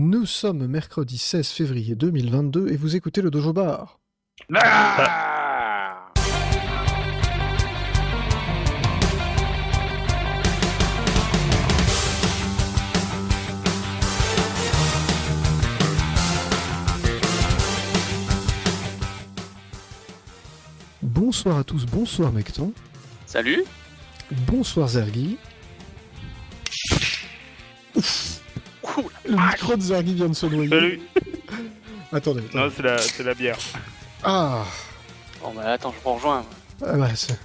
Nous sommes mercredi 16 février 2022 et vous écoutez le Dojo Bar. Ah Bonsoir à tous, bonsoir Mecton, Salut bonsoir Zergi. Ouf, Ouh, le micro de Zergi vient de se noyer. Salut Attendez, attendez. Non, c'est la, c'est la bière. Ah, Bon bah attends, je vous rejoins. ah bah, c'est-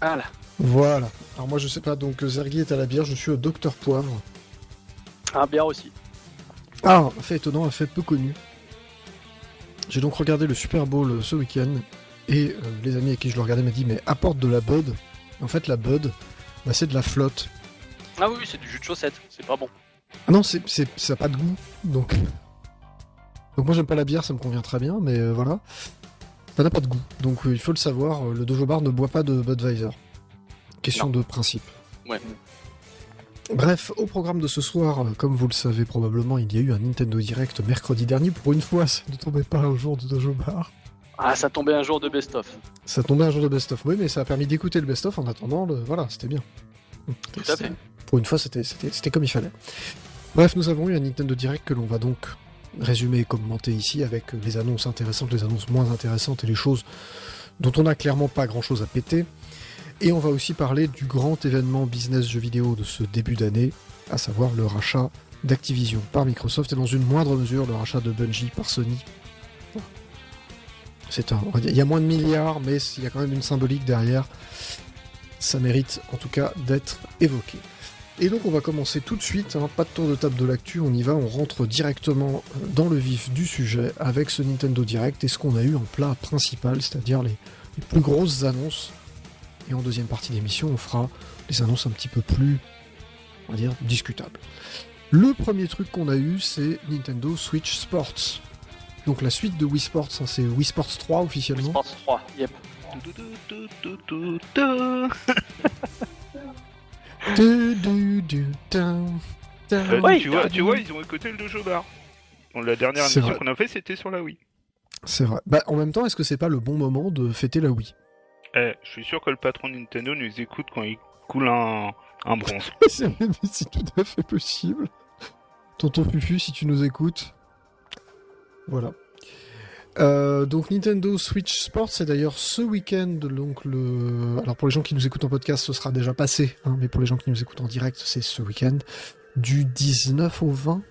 Voilà. voilà. Alors moi je sais pas, donc Zergi est à la bière, je suis au Docteur Poivre. Un bière aussi. Ah, un fait étonnant, un fait peu connu. J'ai donc regardé le Super Bowl euh, ce week-end et euh, les amis avec qui je le regardais m'ont dit mais apporte de la Bud. En fait la Bud, bah, c'est de la flotte. Ah oui, oui, c'est du jus de chaussette, c'est pas bon. Ah non, c'est, c'est, ça n'a pas de goût, donc... Donc moi j'aime pas la bière, ça me convient très bien, mais euh, voilà. Ça n'a pas de goût, donc euh, il faut le savoir, euh, le Dojo Bar ne boit pas de Budweiser. Question de principe. Ouais. Bref, au programme de ce soir, comme vous le savez probablement, il y a eu un Nintendo Direct mercredi dernier. Pour une fois, ça ne tombait pas au jour du Dojo Bar. Ah, ça tombait un jour de best-of. Ça tombait un jour de best-of, oui, mais ça a permis d'écouter le best-of en attendant le... Voilà, c'était bien. Tout à fait. Pour une fois, c'était, comme il fallait. Bref, nous avons eu un Nintendo Direct que l'on va donc résumer et commenter ici avec les annonces intéressantes, les annonces moins intéressantes et les choses dont on n'a clairement pas grand-chose à péter. Et on va aussi parler du grand événement business jeux vidéo de ce début d'année, à savoir le rachat d'Activision par Microsoft et dans une moindre mesure le rachat de Bungie par Sony. Il y a moins de milliards, mais il y a quand même une symbolique derrière. Ça mérite en tout cas d'être évoqué. Et donc on va commencer tout de suite, hein, pas de tour de table de l'actu, on y va, on rentre directement dans le vif du sujet avec ce Nintendo Direct et ce qu'on a eu en plat principal, c'est-à-dire les, les plus grosses annonces. Et en deuxième partie d'émission, on fera les annonces un petit peu plus, on va dire, discutables. Le premier truc qu'on a eu, c'est Nintendo Switch Sports. Donc la suite de Wii Sports, hein, c'est Wii Sports 3 officiellement. Sports 3, yep. Du, du, du, tin, tin. Euh, Ouais, tu, vois, il- tu vois, ils ont écouté le Dojo Bar. Bon, la dernière émission qu'on a fait, c'était sur la Wii. C'est vrai. Bah, en même temps, est-ce que c'est pas le bon moment de fêter la Wii? Eh, je suis sûr que le patron de Nintendo nous écoute quand il coule un, un bronze. C'est c'est tout à fait possible. Tonton Fufu, si tu nous écoutes. Voilà. Euh, donc Nintendo Switch Sports, c'est d'ailleurs ce week-end. Donc le... Alors pour les gens qui nous écoutent en podcast, ce sera déjà passé. hein, mais pour les gens qui nous écoutent en direct, c'est ce week-end. Du 19 au 20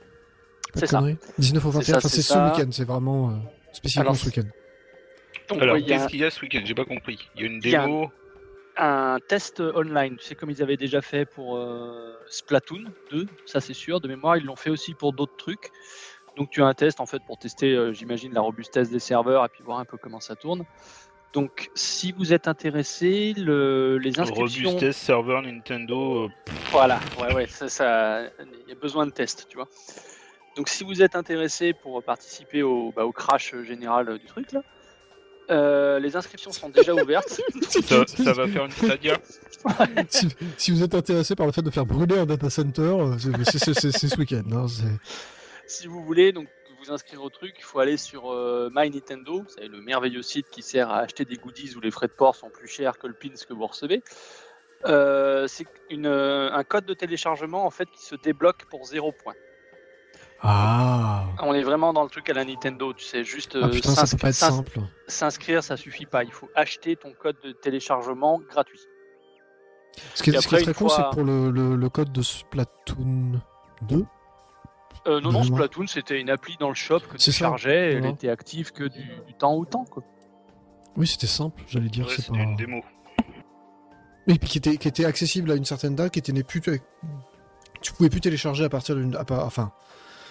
Pas de C'est ça. conneries 19 au C'est 21, ça, enfin c'est ce week-end, c'est vraiment euh, spécialement Alors, ce week-end. Donc, Alors, ouais, il y a qu'est-ce qu'il y a ce week-end? J'ai pas compris. Il y a une Il y a démo. un test online, tu sais, comme ils avaient déjà fait pour euh, Splatoon 2, ça c'est sûr, de mémoire, ils l'ont fait aussi pour d'autres trucs. Donc tu as un test en fait pour tester, euh, j'imagine, la robustesse des serveurs et puis voir un peu comment ça tourne. Donc si vous êtes intéressé, le, les inscriptions... Robustesse serveur Nintendo. euh, Voilà, ouais, ouais, ça, ça, il y a besoin de tests, tu vois. Donc, si vous êtes intéressé pour participer au, bah, au crash général du truc, là, euh, les inscriptions sont déjà ouvertes. ça, ça va faire une Stadia. si, si vous êtes intéressé par le fait de faire brûler un data center, c'est- ce week-end. hein, c'est- si vous voulez donc vous inscrire au truc, il faut aller sur euh, My Nintendo, c'est le merveilleux site qui sert à acheter des goodies où les frais de port sont plus chers que le pins que vous recevez. Euh, c'est euh, un code de téléchargement en fait qui se débloque pour 0 points. Ah, On est vraiment dans le truc à la Nintendo, tu sais, juste ah putain, ça peut s'inscri- pas être s'ins- simple. s'inscrire, ça suffit pas. Il faut acheter ton code de téléchargement gratuit. Ce qui est, Et ce qui est après, très une con, fois- c'est pour le, le- le code de Splatoon 2, Euh, non, non. Splatoon, c'était une appli dans le shop que tu chargeais, elle voilà. était active que du, du temps au temps. Quoi. oui, c'était simple, j'allais dire. Ouais, c'est c'était pas... une démo. Et puis qui était, qui était accessible à une certaine date, qui était n'est plus. Tu pouvais plus télécharger à partir d'une. Enfin,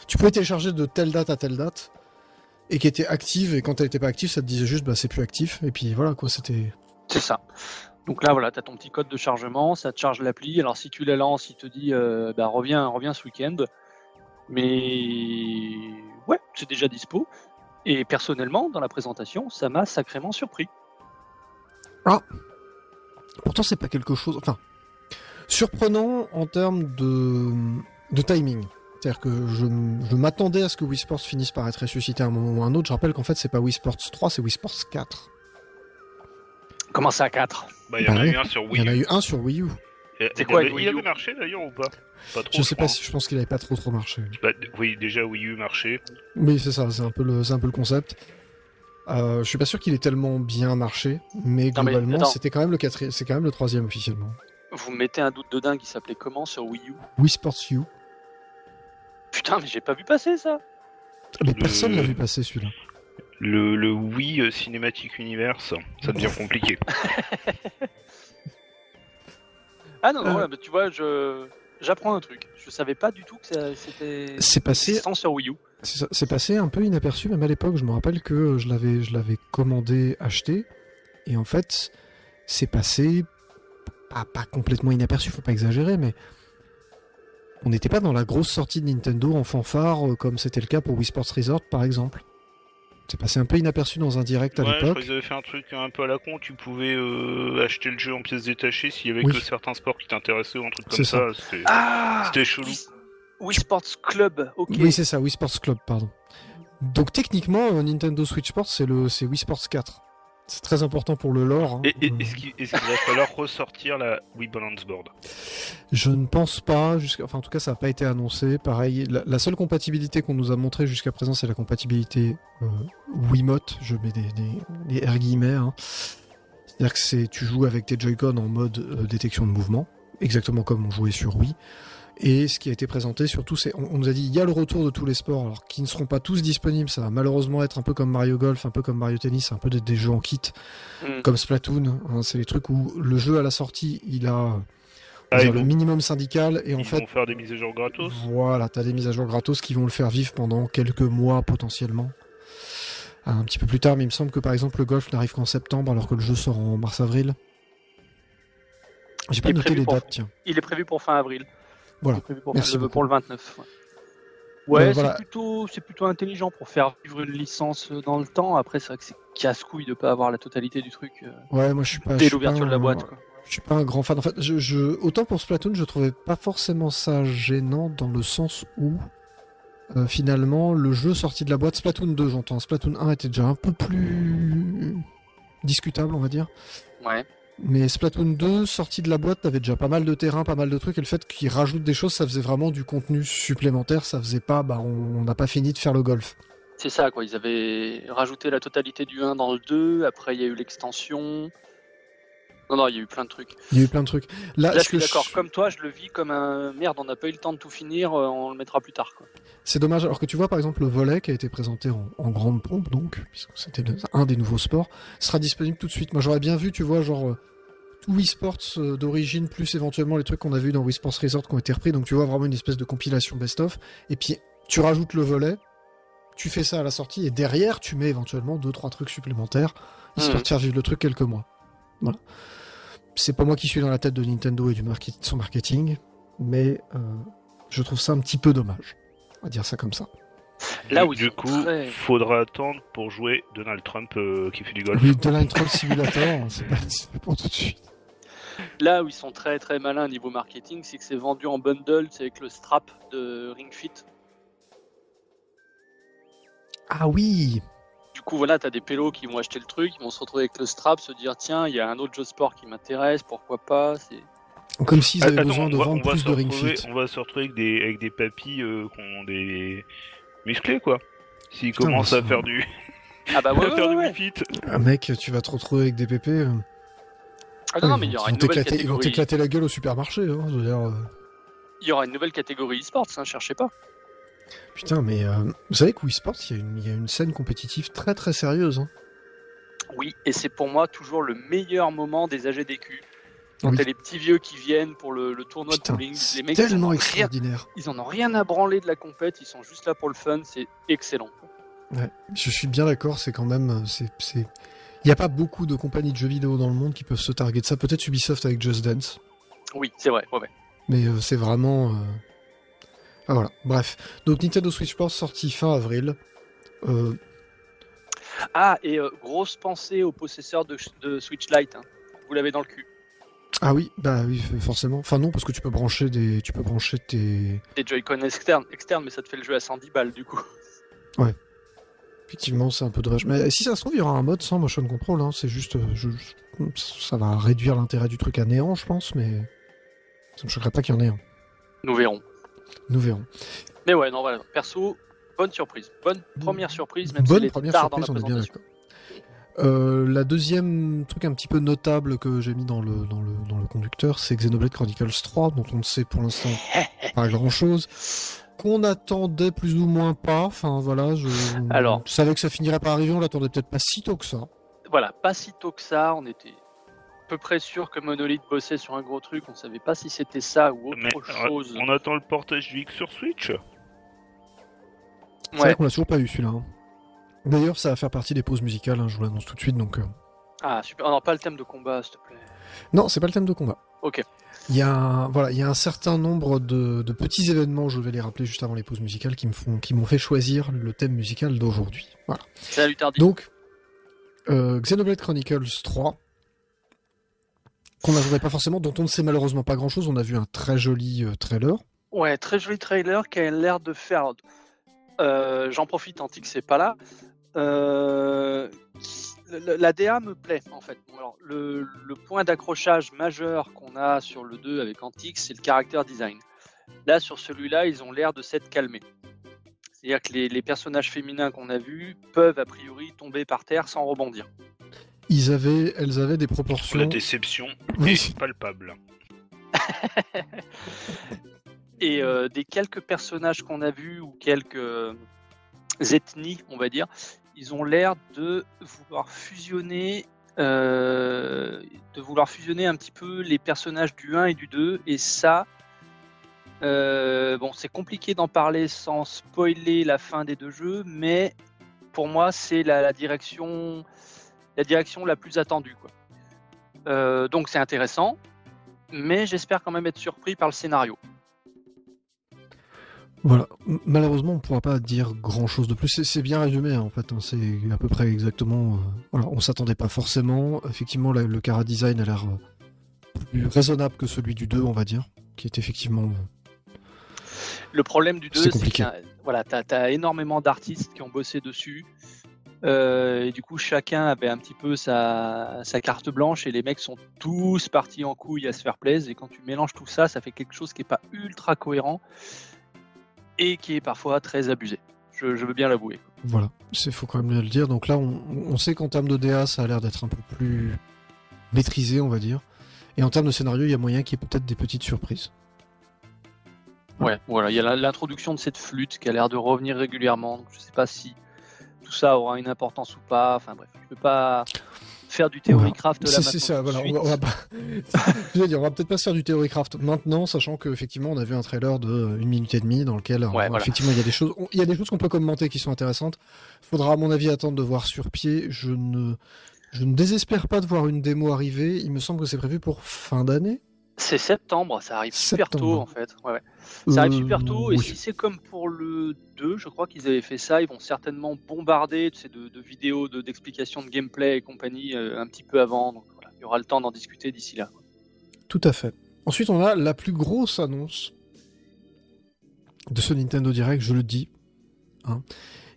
tu pouvais télécharger de telle date à telle date, et qui était active, et quand elle était pas active, ça te disait juste, bah, c'est plus actif, et puis voilà, quoi, c'était. C'est ça. Donc là, voilà, tu as ton petit code de chargement, ça te charge l'appli. Alors si tu la lances, il te dit euh, bah, reviens, reviens ce week-end. Mais ouais, c'est déjà dispo. Et personnellement, dans la présentation, ça m'a sacrément surpris. Pourtant, c'est pas quelque chose. Enfin, surprenant en termes de, de timing. C'est-à-dire que je, je m'attendais à ce que Wii Sports finisse par être ressuscité à un moment ou à un autre. Je rappelle qu'en fait, c'est pas Wii Sports 3, c'est Wii Sports 4. Comment ça à 4 Bah, il y en Bah a ouais. eu un sur Il y Wii en a U. eu un sur Wii U. C'est il quoi, avait- Il avait marché d'ailleurs ou pas? Pas trop. Je sais pas crois. si je pense qu'il avait pas trop trop marché. Bah, oui, déjà Wii U marchait. Oui, c'est ça, c'est un peu le, c'est un peu le concept. Euh, je suis pas sûr qu'il ait tellement bien marché, mais globalement, c'était quand même le quatrième, c'est quand même le troisième officiellement. Vous me mettez un doute de dingue, il s'appelait comment sur Wii U? Wii Sports U. Putain, mais j'ai pas vu passer ça Mais Le- personne l'a vu passer celui-là. Le, le Wii Cinematic Universe, ça devient compliqué. Ah non, non, Euh. ouais, bah, tu vois, je j'apprends un truc. Je savais pas du tout que c'était C'est passé, sur Wii U. c'est passé un peu inaperçu, même à l'époque. Je me rappelle que je l'avais, je l'avais commandé, acheté, et en fait, c'est passé pas, pas complètement inaperçu, faut pas exagérer, mais on n'était pas dans la grosse sortie de Nintendo en fanfare euh, comme c'était le cas pour Wii Sports Resort par exemple. C'est passé un peu inaperçu dans un direct à Ouais, l'époque. qu'ils avaient fait un truc un peu à la con. Tu pouvais euh, acheter le jeu en pièces détachées s'il y avait Oui. que certains sports qui t'intéressaient ou un truc comme C'est ça. C'était Ah chelou. Wii, Sports Club, ok. Oui, c'est ça, Wii Sports Club, pardon. Donc techniquement, euh, Nintendo Switch Sports, c'est le, c'est Wii Sports 4. C'est très important pour le lore. hein. Et, et- est-ce qu'il qu'il va falloir ressortir la Wii Balance Board? Je ne pense pas, jusqu'à... enfin en tout cas ça n'a pas été annoncé. Pareil, la, la seule compatibilité qu'on nous a montré jusqu'à présent, c'est la compatibilité euh, Wiimote. Je mets des, des, des R guillemets. hein. C'est-à-dire que c'est, tu joues avec tes Joy-Con en mode euh, détection de mouvement, exactement comme on jouait sur Wii. Et ce qui a été présenté surtout, c'est on, on nous a dit il y a le retour de tous les sports, alors qui ne seront pas tous disponibles. Ça va malheureusement être un peu comme Mario Golf, un peu comme Mario Tennis, un peu des, des jeux en kit, Hmm. comme Splatoon. hein. c'est les trucs où le jeu à la sortie, il a Ah, dire, le minimum syndical et en Ils fait vont faire des mises à jour gratos voilà, t'as des mises à jour gratos qui vont le faire vivre pendant quelques mois potentiellement. Un petit peu plus tard, mais il me semble que par exemple le golf n'arrive qu'en septembre alors que le jeu sort en mars-avril. J'ai pas noté les dates, tiens. Il est prévu pour fin avril. Voilà. Pour, Merci le, pour le 29. Ouais, Ouais, Euh, c'est voilà. plutôt, c'est plutôt intelligent pour faire vivre une licence dans le temps. Après, c'est vrai que c'est casse-couille de pas avoir la totalité du truc euh, Ouais, moi je suis pas. dès l'ouverture de la boîte. Quoi. Je suis pas un grand fan. En fait, je, je- autant pour Splatoon, je trouvais pas forcément ça gênant dans le sens où euh, finalement le jeu sorti de la boîte Splatoon 2, j'entends. Splatoon 1 était déjà un peu plus discutable, on va dire. Ouais. Mais Splatoon 2, sorti de la boîte, t'avais déjà pas mal de terrain, pas mal de trucs, et le fait qu'ils rajoutent des choses, ça faisait vraiment du contenu supplémentaire, ça faisait pas, bah on n'a pas fini de faire le golf. C'est ça, quoi. Ils avaient rajouté la totalité du 1 dans le 2. Après, il y a eu l'extension. Non, non, il y a eu plein de trucs. Il y a eu plein de trucs. Là, je suis d'accord. Comme toi, je le vis comme un merde. On n'a pas eu le temps de tout finir. euh, On le mettra plus tard. C'est dommage, alors que tu vois par exemple le volet qui a été présenté en, en grande pompe, donc, puisque c'était un des nouveaux sports, sera disponible tout de suite. Moi j'aurais bien vu, tu vois, genre euh, tout Wii Sports euh, d'origine, plus éventuellement les trucs qu'on a vus dans Wii Sports Resort qui ont été repris, donc tu vois vraiment une espèce de compilation best-of, et puis tu rajoutes le volet, tu fais ça à la sortie, et derrière tu mets éventuellement deux trois trucs supplémentaires, histoire Mhm. de faire vivre le truc quelques mois. Voilà. C'est pas moi qui suis dans la tête de Nintendo et du market- son marketing, mais euh, je trouve ça un petit peu dommage. On va dire ça comme ça. Là où du coup, très- faudra attendre pour jouer Donald Trump euh, qui fait du golf. Oui, Donald Trump Simulator, c'est pas, c'est pas pour tout de suite. Là où ils sont très très malins niveau marketing, c'est que c'est vendu en bundle, c'est avec le strap de Ring Fit. Ah oui Du coup, voilà, t'as des pélos qui vont acheter le truc, ils vont se retrouver avec le strap, se dire tiens, il y a un autre jeu sport qui m'intéresse, pourquoi pas. C'est Comme s'ils avaient Attends, besoin on de va- vendre plus de Ring Fit. On va se retrouver avec des, avec des papis euh, qui ont des musclés, quoi. S'ils Putain, commencent à faire du, ah bah ouais, à ouais, faire du ouais. Wii Fit. Ah, mec, tu vas te retrouver avec des pépés. euh, Ah non, non, ils mais il y vont- aura ils une nouvelle t'éclater- Ils vont catégorie. t'éclater la gueule au supermarché. Hein, je veux dire, euh, Il y aura une nouvelle catégorie e-sports, hein, cherchez pas. Putain, mais euh, vous savez que Wii Sports, il y, a une- il y a une scène compétitive très très sérieuse. hein. Oui, et c'est pour moi toujours le meilleur moment des AGDQ. Quand Oui. t'as les petits vieux qui viennent pour le, le tournoi Putain, de bowling, les c'est mecs ils en, tellement rien, extraordinaire. ils en ont rien à branler de la compète, ils sont juste là pour le fun, c'est excellent. Ouais, je suis bien d'accord, c'est quand même. euh, c'est, c'est... Il n'y a pas beaucoup de compagnies de jeux vidéo dans le monde qui peuvent se targuer de ça. Peut-être Ubisoft avec Just Dance, Oui, c'est vrai, ouais, ouais. mais euh, c'est vraiment. euh, Ah voilà, bref. Donc Nintendo Switch Sports sorti fin avril. Euh, Ah, et euh, grosse pensée aux possesseurs de, de Switch Lite, hein. vous l'avez dans le cul. Ah oui, bah oui, forcément. Enfin non, parce que tu peux brancher des, tu peux brancher tes. Des Joy-Con externes, externes, mais ça te fait le jeu à 110 balles du coup. Effectivement, c'est un peu dommage. Mais si ça se trouve, il y aura un mode sans motion control. Hein. C'est juste, euh, je- ça va réduire l'intérêt du truc à néant, je pense, mais ça me choquerait pas qu'il y en ait un. Nous verrons. Nous verrons. Mais ouais, non, voilà. Perso, bonne surprise. Bonne première surprise, même si Bonne elle était première tard dans surprise, la on est bien d'accord. Euh, la deuxième truc un petit peu notable que j'ai mis dans le, dans le, dans le conducteur, c'est Xenoblade Chronicles 3, dont on ne sait pour l'instant pas grand chose, qu'on attendait plus ou moins pas. Enfin voilà, je, Alors. je savais que ça finirait par arriver, on l'attendait peut-être pas si tôt que ça. Voilà, pas si tôt que ça. On était peu près sûr que Monolith bossait sur un gros truc. On savait pas si c'était ça ou autre Mais, chose. On attend le portage du X sur Switch C'est vrai Ouais. qu'on l'a toujours pas eu celui-là. hein. D'ailleurs, ça va faire partie des pauses musicales, hein, je vous l'annonce tout de suite. Donc, euh, Ah, super. Oh, non, pas le thème de combat, s'il te plaît. non, c'est pas le thème de combat. Ok. Il y a un, voilà, il y a un certain nombre de, de petits événements, je vais les rappeler juste avant les pauses musicales, qui me font, qui m'ont fait choisir le thème musical d'aujourd'hui. Voilà. Salut. Donc, euh, Xenoblade Chronicles 3, qu'on n'attendait pas forcément, dont on ne sait malheureusement pas grand-chose. On a vu un très joli euh, trailer. Ouais, très joli trailer qui a l'air de faire. Euh, J'en profite, Antique, c'est pas là. Euh, La DA me plaît en fait. Alors, le, point d'accrochage majeur qu'on a sur le 2 avec Antique, c'est le caractère design. Là, sur celui-là, ils ont l'air de s'être calmés. C'est-à-dire que les personnages féminins qu'on a vus peuvent a priori tomber par terre sans rebondir. Ils avaient, elles avaient des La proportions. déception Oui. est palpable. Et euh, des quelques personnages qu'on a vus ou quelques euh, ethnies, on va dire, ils ont l'air de vouloir fusionner, euh, de vouloir fusionner un petit peu les personnages du 1 et du 2. Et ça, euh, bon, c'est compliqué d'en parler sans spoiler la fin des deux jeux, mais pour moi, c'est la, la direction, la direction la plus attendue. Quoi. Euh, donc c'est intéressant, mais j'espère quand même être surpris par le scénario. Voilà. Malheureusement, on ne pourra pas dire grand-chose de plus. C'est- bien résumé, hein, en fait. hein. C'est à peu près exactement. euh, Voilà, on s'attendait pas forcément. Effectivement, la- le cara design a l'air euh, plus raisonnable que celui du 2, on va dire, qui est effectivement. Le problème du 2, C'est que voilà, tu as, énormément d'artistes qui ont bossé dessus. Euh, et du coup, chacun avait un petit peu sa, sa carte blanche et les mecs sont tous partis en couille à se faire plaisir. Et quand tu mélanges tout ça, ça fait quelque chose qui n'est pas ultra cohérent et qui est parfois très abusé. Je, je veux bien l'avouer. Voilà, il faut quand même le dire. Donc là, on, on sait qu'en termes de DA, ça a l'air d'être un peu plus maîtrisé, on va dire. Et en termes de scénario, il y a moyen qu'il y ait peut-être des petites surprises. Ouais, voilà, il y a l'introduction de cette flûte qui a l'air de revenir régulièrement. Donc je sais pas si tout ça aura une importance ou pas. Enfin bref, je peux pas faire du Theorycraft là C'est ça, voilà. On va, on va pas... Je veux dire, on va peut-être pas se faire du Theorycraft maintenant, sachant qu'effectivement, on a vu un trailer de une minute et demie dans lequel, euh, voilà. effectivement, il y a des choses, il y a des choses qu'on peut commenter qui sont intéressantes. Faudra, à mon avis, attendre de voir sur pied. Je ne, je ne désespère pas de voir une démo arriver. Il me semble que c'est prévu pour fin d'année. C'est septembre, ça arrive super tôt en fait. Ouais, ouais. Ça arrive Euh, super tôt, et oui. si c'est comme pour le 2, je crois qu'ils avaient fait ça, ils vont certainement bombarder tu sais, de, de vidéos, de- d'explications de, gameplay et compagnie euh, un petit peu avant. Donc voilà, il y aura le temps d'en discuter d'ici là. Tout à fait. Ensuite, on a la plus grosse annonce de ce Nintendo Direct, je le dis. hein.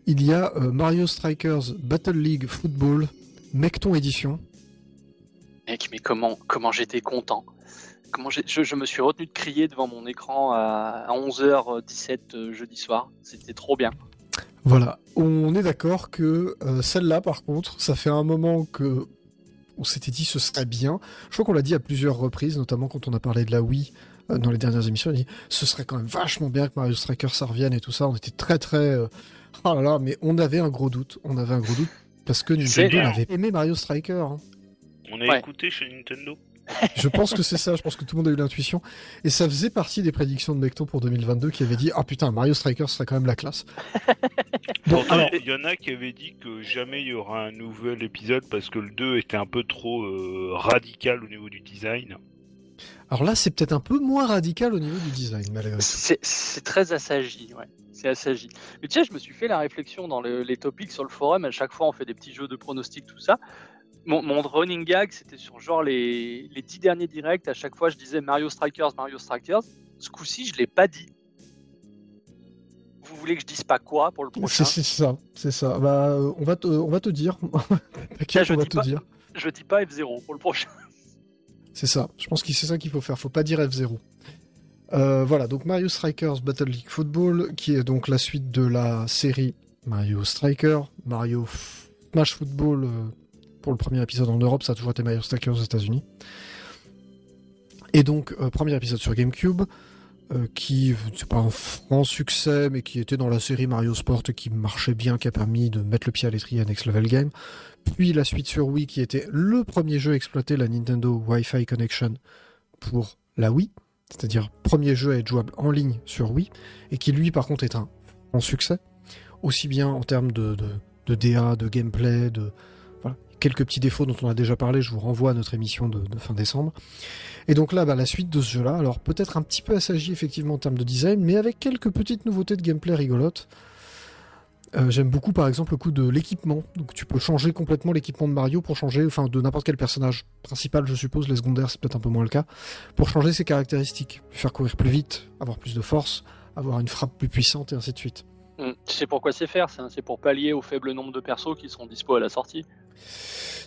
Il y a euh, Mario Strikers Battle League Football Mecton Edition. Mec, mais comment, comment j'étais content. Comment je, je me suis retenu de crier devant mon écran à, à 11h17 euh, jeudi soir. C'était trop bien. Voilà. On est d'accord que euh, celle-là, par contre, ça fait un moment que on s'était dit ce serait bien. Je crois qu'on l'a dit à plusieurs reprises, notamment quand on a parlé de la Wii euh, dans les dernières émissions. On a dit ce serait quand même vachement bien que Mario Strikers ça revienne et tout ça. On était très très. euh, Oh là là, mais on avait un gros doute. On avait un gros doute parce que Nintendo avait aimé Mario Striker. hein. On a Ouais. écouté chez Nintendo. Je pense que c'est ça, je pense que tout le monde a eu l'intuition. Et ça faisait partie des prédictions de Mecton pour 2022 qui avait dit Ah putain, Mario Striker serait quand même la classe. Bon, Pourtant, alors, il y en a qui avaient dit que jamais il y aura un nouvel épisode parce que le 2 était un peu trop euh, radical au niveau du design. alors là, c'est peut-être un peu moins radical au niveau du design, malgré tout. C'est c'est très assagi, ouais. C'est assagi. Mais tu sais, je me suis fait la réflexion dans le- les topics sur le forum. À chaque fois, on fait des petits jeux de pronostics, tout ça. Mon, mon running gag, c'était sur genre les, les 10 derniers directs. À chaque fois, je disais Mario Strikers, Mario Strikers. Ce coup-ci, je l'ai pas dit. Vous voulez que je dise pas quoi pour le prochain C'est ça, c'est ça. Bah, euh, on va te, on va te dire. T'inquiète, on va dis te pas. dire. Je dis pas F0 pour le prochain. C'est ça. Je pense que c'est ça qu'il faut faire. Faut pas dire F0. Euh, voilà, donc Mario Strikers Battle League Football, qui est donc la suite de la série Mario Striker, Mario F- Smash Football euh, pour le premier épisode en Europe, ça a toujours été Mario Striker aux États-Unis. Et donc, euh, premier épisode sur GameCube, euh, qui, c'est pas un franc succès, mais qui était dans la série Mario Sport qui marchait bien, qui a permis de mettre le pied à l'étrier à Next Level Game. Puis la suite sur Wii, qui était le premier jeu à exploiter la Nintendo Wi-Fi Connection pour la Wii, c'est-à-dire premier jeu à être jouable en ligne sur Wii, et qui lui par contre est un franc succès, aussi bien en termes de, de, DA, de gameplay, de quelques petits défauts dont on a déjà parlé, je vous renvoie à notre émission de, fin décembre. Et donc là, bah, la suite de ce jeu-là, alors peut-être un petit peu assagi effectivement en termes de design, mais avec quelques petites nouveautés de gameplay rigolotes. Euh, J'aime beaucoup par exemple le coup de l'équipement. Donc tu peux changer complètement l'équipement de Mario pour changer, enfin de n'importe quel personnage principal, je suppose. Les secondaires, c'est peut-être un peu moins le cas. Pour changer ses caractéristiques, faire courir plus vite, avoir plus de force, avoir une frappe plus puissante et ainsi de suite. Tu sais pourquoi c'est faire ça, C'est pour pallier au faible nombre de persos qui seront dispo à la sortie.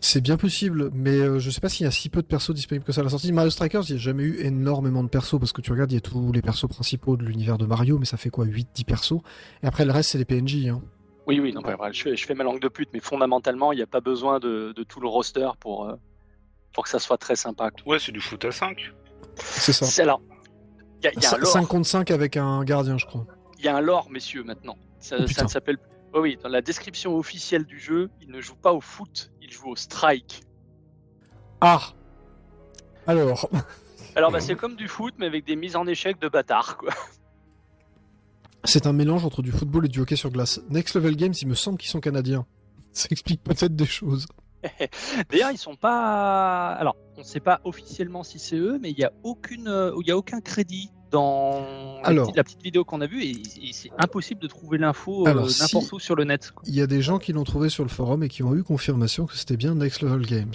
C'est bien possible, mais euh, je sais pas s'il y a si peu de persos disponibles que ça à la sortie. Mario Strikers, il n'y a jamais eu énormément de persos parce que tu regardes, il y a tous les persos principaux de l'univers de Mario, mais ça fait quoi 8-10 persos? Et après, le reste, c'est des PNJ. Hein. Oui, oui, non, bah, voilà, je, fais, je fais ma langue de pute, mais fondamentalement, il n'y a pas besoin de, de tout le roster pour, euh, pour que ça soit très sympa. Ouais, c'est du foot à 5. C'est ça. C'est alors. Il y a, y a un 5 lore, contre 5 avec un gardien, je crois. il y a un lore, messieurs, maintenant. Ça, Oh, ça ne s'appelle. Oui, oui, dans la description officielle du jeu, il ne joue pas au foot, il joue au strike. Ah Alors, Alors, bah, c'est comme du foot, mais avec des mises en échec de bâtards, quoi. c'est un mélange entre du football et du hockey sur glace. Next Level Games, il me semble qu'ils sont canadiens. Ça explique peut-être des choses. D'ailleurs, ils sont pas. Alors, on ne sait pas officiellement si c'est eux, mais il n'y a aucune, euh, il y a aucun crédit dans la, Alors. petite, la petite vidéo qu'on a vue et, et c'est impossible de trouver l'info euh, n'importe si- où sur le net. Il y a des gens qui l'ont trouvé sur le forum et qui ont eu confirmation que c'était bien Next Level Games.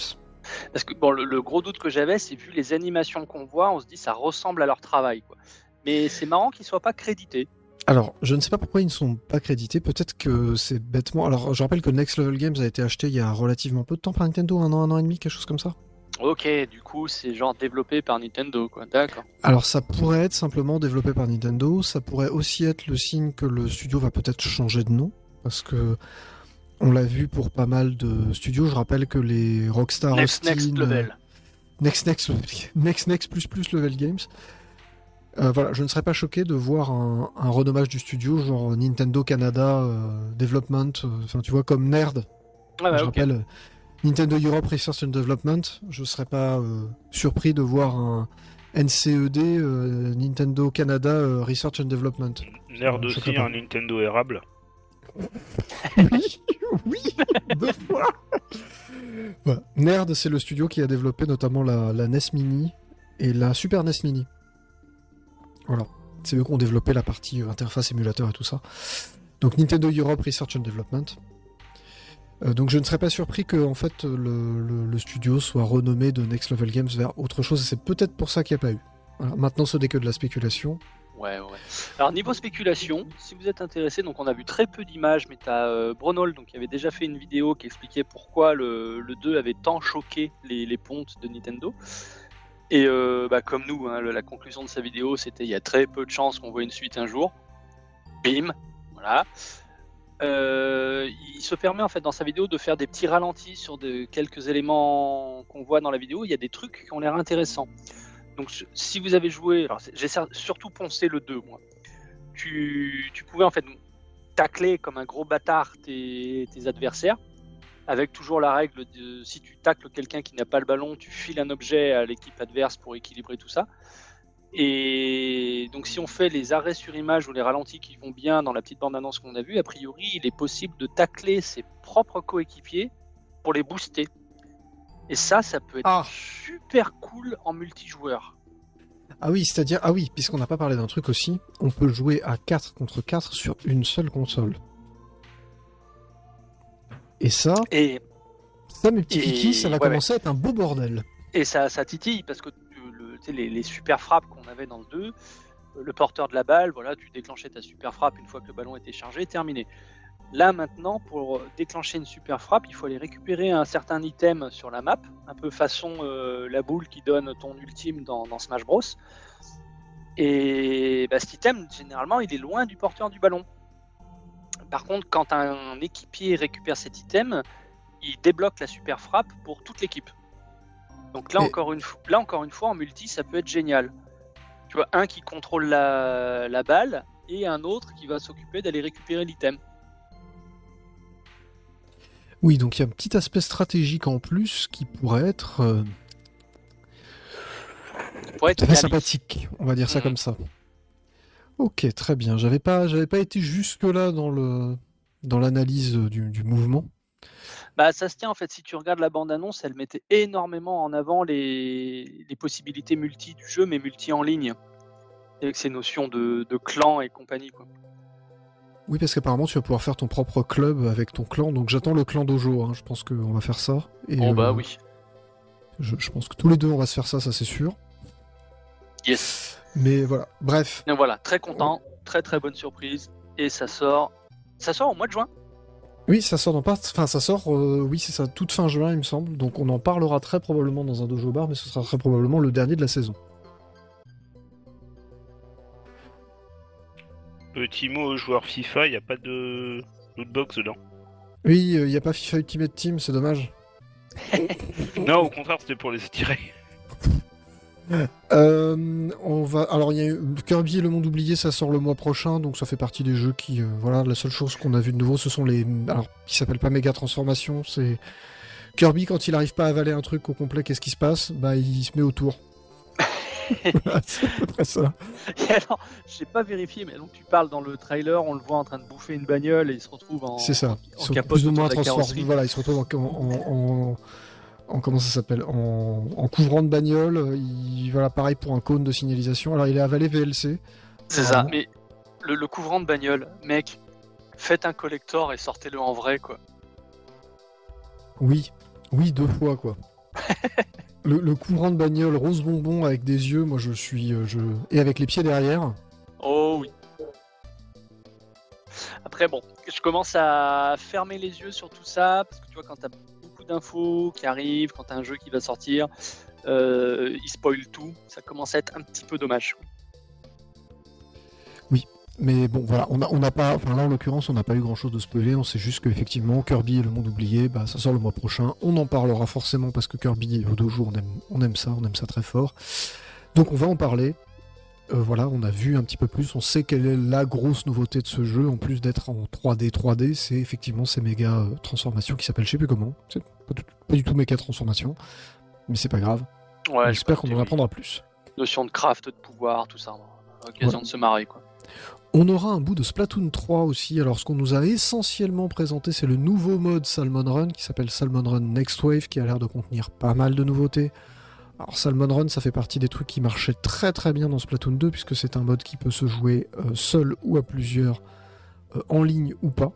Parce que bon, le, le gros doute que j'avais, c'est vu les animations qu'on voit, on se dit ça ressemble à leur travail. Quoi. Mais c'est marrant qu'ils soient pas crédités. Alors, je ne sais pas pourquoi ils ne sont pas crédités. Peut-être que c'est bêtement. Alors, je rappelle que Next Level Games a été acheté il y a relativement peu de temps par Nintendo, un an, un an et demi, quelque chose comme ça. Ok, du coup, c'est genre développé par Nintendo, quoi. D'accord. Alors, ça pourrait être simplement développé par Nintendo. Ça pourrait aussi être le signe que le studio va peut-être changer de nom, parce que on l'a vu pour pas mal de studios. Je rappelle que les Rockstar Next, Austin, next euh, level. Next Next Next Next plus plus Level Games. Euh, voilà, je ne serais pas choqué de voir un, un renommage du studio, genre Nintendo Canada euh, Development, enfin tu vois comme Nerd. Ah bah, je ok. rappelle Nintendo Europe Research and Development. Je serais pas euh, surpris de voir un NCED euh, Nintendo Canada euh, Research and Development. Nerd aussi, un Nintendo érable. Oui, oui, deux fois. Nerd, c'est le studio qui a développé notamment la, la NES Mini et la Super NES Mini. Voilà. C'est eux qui ont développé la partie interface émulateur et tout ça. Donc Nintendo Europe Research and Development. Euh, donc je ne serais pas surpris que en fait le, studio soit renommé de Next Level Games vers autre chose c'est peut-être pour ça qu'il n'y a pas eu. Maintenant ce n'est que de la spéculation. Ouais, ouais. Alors niveau spéculation, si vous êtes intéressé, donc on a vu très peu d'images, mais tu as Bronol, donc qui avait déjà fait une vidéo qui expliquait pourquoi le, le 2 avait tant choqué les, pontes de Nintendo. Et euh, bah, comme nous, hein, la conclusion de sa vidéo, c'était il y a très peu de chances qu'on voit une suite un jour. Bim, voilà. Euh, il se permet en fait dans sa vidéo de faire des petits ralentis sur de, quelques éléments qu'on voit dans la vidéo. Il y a des trucs qui ont l'air intéressants. Donc si vous avez joué, j'ai surtout poncé le 2 moi. Tu, tu pouvais en fait tacler comme un gros bâtard tes, tes adversaires, avec toujours la règle de si tu tacles quelqu'un qui n'a pas le ballon, tu files un objet à l'équipe adverse pour équilibrer tout ça. Et donc si on fait les arrêts sur image ou les ralentis qui vont bien dans la petite bande-annonce qu'on a vue, a priori il est possible de tacler ses propres coéquipiers pour les booster. Et ça, ça peut être Ah. super cool en multijoueur. Ah oui, c'est-à-dire, ah oui, puisqu'on n'a pas parlé d'un truc aussi, on peut jouer à 4 contre 4 sur une seule console. Et ça, Et Ça, mes petits Et- kikis, ça va ouais, commencer à être un beau bordel. Et ça, ça titille parce que les, super frappes qu'on avait dans le 2, euh, le porteur de la balle, voilà, tu déclenchais ta super frappe une fois que le ballon était chargé, terminé. Là maintenant, pour déclencher une super frappe, il faut aller récupérer un certain item sur la map, un peu façon euh, la boule qui donne ton ultime dans, dans Smash Bros. Et bah, cet item, généralement, il est loin du porteur du ballon. Par contre, quand un équipier récupère cet item, il débloque la super frappe pour toute l'équipe. Donc là, encore une fois, là encore une fois, en multi, ça peut être génial. Tu vois, un qui contrôle la, la balle et un autre qui va s'occuper d'aller récupérer l'item. Oui, donc il y a un petit aspect stratégique en plus qui pourrait être euh, Pour être très sympathique, on va dire ça Mhm. comme ça. Ok, très bien. J'avais pas, j'avais pas été jusque là dans le dans l'analyse du, du mouvement. Bah, ça se tient en fait. Si tu regardes la bande-annonce, elle mettait énormément en avant les, les possibilités multi du jeu, mais multi en ligne. Avec ces notions de, de clan et compagnie. Quoi. Oui, parce qu'apparemment tu vas pouvoir faire ton propre club avec ton clan. Donc j'attends le clan Dojo. hein. Je pense qu'on va faire ça. Et, Oh bah euh, oui. Je, je pense que tous les deux on va se faire ça, ça c'est sûr. Yes. Mais voilà. Bref. Donc voilà, très content, très très bonne surprise. Et ça sort, ça sort au mois de juin. Oui, ça sort dans pas. Enfin, ça sort. euh, oui, c'est ça. Toute fin juin, il me semble. Donc on en parlera très probablement dans un Dojo bar, mais ce sera très probablement le dernier de la saison. Petit mot aux joueurs FIFA, il n'y a pas de lootbox dedans? Oui, il n'y a pas FIFA Ultimate Team, c'est dommage. non, au contraire, c'était pour les tirer. Euh, on va. Alors, il y a Kirby et le monde oublié, ça sort le mois prochain, donc ça fait partie des jeux qui. euh, voilà, la seule chose qu'on a vu de nouveau, ce sont les. Alors, qui s'appellent pas méga transformation, c'est. Kirby, quand il arrive pas à avaler un truc au complet, qu'est-ce qui se passe? Bah, il se met autour. C'est à peu près ça. Et alors, j'ai pas vérifié, mais donc tu parles dans le trailer, on le voit en train de bouffer une bagnole et il se retrouve en, C'est ça. en sont capote plus ou moins carrosserie. Voilà, ils se retrouvent en, en- en- en- comment ça s'appelle en, en couvrant de bagnole. Il, voilà, pareil pour un cône de signalisation. Alors, il est avalé VLC. C'est ça, Vraiment. mais le, le couvrant de bagnole, mec, faites un collector et sortez-le en vrai, quoi. Oui, oui, deux fois quoi. le, le couvrant de bagnole rose bonbon avec des yeux, moi je suis, euh, je et avec les pieds derrière. Oh oui. Après, bon, je commence à fermer les yeux sur tout ça, parce que tu vois, quand t'as d'infos qui arrivent, quand un jeu qui va sortir, euh, il spoil tout, ça commence à être un petit peu dommage. Mais bon, voilà, on n'a pas, enfin là en l'occurrence, on n'a pas eu grand chose de spoilé. On sait juste qu'effectivement, Kirby et le monde oublié, bah ça sort le mois prochain. On en parlera forcément parce que Kirby au dojo, on aime, on aime ça, on aime ça très fort. Donc on va en parler. Euh, voilà, on a vu un petit peu plus, on sait quelle est la grosse nouveauté de ce jeu, en plus d'être en 3D, 3D, c'est effectivement ces méga euh, transformations qui s'appellent je sais plus comment. C'est pas, du- pas du tout méga transformation, mais c'est pas grave. Ouais, J'espère je qu'on en apprendra plus. Notion de craft, de pouvoir, tout ça, on a l'occasion Voilà. de se marrer, quoi. On aura un bout de Splatoon 3 aussi. Alors, ce qu'on nous a essentiellement présenté, c'est le nouveau mode Salmon Run qui s'appelle Salmon Run Next Wave, qui a l'air de contenir pas mal de nouveautés. Alors, Salmon Run, ça fait partie des trucs qui marchaient très très bien dans Splatoon 2, puisque c'est un mode qui peut se jouer euh, seul ou à plusieurs, euh, en ligne ou pas.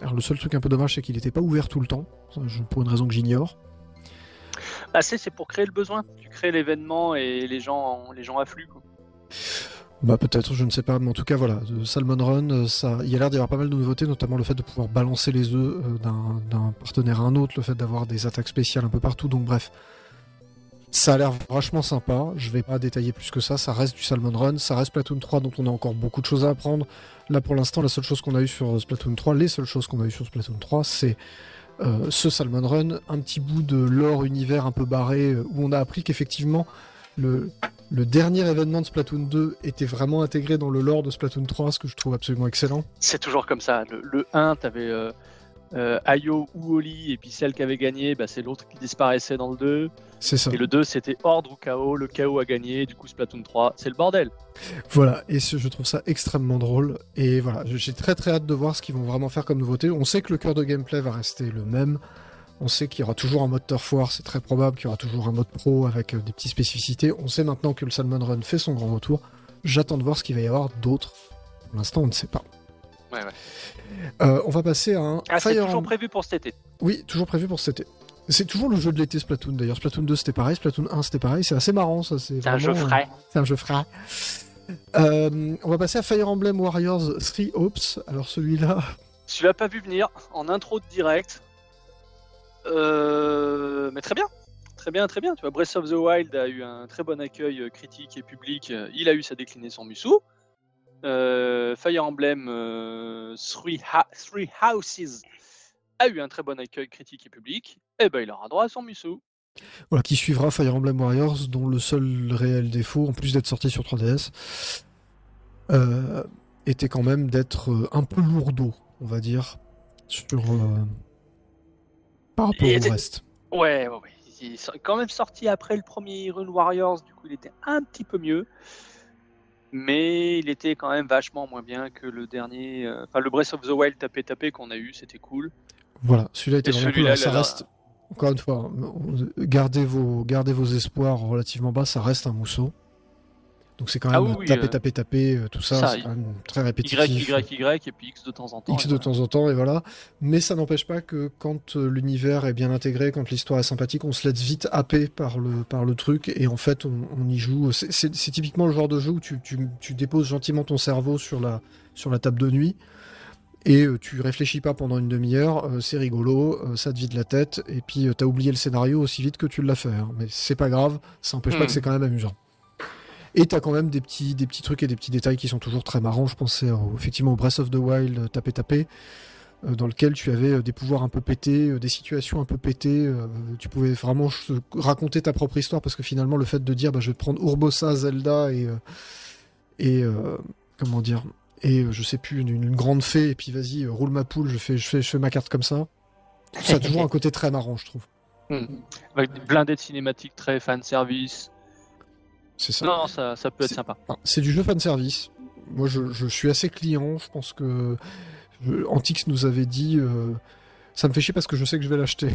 Alors, le seul truc un peu dommage, c'est qu'il n'était pas ouvert tout le temps, Ça, je- pour une raison que j'ignore. Bah, c'est pour créer le besoin. Tu crées l'événement et les gens, les gens affluent, quoi. Bah peut-être, je ne sais pas, mais en tout cas voilà, de Salmon Run, euh, ça, il y a l'air d'y avoir pas mal de nouveautés, notamment le fait de pouvoir balancer les œufs euh, d'un partenaire à un autre, le fait d'avoir des attaques spéciales un peu partout, donc bref. Ça a l'air vachement sympa, je vais pas détailler plus que ça, ça reste du Salmon Run, ça reste Splatoon 3 dont on a encore beaucoup de choses à apprendre. Là pour l'instant, la seule chose qu'on a eu sur Splatoon 3, les seules choses qu'on a eu sur Splatoon 3, c'est euh, ce Salmon Run, un petit bout de lore univers un peu barré, euh, où on a appris qu'effectivement, le, dernier événement de Splatoon 2 était vraiment intégré dans le lore de Splatoon 3, ce que je trouve absolument excellent. C'est toujours comme ça. Le, le 1, t'avais euh, euh, Ayo ou Oli, et puis celle qui avait gagné, bah, c'est l'autre qui disparaissait dans le 2. C'est ça. Et le 2, c'était Ordre ou Chaos. Le Chaos a gagné, du coup, Splatoon 3, c'est le bordel. Voilà, et ce- je trouve ça extrêmement drôle. Et voilà, j'ai très très hâte de voir ce qu'ils vont vraiment faire comme nouveauté. On sait que le cœur de gameplay va rester le même. On sait qu'il y aura toujours un mode Turf War, c'est très probable qu'il y aura toujours un mode pro avec euh, des petites spécificités. On sait maintenant que le Salmon Run fait son grand retour. J'attends de voir ce qu'il va y avoir d'autre. Pour l'instant, on ne sait pas. Ouais, ouais. Euh, on va passer à un Ah, c'est Fire toujours Emblem- prévu pour cet été. Oui, toujours prévu pour cet été. C'est toujours le jeu de l'été Splatoon d'ailleurs. Splatoon 2 c'était pareil, Splatoon 1 c'était pareil. C'est assez marrant ça. C'est un jeu frais. c'est un jeu frais. Euh, on va passer à Fire Emblem Warriors 3 Hopes. Alors celui-là. Tu l'as pas vu venir en intro de direct. Euh, mais très bien. Très bien, très bien. Tu vois, Breath of the Wild a eu un très bon accueil euh, critique et public. Il a eu sa déclinaison Musou. Fire Emblem Three, Houses a eu un très bon accueil critique et public. Et eh ben il aura droit à son Musou. Voilà, qui suivra Fire Emblem Warriors, dont le seul réel défaut, en plus d'être sorti sur 3DS, euh, était quand même d'être euh, un peu lourdeau, on va dire, sur euh, par rapport au reste. Ouais, ouais, ouais. Il est quand même sorti après le premier Rune Warriors, du coup il était un petit peu mieux. Mais il était quand même vachement moins bien que le dernier. Enfin, le Breath of the Wild tapé tapé qu'on a eu, c'était cool. Voilà, celui-là était vraiment cool. Ça reste, encore une fois, gardez vos, gardez vos espoirs relativement bas, ça reste un mousseau. Donc c'est quand ah même taper, euh, taper, taper, euh, tout ça, c'est quand même très répétitif. Y, Y, Y, et puis X de temps en temps. X de temps en temps, et voilà. Mais ça n'empêche pas que quand euh, l'univers est bien intégré, quand l'histoire est sympathique, on se laisse vite happer par le, par le truc, et en fait, on, y joue. C'est typiquement le genre de jeu où tu, tu, tu, déposes gentiment ton cerveau sur la, sur la table de nuit, et tu réfléchis pas pendant une demi-heure, c'est rigolo, ça te vide la tête, et puis t'as oublié le scénario aussi vite que tu l'as fait. Hein. Mais c'est pas grave, ça n'empêche pas que hmm. c'est quand même amusant. Et t'as quand même des petits, des petits trucs et des petits détails qui sont toujours très marrants. Je pensais effectivement au Breath of the Wild tapé tapé, dans lequel tu avais des pouvoirs un peu pétés, des situations un peu pétées. tu pouvais vraiment raconter ta propre histoire parce que finalement le fait de dire bah, je vais prendre Urbosa, Zelda et et comment dire et euh, je sais plus une, grande fée et puis vas-y euh, roule ma poule je fais je fais je fais ma carte comme ça ça a toujours un côté très marrant je trouve hmm. avec blindé de cinématiques très fan service c'est ça. Non, ça, ça peut être sympa. c'est du jeu fan service. Moi je, je, suis assez client. Je pense que Antix nous avait dit euh, ça me fait chier parce que je sais que je vais l'acheter.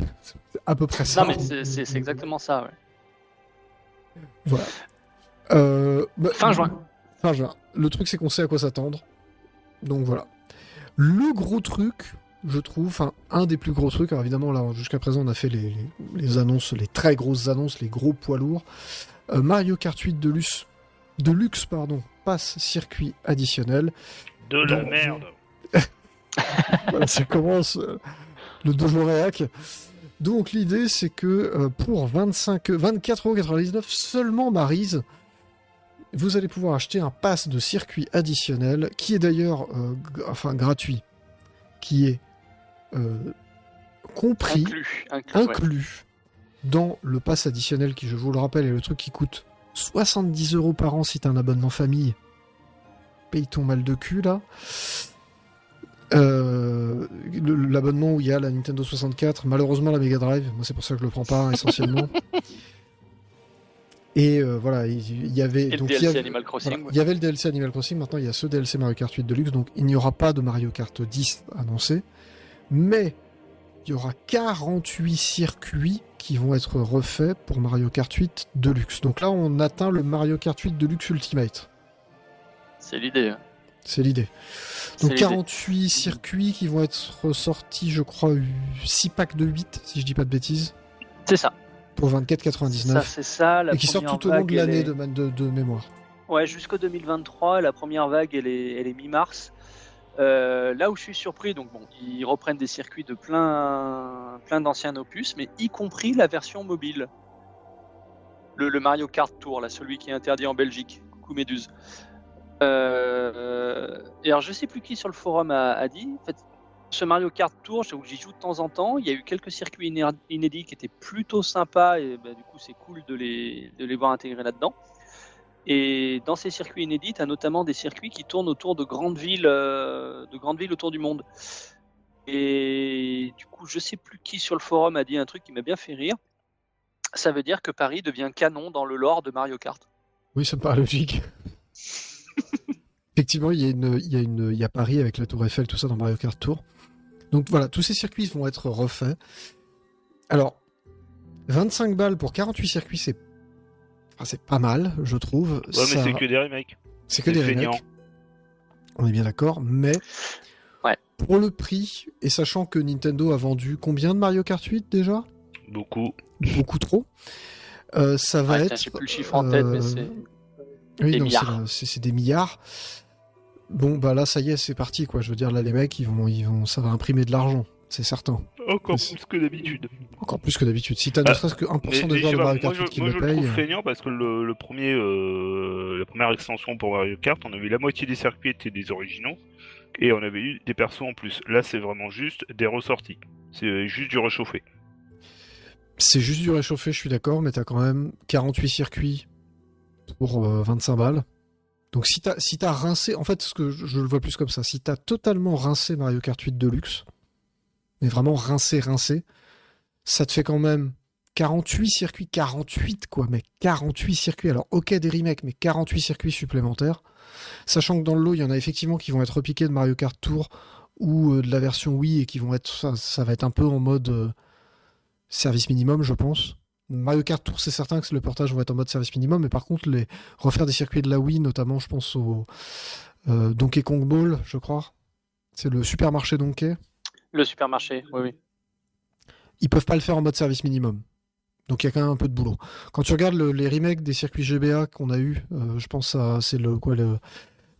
À peu près ça. Non mais c'est exactement ça ouais. Voilà. Bah, fin juin. Fin juin. Le truc c'est qu'on sait à quoi s'attendre. Donc voilà. Le gros truc, je trouve, enfin un des plus gros trucs, alors évidemment là jusqu'à présent on a fait les, annonces, les très grosses annonces, les gros poids lourds. Euh, Mario Kart 8 Deluxe, Deluxe pardon, passe circuit additionnel. De la merde. voilà, ça commence euh, le dojo réac. Donc l'idée c'est que euh, pour 25, 24,99€ seulement Marise, vous allez pouvoir acheter un pass de circuit additionnel qui est d'ailleurs euh, enfin gratuit, qui est euh, compris, inclus, dans le pass additionnel qui, je vous le rappelle, est le truc qui coûte 70 euros par an si t'as un abonnement famille. Paye ton mal de cul là. Euh, l'abonnement où il y a la Nintendo 64, malheureusement la Mega Drive, moi c'est pour ça que je le prends pas essentiellement. Et euh, voilà, il y, avait. donc, il y avait, Animal Crossing. Il y avait le DLC Animal Crossing, maintenant il y a ce DLC Mario Kart 8 Deluxe, donc il n'y aura pas de Mario Kart 10 annoncé. Mais il y aura 48 circuits qui vont être refaits pour Mario Kart 8 Deluxe. Donc là, on atteint le Mario Kart 8 Deluxe Ultimate. C'est l'idée. Hein. C'est l'idée. Donc 48 circuits qui vont être sortis, je crois, 6 packs de 8, si je dis pas de bêtises. C'est ça pour 24,99. Ça, c'est ça. et qui sort tout au long de l'année de, de, mémoire. Ouais, jusqu'au 2023. La première vague, elle est, elle est mi-mars. Euh, là où je suis surpris, donc bon, ils reprennent des circuits de plein, plein d'anciens opus, mais y compris la version mobile. Le, Mario Kart Tour, là, celui qui est interdit en Belgique. Coucou Méduse. Euh, et alors, je sais plus qui sur le forum a, dit. En fait, ce Mario Kart Tour, j'y joue de temps en temps. Il y a eu quelques circuits inédits qui étaient plutôt sympas et bah, du coup c'est cool de les, de les voir intégrés là-dedans. Et dans ces circuits inédits, tu as notamment des circuits qui tournent autour de grandes villes, euh, de grandes villes autour du monde. Et du coup, je sais plus qui sur le forum a dit un truc qui m'a bien fait rire. Ça veut dire que Paris devient canon dans le lore de Mario Kart. Oui, ça me paraît logique. Effectivement, il y, il y a Paris avec la Tour Eiffel, tout ça dans Mario Kart Tour. Donc voilà, tous ces circuits vont être refaits. Alors, 25 balles pour 48 circuits, c'est c'est pas mal, je trouve. Ouais, mais c'est que des remakes. C'est que des remakes. On est bien d'accord, mais ouais. pour le prix, et sachant que Nintendo a vendu combien de Mario Kart 8 déjà? Beaucoup. Beaucoup trop. Euh, ça va Ouais, être. J'ai plus le chiffre en tête, mais euh, c'est. Oui, Des non, c'est milliards. la- c'est c'est des milliards. Bon, bah là, ça y est, c'est parti, quoi. Je veux dire, là, les mecs, ils vont, ils vont, ça va imprimer de l'argent, c'est certain. Encore Mais plus que d'habitude. Encore plus que d'habitude. Si t'as ne Ah, serait-ce que 1% Mais- des mais joueurs je de Mario Kart je, qui moi, le je trouve payent. euh, feignant parce que le, le premier, euh, la première extension pour Mario Kart, on avait la moitié des circuits étaient des originaux et on avait eu des persos en plus. Là, c'est vraiment juste des ressorties. C'est juste du réchauffé. C'est juste du réchauffé, je suis d'accord, mais t'as quand même 48 circuits pour euh, 25 balles. Donc si t'as si t'as rincé, en fait, ce que je, je le vois plus comme ça, si t'as totalement rincé Mario Kart 8 Deluxe, mais vraiment rincé, rincé, ça te fait quand même 48 circuits, 48 quoi, mais 48 circuits. Alors ok des remakes, mais 48 circuits supplémentaires. Sachant que dans le lot, il y en a effectivement qui vont être repiqués de Mario Kart Tour ou euh, de la version Wii et qui vont être, ça, va être un peu en mode euh, service minimum, je pense. Mario Kart Tour, c'est certain que le portage va être en mode service minimum, mais par contre, les refaire des circuits de la Wii, notamment, je pense au euh, Donkey Kong Ball, je crois. C'est le supermarché Donkey. Le supermarché, oui, oui. Ils peuvent pas le faire en mode service minimum. Donc il y a quand même un peu de boulot. Quand tu regardes le- les remakes des circuits GBA qu'on a eu, euh, je pense à c'est le quoi le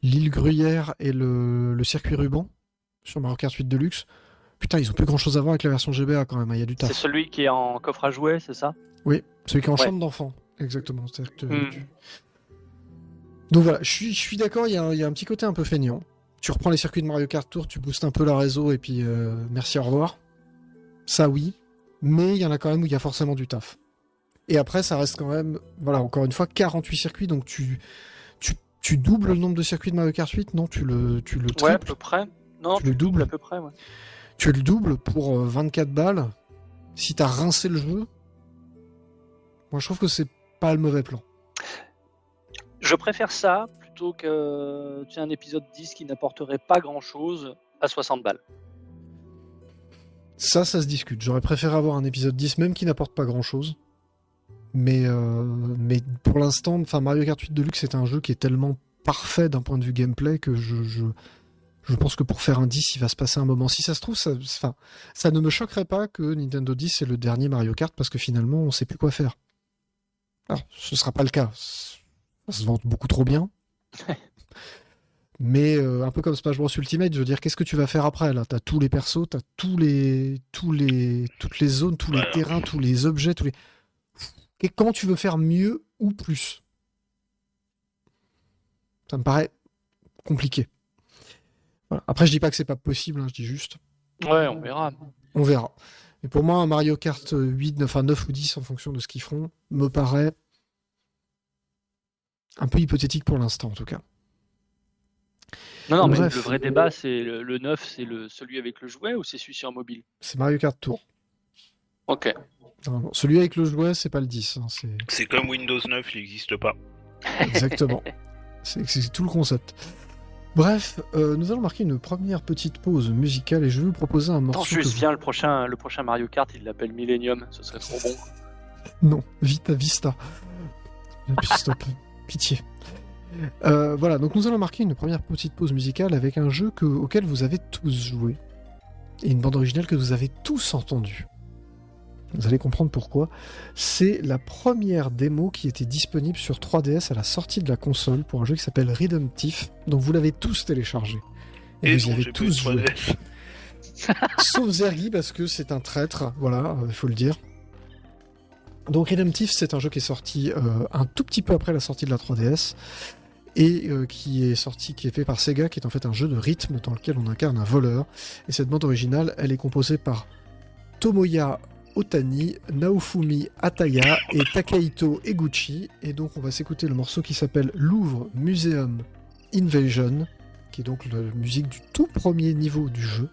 l'île Gruyère et le, le circuit ruban sur Mario Kart 8 Deluxe. Putain, ils ont plus grand chose à voir avec la version GBA quand même. hein, Il y a du C'est taf. celui qui est en coffre à jouets, c'est ça? Oui, celui qui est en Ouais. chambre d'enfant. Exactement. Que Hmm. tu- Donc voilà, je suis, je suis d'accord, il y, a un- il y a un petit côté un peu feignant. Tu reprends les circuits de Mario Kart Tour, tu boostes un peu la réseau et puis euh, merci, au revoir. Ça oui, mais il y en a quand même où il y a forcément du taf. Et après, ça reste quand même, voilà, encore une fois, 48 circuits, donc tu, tu, tu doubles le nombre de circuits de Mario Kart 8, non? Tu le, tu le Ouais, à peu près. Non, Tu le doubles à peu près, ouais. tu le doubles pour euh, 24 balles. Si t'as rincé le jeu, moi je trouve que c'est pas le mauvais plan. Je préfère ça plutôt que un épisode 10 qui n'apporterait pas grand chose à 60 balles. Ça, ça se discute. J'aurais préféré avoir un épisode 10, même qui n'apporte pas grand chose. Mais, euh, mais pour l'instant, enfin, Mario Kart 8 Deluxe, c'est un jeu qui est tellement parfait d'un point de vue gameplay que je, je, pense que pour faire un 10, il va se passer un moment. Si ça se trouve, ça, enfin, ça ne me choquerait pas que Nintendo 10 c'est le dernier Mario Kart parce que finalement, on sait plus quoi faire. Alors, ce sera pas le cas. Ça se vend beaucoup trop bien. Mais euh, un peu comme Smash Bros Ultimate, je veux dire, qu'est-ce que tu vas faire après là? T'as tous les persos, t'as tous les, tous les, toutes les zones, tous les terrains, tous les objets, tous les. Et comment tu veux faire mieux ou plus? Ça me paraît compliqué. Voilà. Après, je dis pas que c'est pas possible, hein, je dis juste, Ouais, on verra. on verra. Mais pour moi, un Mario Kart 8, 9, enfin 9 ou 10 en fonction de ce qu'ils feront, me paraît un peu hypothétique pour l'instant en tout cas. Non, non, mais Bref. le vrai débat, c'est le, le 9, c'est le, celui avec le jouet ou c'est celui sur mobile? C'est Mario Kart Tour. Ok. Celui avec le jouet, c'est pas le 10. hein, c'est C'est comme Windows 9, il n'existe pas. exactement. c'est c'est tout le concept. Bref, euh, nous allons marquer une première petite pause musicale et je vais vous proposer un Attends, morceau. juste que vous- viens, le prochain, le prochain Mario Kart, il l'appelle Millennium, ce serait trop bon. Non, Vita Vista. Et puis, Stop. Pitié. Euh, voilà, donc nous allons marquer une première petite pause musicale avec un jeu que- auquel vous avez tous joué et une bande originale que vous avez tous entendue. Vous allez comprendre pourquoi. C'est la première démo qui était disponible sur 3DS à la sortie de la console pour un jeu qui s'appelle Redemptif, donc vous l'avez tous téléchargé. Et, vous y avez tous joué. 3DS. Sauf Zergi parce que c'est un traître, voilà, il faut le dire. Donc Redemptif, c'est un jeu qui est sorti euh, un tout petit peu après la sortie de la 3DS et euh, qui est sorti, qui est fait par Sega, qui est en fait un jeu de rythme dans lequel on incarne un voleur. Et cette bande originale, elle est composée par Tomoya Otani, Naofumi Ataya et Takahito Eguchi. Et donc on va s'écouter le morceau qui s'appelle Louvre Museum Invasion, qui est donc la musique du tout premier niveau du jeu.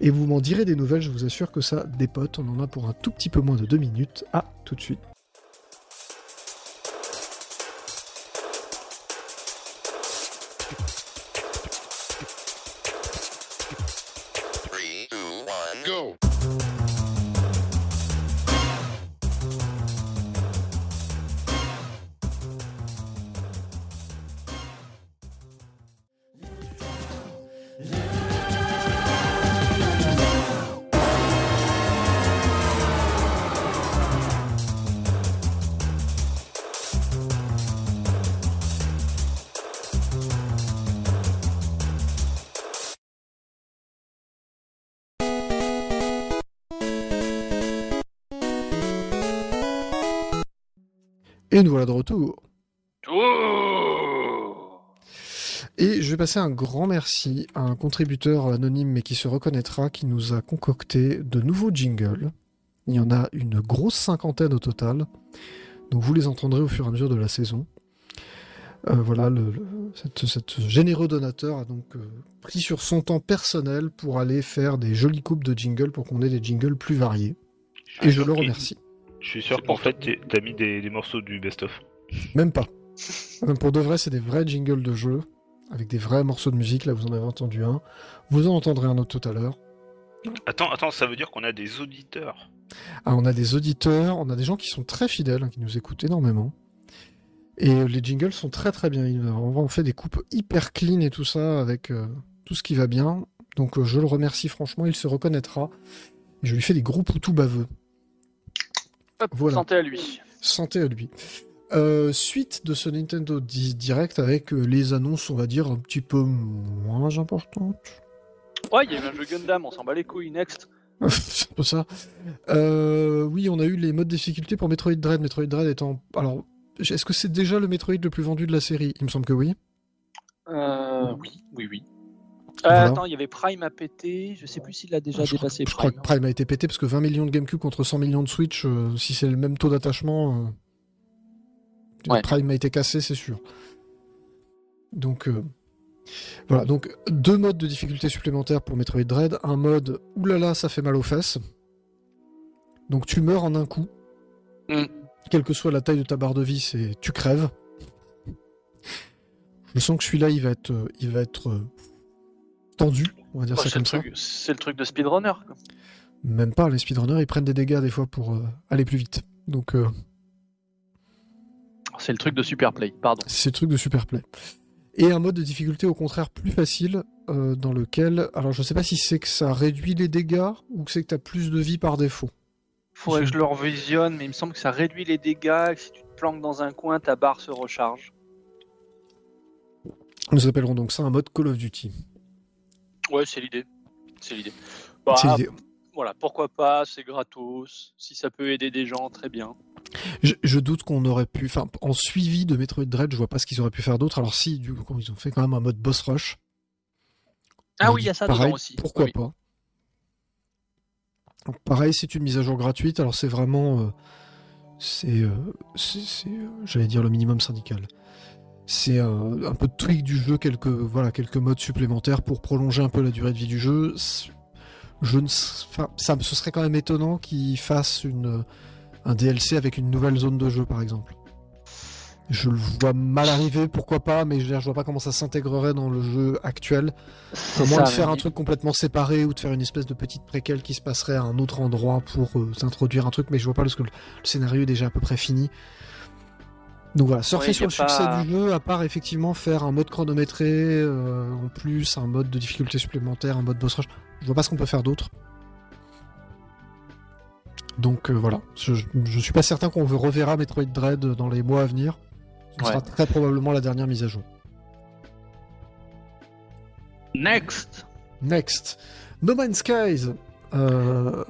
Et vous m'en direz des nouvelles, je vous assure que ça dépote. On en a pour un tout petit peu moins de deux minutes. À tout de suite. Et nous voilà de retour. Oh Et je vais passer un grand merci à un contributeur anonyme mais qui se reconnaîtra qui nous a concocté de nouveaux jingles. Il y en a une grosse cinquantaine au total. Donc vous les entendrez au fur et à mesure de la saison. Euh, voilà, le, le- cette, cette généreux donateur a donc euh, pris sur son temps personnel pour aller faire des jolies coupes de jingles pour qu'on ait des jingles plus variés. Et je le remercie. Je suis sûr qu'en pour fait, t'as mis des, des morceaux du best-of. Même pas. Même pour de vrai, c'est des vrais jingles de jeu, avec des vrais morceaux de musique. Là, vous en avez entendu un. Vous en entendrez un autre tout à l'heure. Attends, attends, ça veut dire qu'on a des auditeurs. Ah, on a des auditeurs, on a des gens qui sont très fidèles, hein, qui nous écoutent énormément. Et euh, les jingles sont très très bien. Ils- On on fait des coupes hyper clean et tout ça, avec euh, tout ce qui va bien. Donc euh, je le remercie franchement, il se reconnaîtra. Et je lui fais des gros poutous baveux. Hop, Voilà. Santé à lui. Santé à lui. Euh, suite de ce Nintendo Di- Direct avec euh, les annonces, on va dire, un petit peu moins importantes. Ouais, il y avait un jeu Gundam, on s'en bat les couilles, next. c'est un peu ça. Euh, oui, on a eu les modes difficulté pour Metroid Dread. Metroid Dread étant. Alors, est-ce que c'est déjà le Metroid le plus vendu de la série? Il me semble que oui. Euh, oui, oui, oui. Euh, Voilà. Attends, il y avait Prime à péter, je sais plus s'il a déjà je crois, dépassé je crois Prime. que Prime a été pété parce que 20 millions de GameCube contre 100 millions de Switch, euh, si c'est le même taux d'attachement, euh, Ouais. Prime a été cassé, c'est sûr. Donc euh, voilà, donc deux modes de difficulté supplémentaires pour Metroid Dread. Un mode oulala, ça fait mal aux fesses. Donc tu meurs en un coup. Mm. Quelle que soit la taille de ta barre de vie, c'est tu crèves. Je sens que celui-là, il va être, il va être tendu, on va dire Ouais, ça c'est, le comme ça. truc, c'est le truc de speedrunner. quoi. Même pas, les speedrunners, ils prennent des dégâts des fois pour euh, aller plus vite. Donc, euh, C'est le truc de Superplay, pardon. c'est le truc de superplay. Et un mode de difficulté au contraire plus facile, euh, dans lequel, alors je sais pas si c'est que ça réduit les dégâts ou que c'est que t'as plus de vie par défaut. Faudrait que Je- je le revisionne, mais il me semble que ça réduit les dégâts, que si tu te planques dans un coin, ta barre se recharge. Nous appellerons donc ça un mode Call of Duty. Ouais, c'est l'idée. C'est l'idée. Bah, C'est l'idée. Voilà, pourquoi pas, c'est gratos. Si ça peut aider des gens, très bien. Je, je doute qu'on aurait pu, enfin, en suivi de Metroid Dread, je vois pas ce qu'ils auraient pu faire d'autre. Alors si, du coup, ils ont fait quand même un mode boss rush. Ah oui, il y a ça pareil, dedans aussi. Pourquoi Oui, pas Donc, Pareil, c'est une mise à jour gratuite. Alors c'est vraiment, euh, c'est, euh, c'est, euh, j'allais dire le minimum syndical. C'est un peu de tweak du jeu, quelques voilà, quelques modes supplémentaires pour prolonger un peu la durée de vie du jeu. Je ne, enfin, ça, ce serait quand même étonnant qu'ils fassent une un DLC avec une nouvelle zone de jeu, par exemple. Je le vois mal arriver, pourquoi pas, mais je, je vois pas comment ça s'intégrerait dans le jeu actuel. Ça, de faire un truc complètement séparé ou de faire une espèce de petite préquelle qui se passerait à un autre endroit pour euh, s'introduire un truc, mais je vois pas parce que le, le scénario est déjà à peu près fini. Donc voilà, surfer sur le succès du jeu, à part effectivement faire un mode chronométré euh, en plus, un mode de difficulté supplémentaire, un mode boss rush, je vois pas ce qu'on peut faire d'autre. Donc euh, voilà, je, je suis pas certain qu'on reverra Metroid Dread dans les mois à venir. Ce Ouais. sera très probablement la dernière mise à jour. Next Next, No Man's Skies. Euh,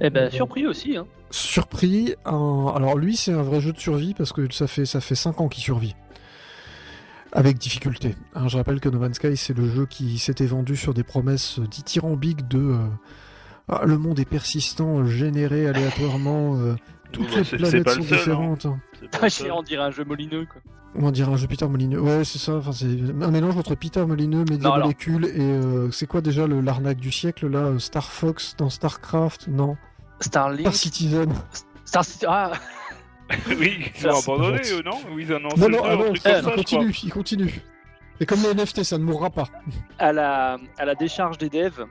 Eh ben, surpris aussi. Hein. Surpris. un- Alors lui, c'est un vrai jeu de survie parce que ça fait ça fait 5 ans qu'il survit. Avec difficulté. Hein, je rappelle que No Man's Sky, c'est le jeu qui s'était vendu sur des promesses dithyrambiques de euh, ah, le monde est persistant, généré aléatoirement, euh, toutes les planètes pas sont le seul, différentes. Pas. On dirait un jeu molineux. Quoi. On dirait un jeu Peter Molineux. Ouais, c'est ça. Enfin, c'est un mélange entre Peter Molineux, Media Molecule et euh, c'est quoi déjà le- l'arnaque du siècle là euh, Star Fox dans Starcraft? Non. Starlink. Star Citizen. Star Ah, oui, ils Ça, ont abandonné, non Ou ils annoncent Non, non, ah non, ça, crois. continue, il continue. Et comme les NFT, ça ne mourra pas. à la, à la décharge des devs,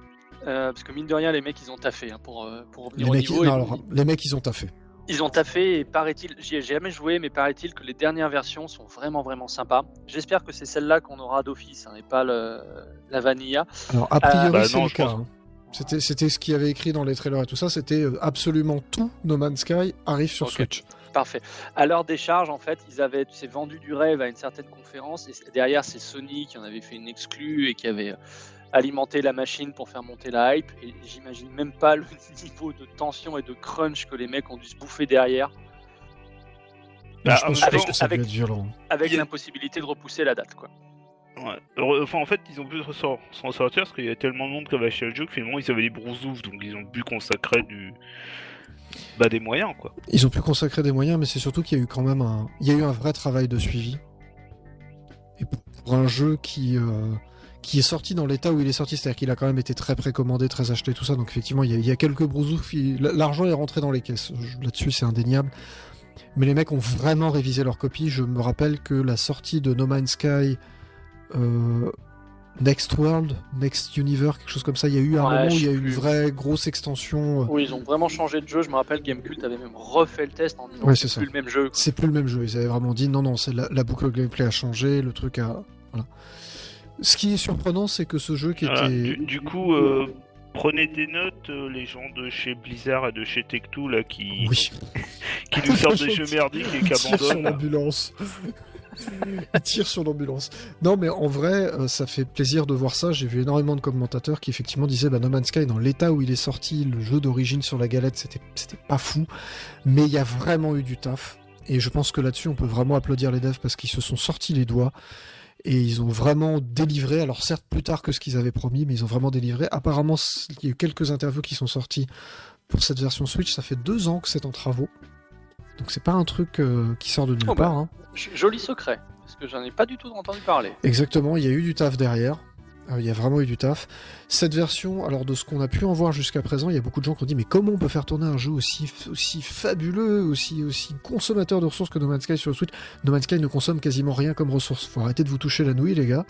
euh, parce que mine de rien, les mecs, ils ont taffé hein, pour, euh, pour revenir Les au mecs, niveau. non, et- alors, les mecs, ils ont taffé. Ils ont taffé et paraît-il, j'y ai jamais joué, mais paraît-il que les dernières versions sont vraiment vraiment sympas. J'espère que c'est celle-là qu'on aura d'office hein, et pas le, la vanilla. Alors, a priori, bah c'est non, le je cas. pense- hein. C'était, c'était ce qu'il y avait écrit dans les trailers et tout ça. C'était euh, absolument tout No Man's Sky arrive sur. Switch. Parfait. À leur décharge, en fait, ils avaient sais, vendu du rêve à une certaine conférence et c'est- derrière, c'est Sony qui en avait fait une exclue et qui avait euh, alimenté la machine pour faire monter la hype. Et j'imagine même pas le niveau de tension et de crunch que les mecs ont dû se bouffer derrière. Bah, je en pense, temps- que ça avec- violent. Avec l'impossibilité de repousser la date, quoi. Heureux- Enfin, en fait, ils ont pu s'en sor- s'en sortir parce qu'il y a tellement de monde qui avait acheté le jeu que finalement ils avaient des brousoufs, donc ils ont pu consacrer. Bah, des moyens, quoi. Ils ont pu consacrer des moyens, mais c'est surtout qu'il y a eu quand même un, il y a eu un vrai travail de suivi. Pour, un jeu qui, euh, qui est sorti dans l'état où il est sorti, c'est-à-dire qu'il a quand même été très précommandé, très acheté, tout ça. Donc effectivement, il y a, il y a quelques brousoufs. L'argent est rentré dans les caisses. Là-dessus, c'est indéniable. Mais les mecs ont vraiment révisé leur copie. Je me rappelle que la sortie de No Man's Sky, euh, Next World, Next Universe, quelque chose comme ça, il y a eu un Ouais, moment où il y a eu une vraie grosse extension. euh, Oui, ils ont vraiment changé de jeu. Je me rappelle, Gamecult avait même refait le test en disant Ouais, c'est plus le même jeu. C'est plus le même jeu. Ils avaient vraiment dit non, non, c'est la, la boucle gameplay a changé, le truc a. Voilà. Ce qui est surprenant, c'est que ce jeu qui Voilà. était. Du, du coup, euh, prenez des notes, euh, les gens de chez Blizzard et de chez Tech2 là qui, Oui. qui nous sortent des jeux merdiques et qui abandonnent. l'ambulance. Il tire sur l'ambulance. Non, mais en vrai, euh, ça fait plaisir de voir ça. J'ai vu énormément de commentateurs qui effectivement disaient bah, No Man's Sky, dans l'état où il est sorti, le jeu d'origine sur la galette, c'était c'était pas fou. Mais il y a vraiment eu du taf. Et je pense que là-dessus, on peut vraiment applaudir les devs parce qu'ils se sont sortis les doigts. Et ils ont vraiment délivré, alors certes plus tard que ce qu'ils avaient promis, mais ils ont vraiment délivré. Apparemment, il y a eu quelques interviews qui sont sorties pour cette version Switch. Ça fait deux ans que c'est en travaux. Donc c'est pas un truc euh, qui sort de nulle Oh bah. part. hein. J- Joli secret, parce que j'en ai pas du tout entendu parler. Exactement, il y a eu du taf derrière. Euh, Il y a vraiment eu du taf. Cette version, alors de ce qu'on a pu en voir jusqu'à présent, il y a beaucoup de gens qui ont dit mais comment on peut faire tourner un jeu aussi, aussi fabuleux, aussi, aussi consommateur de ressources que No Man's Sky sur le Switch? No Man's Sky ne consomme quasiment rien comme ressources. Faut arrêter de vous toucher la nouille les gars.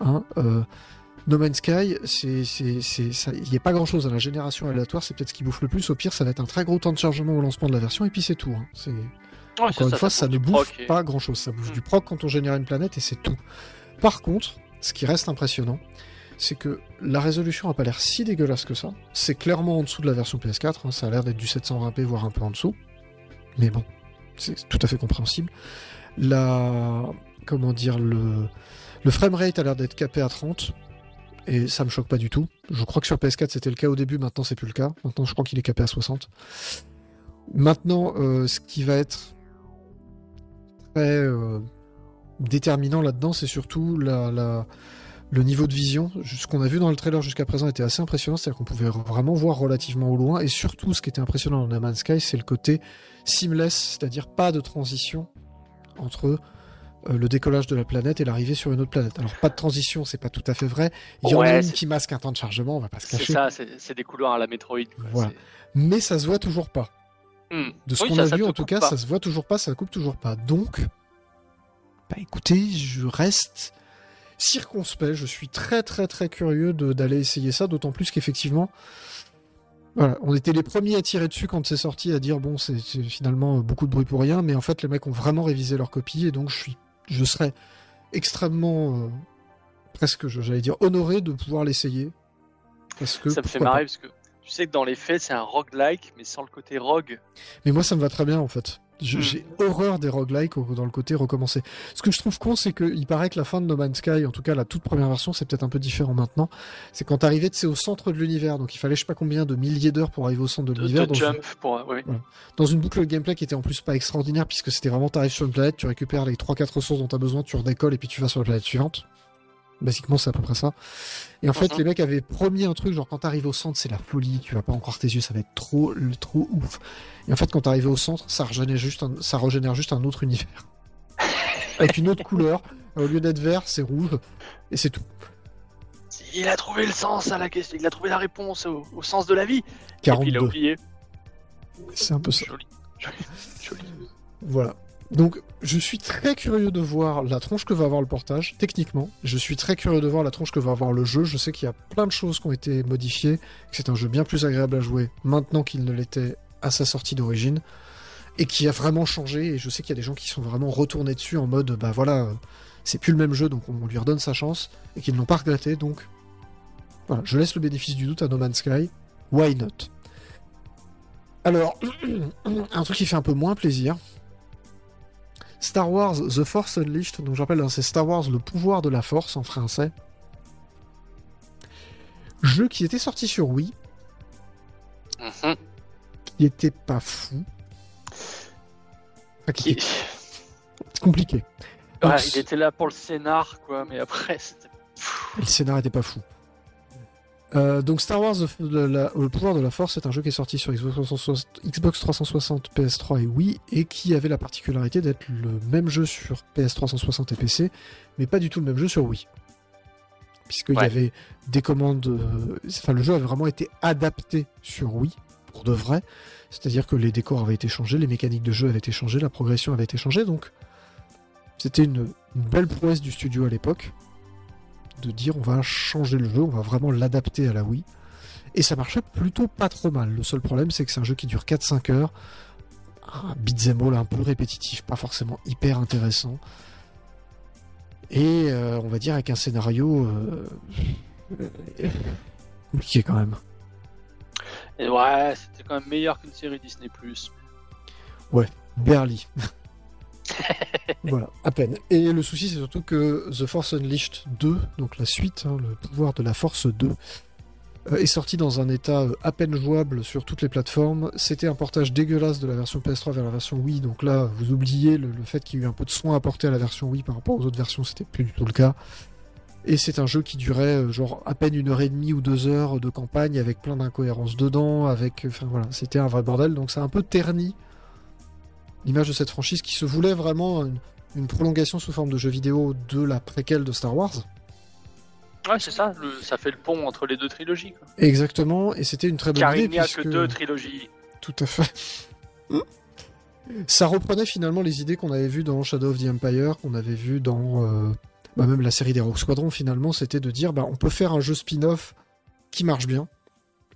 Hein, euh, no Man's Sky, il n'y a pas grand chose à la génération aléatoire, c'est peut-être ce qui bouffe le plus. Au pire, ça va être un très gros temps de chargement au lancement de la version, et puis c'est tout. hein. C'est... Ouais, Encore une fois, ça, ne bouffe et- pas grand chose. Ça bouffe Mm. du proc quand on génère une planète et c'est tout. Par contre, ce qui reste impressionnant, c'est que la résolution a pas l'air si dégueulasse que ça. C'est clairement en dessous de la version PS4. hein. Ça a l'air d'être du 720p, voire un peu en dessous. Mais bon, c'est tout à fait compréhensible. La. Comment dire Le, le framerate a l'air d'être capé à 30. Et ça me choque pas du tout. Je crois que sur PS4 c'était le cas au début, maintenant c'est plus le cas. Maintenant je crois qu'il est capé à 60. Maintenant, euh, ce qui va être très euh, déterminant là-dedans, c'est surtout le niveau de vision. Ce qu'on a vu dans le trailer jusqu'à présent était assez impressionnant, c'est-à-dire qu'on pouvait vraiment voir relativement au loin. Et surtout, ce qui était impressionnant dans No Man's Sky, c'est le côté seamless, c'est-à-dire pas de transition entre le décollage de la planète et l'arrivée sur une autre planète. Alors, pas de transition, c'est pas tout à fait vrai. Il y en a une c'est- qui masque un temps de chargement, on va pas se C'est cacher. ça, c'est c'est des couloirs à la Metroid. quoi. Voilà. C'est- Mais ça se voit toujours pas. Hmm. De ce Oui, qu'on a ça vu, en tout cas, pas. ça se voit toujours pas, ça coupe toujours pas. Donc, bah écoutez, je reste circonspect. Je suis très très très curieux de- d'aller essayer ça, d'autant plus qu'effectivement, voilà, on était les premiers à tirer dessus quand c'est sorti, à dire bon, c'est c'est finalement euh, beaucoup de bruit pour rien, mais en fait, les mecs ont vraiment révisé leur copie et donc je suis, je serais extrêmement, euh, presque, je- j'allais dire, honoré de pouvoir l'essayer. Parce que Ça me fait pas. marrer parce que tu sais que dans les faits, c'est un roguelike, mais sans le côté rogue. Mais moi, ça me va très bien en fait. Hmm. J'ai horreur des roguelikes dans le côté recommencer. Ce que je trouve con, c'est qu'il paraît que la fin de No Man's Sky, en tout cas la toute première version, c'est peut-être un peu différent maintenant. C'est quand t'arrivais, sais, au centre de l'univers. Donc il fallait je sais pas combien de milliers d'heures pour arriver au centre de De, l'univers. Dans, jump pour. oui. dans une boucle de gameplay qui était en plus pas extraordinaire, puisque c'était vraiment t'arrives sur une planète, tu récupères les 3-4 ressources dont t'as besoin, tu redécolles et puis tu vas sur la planète suivante. Basiquement, c'est à peu près ça. Et en fait, les mecs avaient promis un truc, genre quand t'arrives au centre, c'est la folie, tu vas pas en croire tes yeux, ça va être trop, trop ouf. Et en fait, quand t'arrives au centre, ça régénère juste un, ça régénère juste un autre univers. Avec une autre couleur. Au lieu d'être vert, c'est rouge. Et c'est tout. Il a trouvé le sens à la question, il a trouvé la réponse au, au sens de la vie. Et puis il a 42. oublié. C'est un peu ça. Joli. Joli. Joli. Voilà. Donc, je suis très curieux de voir la tronche que va avoir le portage, techniquement. Je suis très curieux de voir la tronche que va avoir le jeu. Je sais qu'il y a plein de choses qui ont été modifiées, que c'est un jeu bien plus agréable à jouer maintenant qu'il ne l'était à sa sortie d'origine, et qui a vraiment changé. Et je sais qu'il y a des gens qui sont vraiment retournés dessus en mode, bah voilà, c'est plus le même jeu, donc on lui redonne sa chance, et qu'ils ne l'ont pas regretté. Donc, voilà, je laisse le bénéfice du doute à No Man's Sky. Why not? Alors, un truc qui fait un peu moins plaisir. Star Wars The Force Unleashed, donc je rappelle, hein, c'est Star Wars Le pouvoir de la force en français. Jeu qui était sorti sur Wii, Mhm. qui était pas fou. Qui- qui- C'est compliqué. Ouais, il était là pour le scénar, quoi, mais après, c'était. Le scénar était pas fou. Euh, donc Star Wars, le, la- le pouvoir de la Force, c'est un jeu qui est sorti sur Xbox 360, Xbox 360, PS3 et Wii, et qui avait la particularité d'être le même jeu sur PS 360 et PC, mais pas du tout le même jeu sur Wii. Puisqu'il y Ouais. avait des commandes... euh, Enfin, le jeu avait vraiment été adapté sur Wii, pour de vrai. C'est-à-dire que les décors avaient été changés, les mécaniques de jeu avaient été changées, la progression avait été changée, donc c'était une, une belle prouesse du studio à l'époque de dire on va changer le jeu, on va vraiment l'adapter à la Wii. Et ça marchait plutôt pas trop mal. Le seul problème, c'est que c'est un jeu qui dure 4-5 heures. Un beat'em all un peu répétitif, pas forcément hyper intéressant. Et euh, on va dire avec un scénario euh, euh, compliqué quand même. Et ouais, c'était quand même meilleur qu'une série Disney. Barely. voilà, à peine. Et le souci, c'est surtout que The Force Unleashed 2, donc la suite, hein, le pouvoir de la Force 2, euh, est sorti dans un état euh, à peine jouable sur toutes les plateformes. C'était un portage dégueulasse de la version PS3 vers la version Wii, donc là, vous oubliez le, fait qu'il y a eu un peu de soin apporté à la version Wii par rapport aux autres versions, c'était plus du tout le cas. Et c'est un jeu qui durait euh, genre à peine une heure et demie ou deux heures de campagne avec plein d'incohérences dedans, avec, enfin voilà, c'était un vrai bordel. Donc ça a un peu terni l'image de cette franchise qui se voulait vraiment une, une prolongation sous forme de jeu vidéo de la préquelle de Star Wars. Ouais, c'est ça, le- ça fait le pont entre les deux trilogies. Quoi. Exactement, et c'était une très bonne Car idée il n'y a puisque que deux trilogies. tout à fait. Ça reprenait finalement les idées qu'on avait vues dans Shadow of the Empire, qu'on avait vu dans euh, bah, même la série des Rogue Squadron. Finalement, c'était de dire bah, on peut faire un jeu spin-off qui marche bien,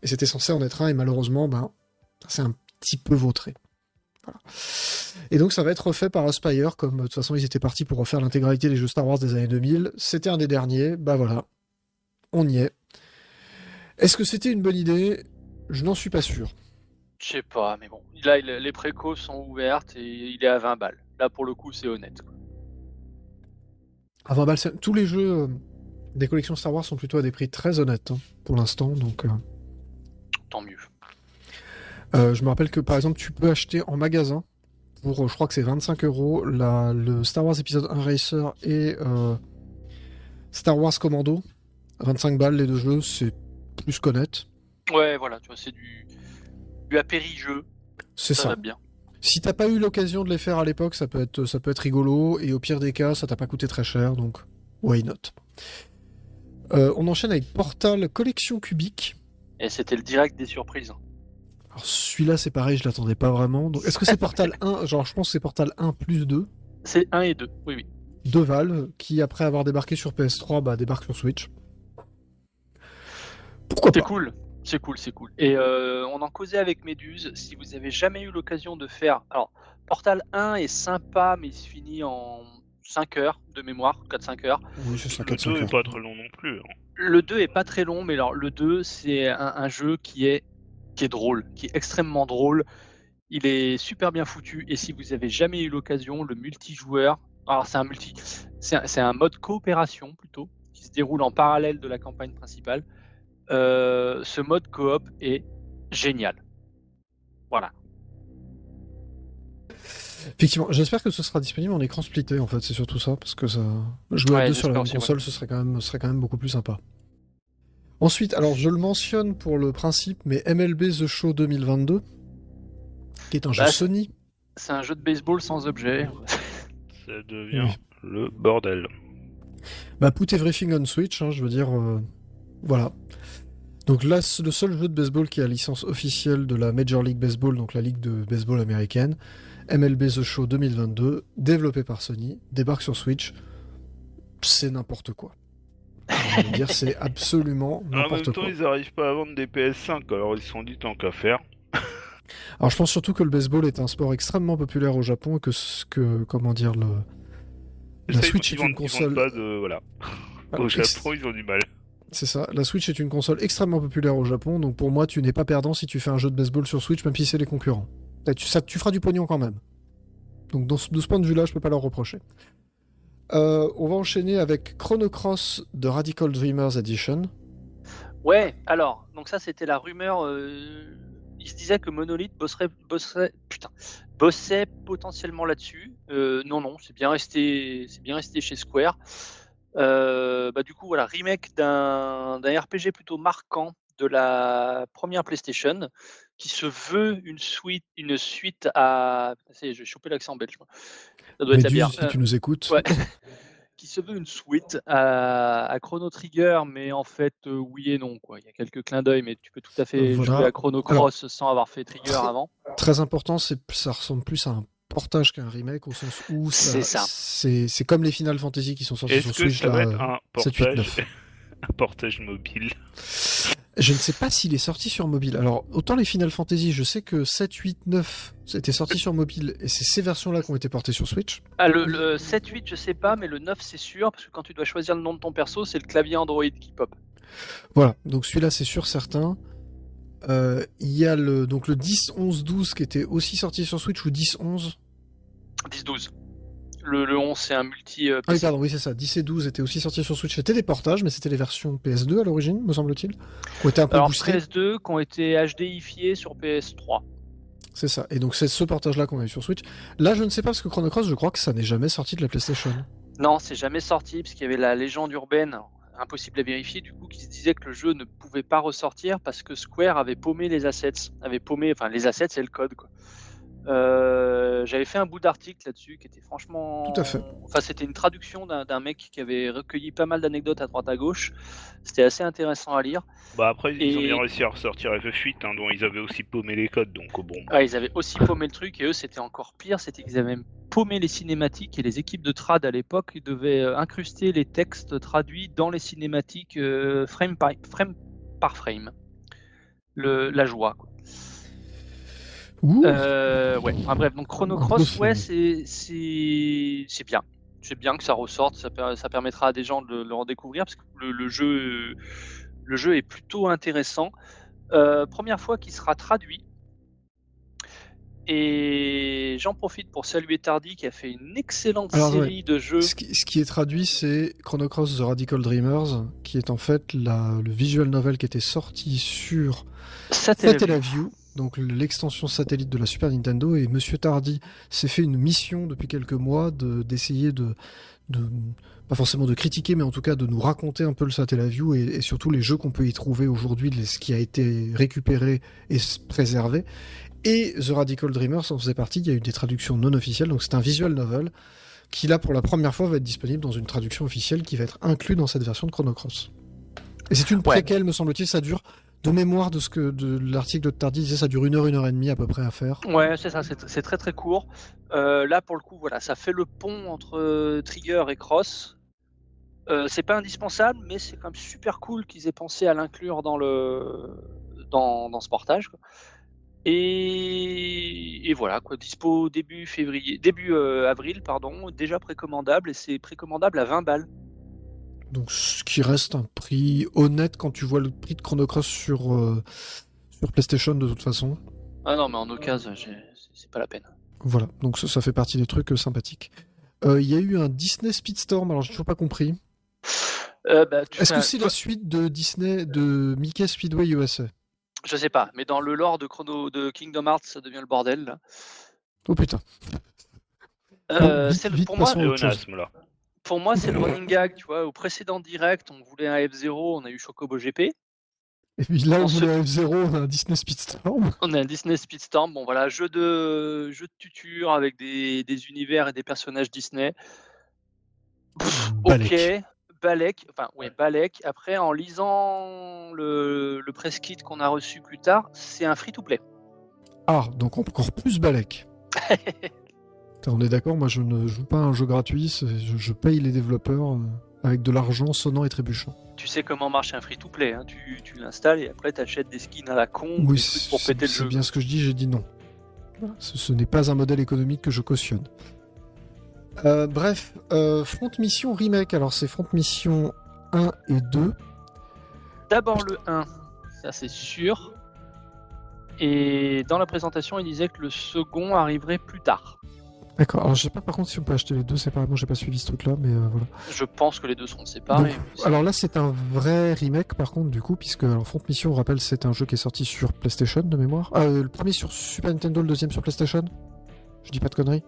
et c'était censé en être un, et malheureusement, ben c'est un petit peu vautré. Voilà. Et donc ça va être refait par Aspire, comme de toute façon ils étaient partis pour refaire l'intégralité des jeux Star Wars des années 2000. C'était un des derniers, bah voilà, on y est. Est-ce que c'était une bonne idée? Je n'en suis pas sûr. Je sais pas, mais bon. Là, les précos sont ouvertes et il est à 20 balles. Là, pour le coup, c'est honnête. quoi. À 20 balles, c'est- tous les jeux euh, des collections Star Wars sont plutôt à des prix très honnêtes hein, pour l'instant. Donc, euh, Tant mieux. Euh, je me rappelle que par exemple, tu peux acheter en magasin pour, euh, je crois que c'est 25 euros, la- le Star Wars épisode 1 Racer et euh, Star Wars Commando. 25 balles les deux jeux, c'est plus qu'honnête. Ouais, voilà, tu vois, c'est du, du apéri-jeu. C'est Ça, bien. Si t'as pas eu l'occasion de les faire à l'époque, ça peut être ça peut être rigolo et au pire des cas, ça t'a pas coûté très cher, donc why not? Euh, on enchaîne avec Portal Collection Cubique. Et c'était le direct des surprises. Alors celui-là c'est pareil, je l'attendais pas vraiment. Donc est-ce que c'est Portal 1 Genre je pense que c'est Portal 1 plus 2 C'est 1 et 2, oui, oui. de Valve qui après avoir débarqué sur PS3 bah, débarque sur Switch. Pourquoi C'est cool, c'est cool, c'est cool. Et euh, on en causait avec Méduse. Si vous avez jamais eu l'occasion de faire. Alors, Portal 1 est sympa, mais il se finit en 5 heures de mémoire, 4-5 heures. Oui, c'est ça, Le 4 2 est pas très long non plus. hein. Le 2 est pas très long, mais alors le 2, c'est un, un jeu qui est, qui est drôle, qui est extrêmement drôle. Il est super bien foutu. Et si vous avez jamais eu l'occasion, le multijoueur. Alors, c'est un multi. C'est un, mode coopération plutôt, qui se déroule en parallèle de la campagne principale. Euh, ce mode coop est génial. Voilà. Effectivement, j'espère que ce sera disponible en écran splitté en fait, c'est surtout ça, parce que ça. Jouer à deux sur la même ouais. console, ce serait quand, même, ce serait quand même beaucoup plus sympa. Ensuite, alors je le mentionne pour le principe, mais MLB The Show 2022, qui est un jeu Bah, Sony. C'est un jeu de baseball sans objet. Ça devient le bordel. Bah, put everything on Switch, hein, je veux dire. euh, voilà. Donc là, c'est le seul jeu de baseball qui a licence officielle de la Major League Baseball, donc la ligue de baseball américaine. MLB The Show 2022, développé par Sony, débarque sur Switch. C'est n'importe quoi. Je veux dire, c'est absolument En même n'importe temps, quoi. ils arrivent pas à vendre des PS5, alors ils se sont dit tant qu'à faire. Alors je pense surtout que le baseball est un sport extrêmement populaire au Japon et que, ce que comment dire, le... La Switch est une console- de... Voilà. Alors, Au Japon, ils ont du mal. C'est ça. La Switch est une console extrêmement populaire au Japon, donc pour moi, tu n'es pas perdant si tu fais un jeu de baseball sur Switch, même si c'est les concurrents. Tu, ça, tu feras du pognon quand même. Donc dans ce- de ce point de vue-là, je peux pas leur reprocher. Euh, on va enchaîner avec Chrono Cross de Radical Dreamers Edition. Ouais, alors, donc ça c'était la rumeur. euh, il se disait que Monolith bosserait, bosserait, putain, bossait potentiellement là-dessus. Euh, non, non, c'est bien resté, bien resté chez Square. Bah, du coup, voilà, remake d'un RPG plutôt marquant de la première PlayStation, qui se veut une suite, une suite à. Je vais choper l'accent belge. moi. Ça doit être la bière. si Euh, tu nous écoutes. ouais. qui se veut une suite à, à Chrono Trigger, mais en fait, euh, oui et non. Quoi. Il y a quelques clins d'œil, mais tu peux tout à fait Voilà. jouer à Chrono Cross sans avoir fait Trigger avant. Très important, c'est ça ressemble plus à un portage qu'un remake au sens où ça- C'est c'est comme les Final Fantasy qui sont sortis sur Switch là. être un 7, 8, portage, 9. un portage mobile? Je ne sais pas s'il est sorti sur mobile. Alors, autant les Final Fantasy, je sais que 7, 8, 9 c'était sorti sur mobile et c'est ces versions-là qui ont été portées sur Switch. Ah, le, le 7-8, je sais pas, mais le 9, c'est sûr, parce que quand tu dois choisir le nom de ton perso, c'est le clavier Android qui pop. Voilà, donc celui-là c'est sûr certain. Euh, Il y a le donc le 10, 11, 12 qui était aussi sorti sur Switch ou 10, 11. 10-12. Le, le 11, c'est un multi. euh, Ah oui, pardon, oui, c'est ça. 10 et 12 étaient aussi sortis sur Switch. C'était des portages, mais c'était les versions PS2 à l'origine, me semble-t-il. Qui ont été un peu Alors, boostées. PS2 qui ont été HDifiés sur PS3. C'est ça. Et donc, c'est ce portage-là qu'on a eu sur Switch. Là, je ne sais pas, parce que Chrono Cross, je crois que ça n'est jamais sorti de la PlayStation. Non, c'est jamais sorti, parce qu'il y avait la légende urbaine, impossible à vérifier, du coup, qui se disait que le jeu ne pouvait pas ressortir parce que Square avait paumé les assets. Avait paumé, enfin, les assets, c'est le code, quoi. Euh, J'avais fait un bout d'article là-dessus qui était franchement. Tout à fait. Enfin, c'était une traduction d'un d'un mec qui avait recueilli pas mal d'anecdotes à droite à gauche. C'était assez intéressant à lire. Bah après, ils ont bien réussi à ressortir FF8, hein, dont ils avaient aussi paumé les codes, donc bon. Ah, ils avaient aussi paumé le truc et eux c'était encore pire, c'était qu'ils avaient même paumé les cinématiques et les équipes de trad à l'époque ils devaient euh, incruster les textes traduits dans les cinématiques euh, frame, par, frame par frame. Le, la joie. Quoi. Euh, ouais. Enfin, bref, donc Chrono Cross, ouais, c'est c'est c'est bien. C'est bien que ça ressorte, ça, per- ça permettra à des gens de le, redécouvrir parce que le, le jeu le jeu est plutôt intéressant. Euh, première fois qu'il sera traduit. Et j'en profite pour saluer Tardy qui a fait une excellente Alors, série de jeux. Ce qui, ce qui est traduit, c'est Chrono Cross The Radical Dreamers, qui est en fait la- le visual novel qui était sorti sur Satellaview, donc l'extension satellite de la Super Nintendo, et Monsieur Tardy s'est fait une mission depuis quelques mois de- d'essayer de, de, pas forcément de critiquer, mais en tout cas de nous raconter un peu le Satellaview et, et surtout les jeux qu'on peut y trouver aujourd'hui, ce qui a été récupéré et préservé. Et The Radical Dreamers en faisait partie, il y a eu des traductions non officielles, donc c'est un visual novel qui là pour la première fois va être disponible dans une traduction officielle qui va être inclus dans cette version de Chrono Cross. Et c'est une Ouais. préquelle, me semble-t-il, ça dure de mémoire de ce que de l'article de Tardy disait, ça dure une heure, une heure et demie à peu près à faire. Ouais, c'est ça, c'est très très court. Euh, là, pour le coup, voilà, ça fait le pont entre euh, Trigger et Cross. Euh, c'est pas indispensable, mais c'est quand même super cool qu'ils aient pensé à l'inclure dans ce portage. Et, voilà, quoi, dispo début février, début avril, pardon, déjà précommandable et c'est précommandable à 20 balles. Donc ce qui reste un prix honnête quand tu vois le prix de Chrono Cross sur, euh, sur PlayStation de toute façon. Ah non, mais en occasion, c'est- pas la peine. Voilà, donc ça, ça fait partie des trucs euh, sympathiques. Euh, Il y a eu un Disney Speedstorm, alors j'ai toujours pas compris. Euh, bah, Est-ce que c'est la suite de Disney, de Mickey Speedway USA Je sais pas, mais dans le lore de Chrono de Kingdom Hearts, ça devient le bordel. là. Oh putain. Euh, vite, c'est le- vite, pour moi, là. Pour moi, c'est le running gag, tu vois. Au précédent direct, on voulait un F0, on a eu Chocobo GP. Et puis là, On on voulait un F0, on a un Disney Speedstorm. On a un Disney Speedstorm. Bon, voilà, jeu de, jeu de tuture avec des, des univers et des personnages Disney. Pff, Balek. Ok, Balek. Enfin, ouais, Balek. Après, en lisant le, le press kit qu'on a reçu plus tard, c'est un free-to-play. Ah, donc encore plus Balek. On est d'accord, moi je ne joue pas à un jeu gratuit, c'est- je, je paye les développeurs euh, avec de l'argent sonnant et trébuchant. Tu sais comment marche un free-to-play. hein. Tu, tu l'installes et après, tu achètes des skins à la con Oui, des trucs pour c'est péter le c'est jeu. bien ce que je dis, j'ai dit non. Voilà, Ce, ce n'est pas un modèle économique que je cautionne. Euh, bref, euh, Front Mission Remake, alors c'est Front Mission 1 et 2. D'abord le 1, ça c'est sûr. Et dans la présentation, il disait que le second arriverait plus tard. D'accord. Alors je sais pas par contre si on peut acheter les deux séparément, j'ai pas suivi ce truc-là, mais euh, voilà. Je pense que les deux seront séparés. Donc, alors là, c'est un vrai remake par contre, du coup, puisque alors, Front Mission, on rappelle, c'est un jeu qui est sorti sur PlayStation de mémoire. Euh, le premier sur Super Nintendo, le deuxième sur PlayStation? Je dis pas de conneries.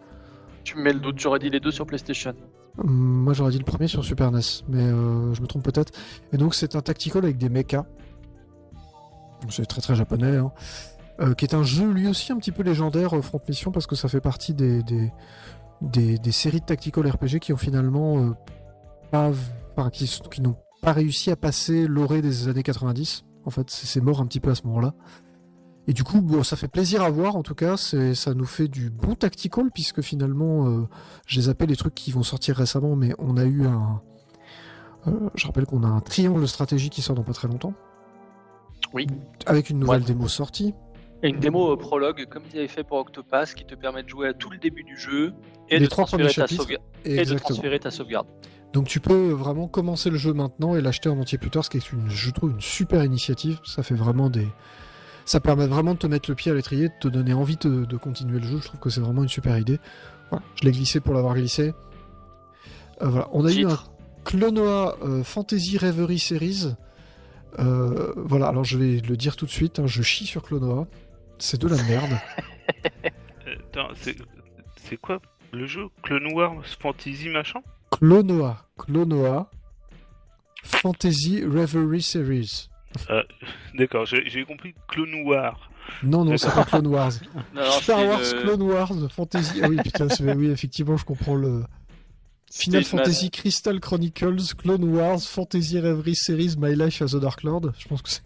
Tu me mets le doute, j'aurais dit les deux sur PlayStation. Hum, Moi, j'aurais dit le premier sur Super NES, mais euh, je me trompe peut-être. Et donc, c'est un tactical avec des mechas. C'est très très japonais, hein. Euh, qui est un jeu lui aussi un petit peu légendaire, euh, Front Mission, parce que ça fait partie des, des, des, des séries de tactical RPG qui ont finalement euh, pas, enfin, qui, qui n'ont pas réussi à passer l'orée des années 90. En fait, c'est mort un petit peu à ce moment-là. Et du coup, bon, ça fait plaisir à voir. En tout cas, ça nous fait du bon tactical puisque finalement, euh, je les appelle les trucs qui vont sortir récemment, mais on a eu un. euh, je rappelle qu'on a un triangle stratégie qui sort dans pas très longtemps. Oui. Avec une nouvelle Ouais. démo sortie. Et une démo euh, prologue, comme ils avaient fait pour Octopass, qui te permet de jouer à tout le début du jeu et, Les de, trois transférer ta, sauvegarde, et de transférer ta sauvegarde. Donc tu peux vraiment commencer le jeu maintenant et l'acheter en entier plus tard, ce qui est une, je trouve une super initiative. Ça fait vraiment des, ça permet vraiment de te mettre le pied à l'étrier, de te donner envie de, de continuer le jeu. Je trouve que c'est vraiment une super idée. Voilà, je l'ai glissé pour l'avoir glissé. Euh, voilà, on a eu un. Clonoa euh, Fantasy Reverie Series. Euh, voilà, alors je vais le dire tout de suite, hein, je chie sur Clonoa. C'est de la merde. Euh, attends, c'est quoi le jeu Clone Wars Fantasy machin Clonoa, Clonoa Fantasy Reverie Series. D'accord, j'ai j'ai compris Clone War. Non, non, c'est pas Clone Wars. Non, non, Star Wars, une- Clone Wars, Fantasy. Ah oui, putain, oui, effectivement, je comprends le. Final Fantasy Crystal Chronicles, Clone Wars, Fantasy Reverie Series, My Life as a Dark Lord. Je pense que c'est.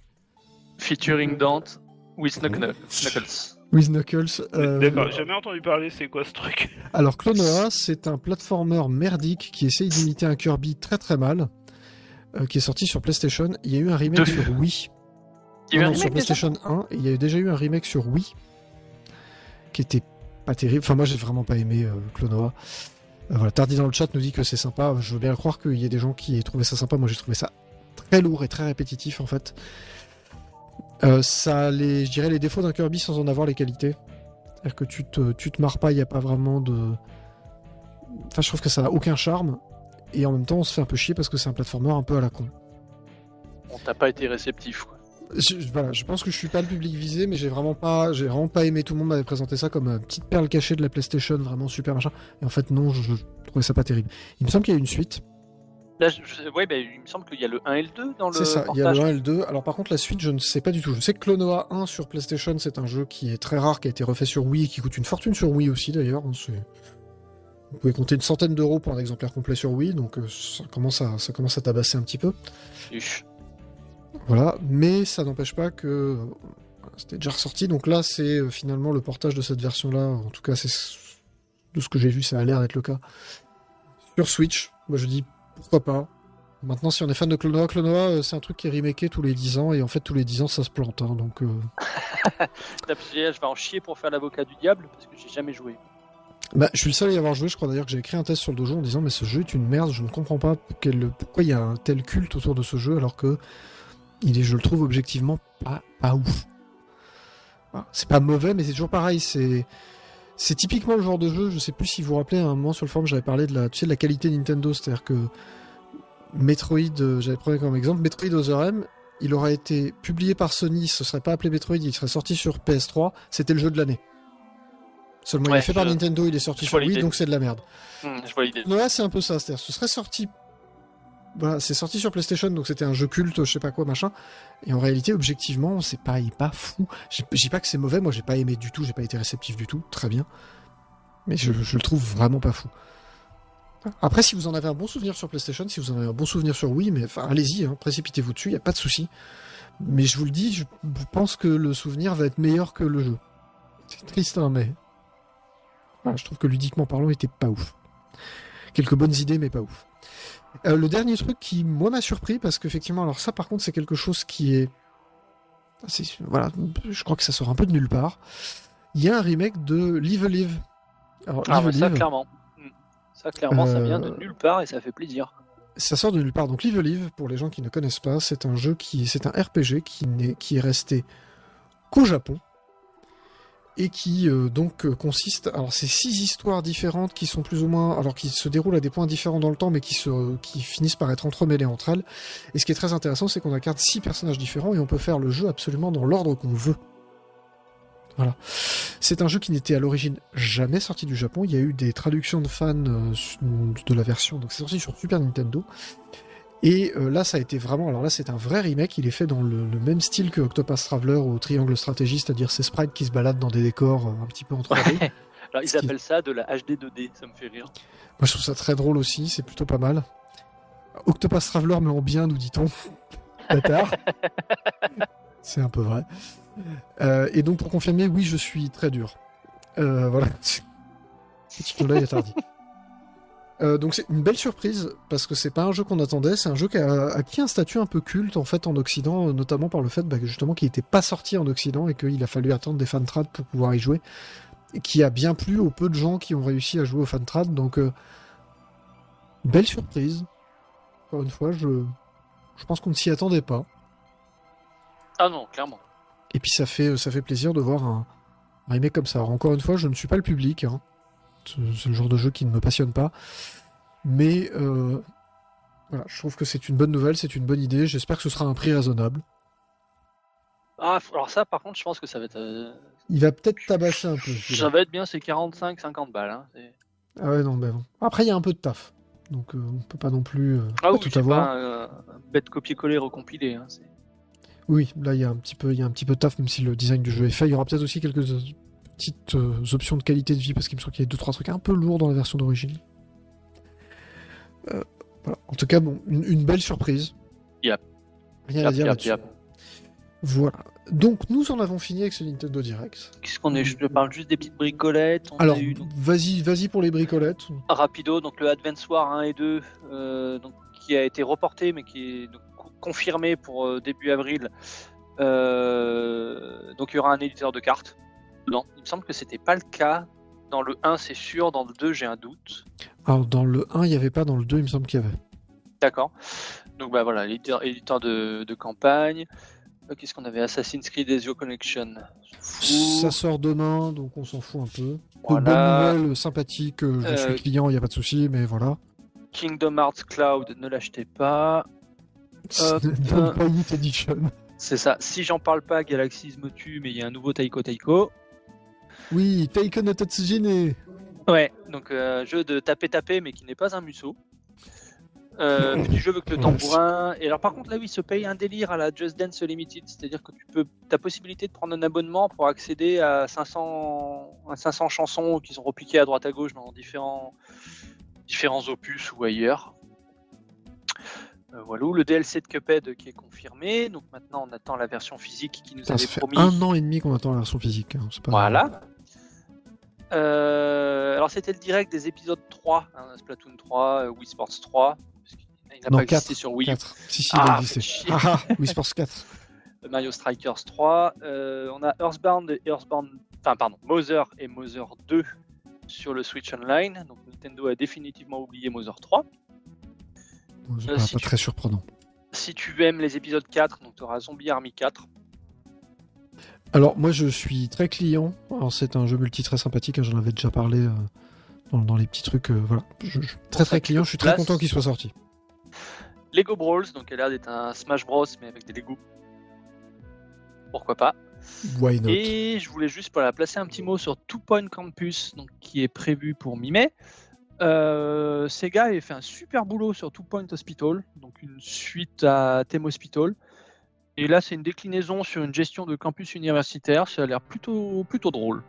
Featuring Dante with Knuckle- Knuckles. With Knuckles. euh, D'accord, j'ai jamais entendu parler, c'est quoi ce truc? Alors, Clonoa, c'est un platformer merdique qui essaye d'imiter un Kirby très très mal, euh, qui est sorti sur PlayStation. Il y a eu un remake De- sur Wii. Il y a eu Non, un non, sur remake PlayStation 1, et il y a eu déjà eu un remake sur Wii qui était pas terrible. Enfin, moi, j'ai vraiment pas aimé euh, Clonoa. Euh, voilà, Tardy dans le chat nous dit que c'est sympa. Je veux bien croire qu'il y ait des gens qui aient trouvé ça sympa. Moi, j'ai trouvé ça très lourd et très répétitif en fait. Euh, ça a les, je dirais les défauts d'un Kirby sans en avoir les qualités. C'est-à-dire que tu te, tu te marres pas, il n'y a pas vraiment de. Enfin, je trouve que ça n'a aucun charme. Et en même temps, on se fait un peu chier parce que c'est un platformer un peu à la con. On t'a pas été réceptif. Quoi. Je, voilà, je pense que je suis pas le public visé, mais j'ai vraiment pas, j'ai vraiment pas aimé. Tout le monde m'avait présenté ça comme une petite perle cachée de la PlayStation, vraiment super machin. Et en fait, non, je, je trouvais ça pas terrible. Il me semble qu'il y a une suite. Là, je- ouais, ben, il me semble qu'il y a le 1 et le 2 dans le C'est ça. Il y a le 1 et le 2. Alors par contre, la suite, je ne sais pas du tout. Je sais que Clonoa 1 sur PlayStation, c'est un jeu qui est très rare, qui a été refait sur Wii et qui coûte une fortune sur Wii aussi d'ailleurs. hein, Vous pouvez compter une centaine d'euros pour un exemplaire complet sur Wii, donc euh, ça commence à, ça commence à tabasser un petit peu. Voilà, mais ça n'empêche pas que euh, c'était déjà ressorti. Donc là, c'est euh, finalement le portage de cette version-là. En tout cas, c'est de ce que j'ai vu, ça a l'air d'être le cas. Sur Switch, moi je dis pourquoi pas. Maintenant, si on est fan de Clonoa, Clonoa, euh, c'est un truc qui est remaké tous les 10 ans, et en fait, tous les 10 ans, ça se plante. hein, donc, euh, Je vais en chier pour faire l'avocat du diable parce que j'ai jamais joué. bah, je suis le seul à y avoir joué. Je crois d'ailleurs que j'ai écrit un test sur le dojo en disant, mais ce jeu est une merde. Je ne comprends pas quel- pourquoi il y a un tel culte autour de ce jeu, alors que il est, je le trouve objectivement pas, pas ouf. Voilà. C'est pas mauvais, mais c'est toujours pareil. C'est c'est typiquement le genre de jeu. Je sais plus si vous vous rappelez à un moment sur le forum, j'avais parlé de la, tu sais, de la qualité Nintendo, c'est-à-dire que Metroid, euh, j'avais pris comme exemple Metroid Other M. Il aurait été publié par Sony, ce serait pas appelé Metroid, il serait sorti sur PS3. C'était le jeu de l'année. Seulement, il est fait par Nintendo, il est sorti je sur Wii, donc c'est de la merde. Hmm, je vois l'idée. Noah, c'est un peu ça. C'est-à-dire, ce serait sorti. C'est sorti sur PlayStation, donc c'était un jeu culte, je sais pas quoi, machin. Et en réalité, objectivement, c'est pas, il est pas fou. Je dis pas que c'est mauvais, moi j'ai pas aimé du tout, j'ai pas été réceptif du tout, très bien. Mais je, le trouve vraiment pas fou. Après, si vous en avez un bon souvenir sur PlayStation, si vous en avez un bon souvenir sur Wii, mais allez-y, hein, précipitez-vous dessus, y a pas de souci. Mais je vous le dis, je pense que le souvenir va être meilleur que le jeu. C'est triste, hein, mais. Je trouve que ludiquement parlant, il était pas ouf. Quelques bonnes idées, mais pas ouf. Euh, le dernier truc qui, moi, m'a surpris, parce qu'effectivement, alors ça, par contre, c'est quelque chose qui est. c'est- Voilà, je crois que ça sort un peu de nulle part. Il y a un remake de Live Live. Alors, Ah, Live ouais, ça, Live, clairement. Hmm. Ça, clairement, ça Euh, vient de nulle part et ça fait plaisir. ça sort de nulle part. Donc Live Live, pour les gens qui ne connaissent pas, c'est un jeu qui, c'est un RPG qui n'est, qui est resté qu'au Japon et qui euh, donc euh, consiste. Alors c'est six histoires différentes qui sont plus ou moins, alors qui se déroulent à des points différents dans le temps, mais qui se, qui finissent par être entremêlées entre elles. Et ce qui est très intéressant, c'est qu'on incarne six personnages différents et on peut faire le jeu absolument dans l'ordre qu'on veut. Voilà. C'est un jeu qui n'était à l'origine jamais sorti du Japon. Il y a eu des traductions de fans euh, de la version, donc c'est sorti sur Super Nintendo. Et euh, là, ça a été vraiment. Alors là, c'est un vrai remake. Il est fait dans le, le même style que Octopus Traveler ou Triangle Strategy, c'est-à-dire ces sprites qui se baladent dans des décors euh, un petit peu en 3D. Ouais. Alors ils appellent ça de la HD 2D, ça me fait rire. Moi, je trouve ça très drôle aussi. C'est plutôt pas mal. Octopus Traveler, mais en bien, nous dit-on. Bâtard. c'est un peu vrai. Euh, et donc, pour confirmer, oui, je suis très dur. Euh, voilà. Petit coup d'œil attardé. Euh, donc c'est une belle surprise parce que c'est pas un jeu qu'on attendait, c'est un jeu qui a acquis un statut un peu culte en fait en Occident, euh, notamment par le fait bah, justement qu'il n'était pas sorti en Occident et qu'il a fallu attendre des fantrad pour pouvoir y jouer, et qui a bien plu aux peu de gens qui ont réussi à jouer au fantrad. Donc euh, belle surprise. Encore une fois, je je pense qu'on ne s'y attendait pas. Ah non, clairement. Et puis ça fait, ça fait plaisir de voir un, un remake comme ça. Alors, encore une fois, je ne suis pas le public. hein. C'est c'est le genre de jeu qui ne me passionne pas. Mais euh, voilà, je trouve que c'est une bonne nouvelle, c'est une bonne idée. J'espère que ce sera un prix raisonnable. Ah, alors ça, par contre, je pense que ça va être. euh, Il va peut-être tabasser un peu. Ça va être bien, c'est 45-50 balles. Hein. Ah ouais, non, bon. Après, il y a un peu de taf. Donc, euh, on peut pas non plus euh, Ah oui, tout c'est avoir. pas euh, bête copier-coller recompilé. Hein. Oui, là, il y a un petit peu, il y a un petit peu de taf, même si le design du jeu est fait. Il y aura peut-être aussi quelques euh, petites euh, options de qualité de vie, parce qu'il me semble qu'il y a deux trois trucs un peu lourds dans la version d'origine. Euh, voilà. En tout cas, bon, une, une belle surprise. Yep. Rien à dire là-dessus. Voilà. Donc, nous en avons fini avec ce Nintendo Direct. Qu'est-ce qu'on est Je parle juste des petites bricolettes. On Alors, eu vas-y, vas-y pour les bricolettes. rapido, donc le Advance War 1 et 2, euh, donc, qui a été reporté mais qui est donc, confirmé pour euh, début avril. Euh, donc il y aura un éditeur de cartes. Non, il me semble que c'était pas le cas. Dans le 1, c'est sûr. Dans le 2, j'ai un doute. Alors, dans le 1, il n'y avait pas, dans le 2, il me semble qu'il y avait. D'accord. Donc bah voilà, éditeur, éditeur de, de campagne. Euh, Qu'est-ce qu'on avait? Assassin's Creed Ezio Connection. Ça sort demain, donc on s'en fout un peu. Voilà. bonnes nouvelles, sympathiques. euh, Je Euh, suis client, il n'y a pas de souci, mais voilà. Kingdom Hearts Cloud, ne l'achetez pas. C'est ça. Si j'en parle pas, Galaxy me tue, mais il y a un nouveau Taiko Taiko. Oui, Taiko no. Ouais, donc euh, jeu de taper taper, mais qui n'est pas un musso. Euh, jeu avec le tambourin. Et alors par contre là oui, il se paye un délire à la Just Dance Limited, c'est-à-dire que tu peux, ta possibilité de prendre un abonnement pour accéder à 500, à 500 chansons qui sont repiquées à droite à gauche dans différents, différents opus ou ailleurs. Euh, voilà, le DLC de Cuphead qui est confirmé. Donc maintenant on attend la version physique qui nous avait ça fait promis. un an et demi qu'on attend la version physique. hein, pas- Voilà. Euh, alors c'était le direct des épisodes 3, hein, Splatoon 3, euh, Wii Sports 3. parce qu'il- Il n'a pas existé quatre, sur Wii. 4. Si, si, Ah, il a existé. chier. Ah, ah, Wii Sports 4. Mario Strikers 3. euh, on a Earthbound et Earthbound, enfin pardon, Mother et Mother 2 sur le Switch Online. Donc Nintendo a définitivement oublié Mother 3. Bon, c'est Euh, pas, si pas tu- très surprenant. Si tu aimes les épisodes 4, donc tu auras Zombie Army 4. Alors, moi, je suis très client. Alors, c'est un jeu multi très sympathique. hein, J'en avais déjà parlé euh, dans, dans les petits trucs. euh, voilà. Je, je- très, très client. Je suis très content qu'il soit sorti. Lego Brawls, donc elle a l'air d'être un Smash Bros mais avec des Lego. Pourquoi pas Why not? Et je voulais juste voilà, placer un petit mot sur Two Point Campus, donc, qui est prévu pour mi-mai. Euh, Sega a fait un super boulot sur Two Point Hospital, donc une suite à Theme Hospital. Et là, c'est une déclinaison sur une gestion de campus universitaire. Ça a l'air plutôt, plutôt drôle.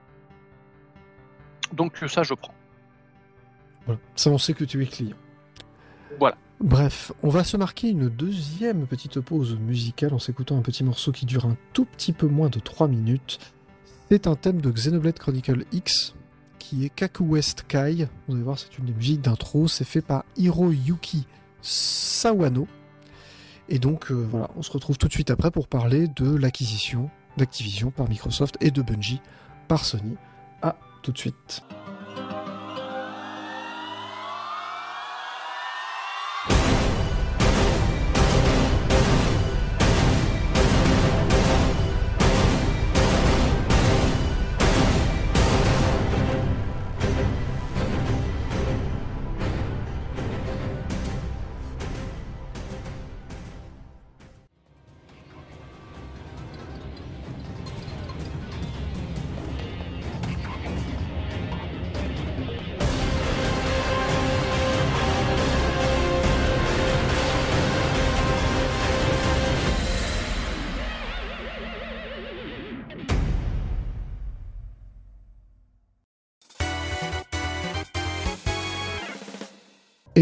Donc ça, je prends. Voilà. Ça, on sait que tu es client. Voilà. Bref, on va se marquer une deuxième petite pause musicale en s'écoutant un petit morceau qui dure un tout petit peu moins de 3 minutes. C'est un thème de Xenoblade Chronicle X qui est Kaku West Kai. Vous allez voir, c'est une des musiques d'intro. C'est fait par Hiroyuki Sawano. Et donc, euh, voilà, on se retrouve tout de suite après pour parler de l'acquisition d'Activision par Microsoft et de Bungie par Sony. À tout de suite.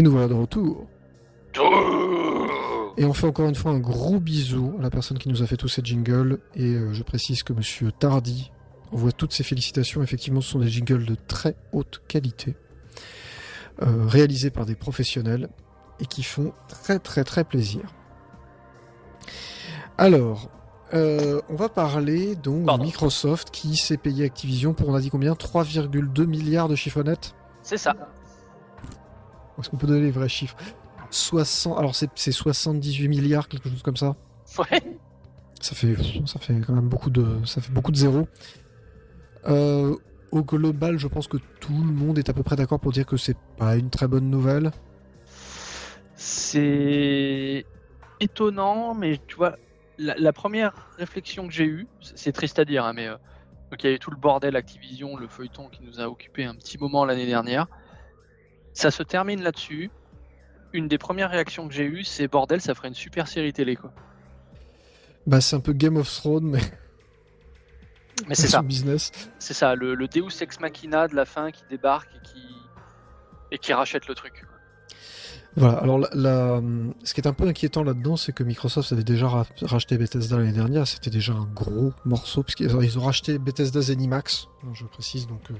Nous voilà de retour. Et on fait encore une fois un gros bisou à la personne qui nous a fait tous ces jingles. Et euh, je précise que Monsieur Tardy envoie toutes ses félicitations. Effectivement, ce sont des jingles de très haute qualité, euh, réalisés par des professionnels et qui font très très très plaisir. Alors, euh, on va parler donc Pardon. de Microsoft qui s'est payé Activision pour, on a dit combien 3,2 milliards de chiffonnettes C'est ça. Est-ce qu'on peut donner les vrais chiffres? 60, alors c'est c'est 78 milliards, quelque chose comme ça. Ouais. Ça fait, ça fait quand même beaucoup de, ça fait beaucoup de zéros. Euh, au global, je pense que tout le monde est à peu près d'accord pour dire que c'est pas une très bonne nouvelle. C'est étonnant, mais tu vois, la, la première réflexion que j'ai eue, c'est c'est triste à dire, hein, mais euh, donc il y avait tout le bordel Activision, le feuilleton qui nous a occupé un petit moment l'année dernière. Ça se termine là-dessus. Une des premières réactions que j'ai eues, c'est bordel, ça ferait une super série télé, quoi. Bah, c'est un peu Game of Thrones, mais Mais c'est ça, business. c'est ça, le, le Deus ex machina de la fin qui débarque et qui et qui rachète le truc. Voilà. Alors, la, la- ce qui est un peu inquiétant là-dedans, c'est que Microsoft avait déjà ra- racheté Bethesda l'année dernière. C'était déjà un gros morceau, puisqu'ils ils ont racheté Bethesda Zenimax. Je précise donc. euh,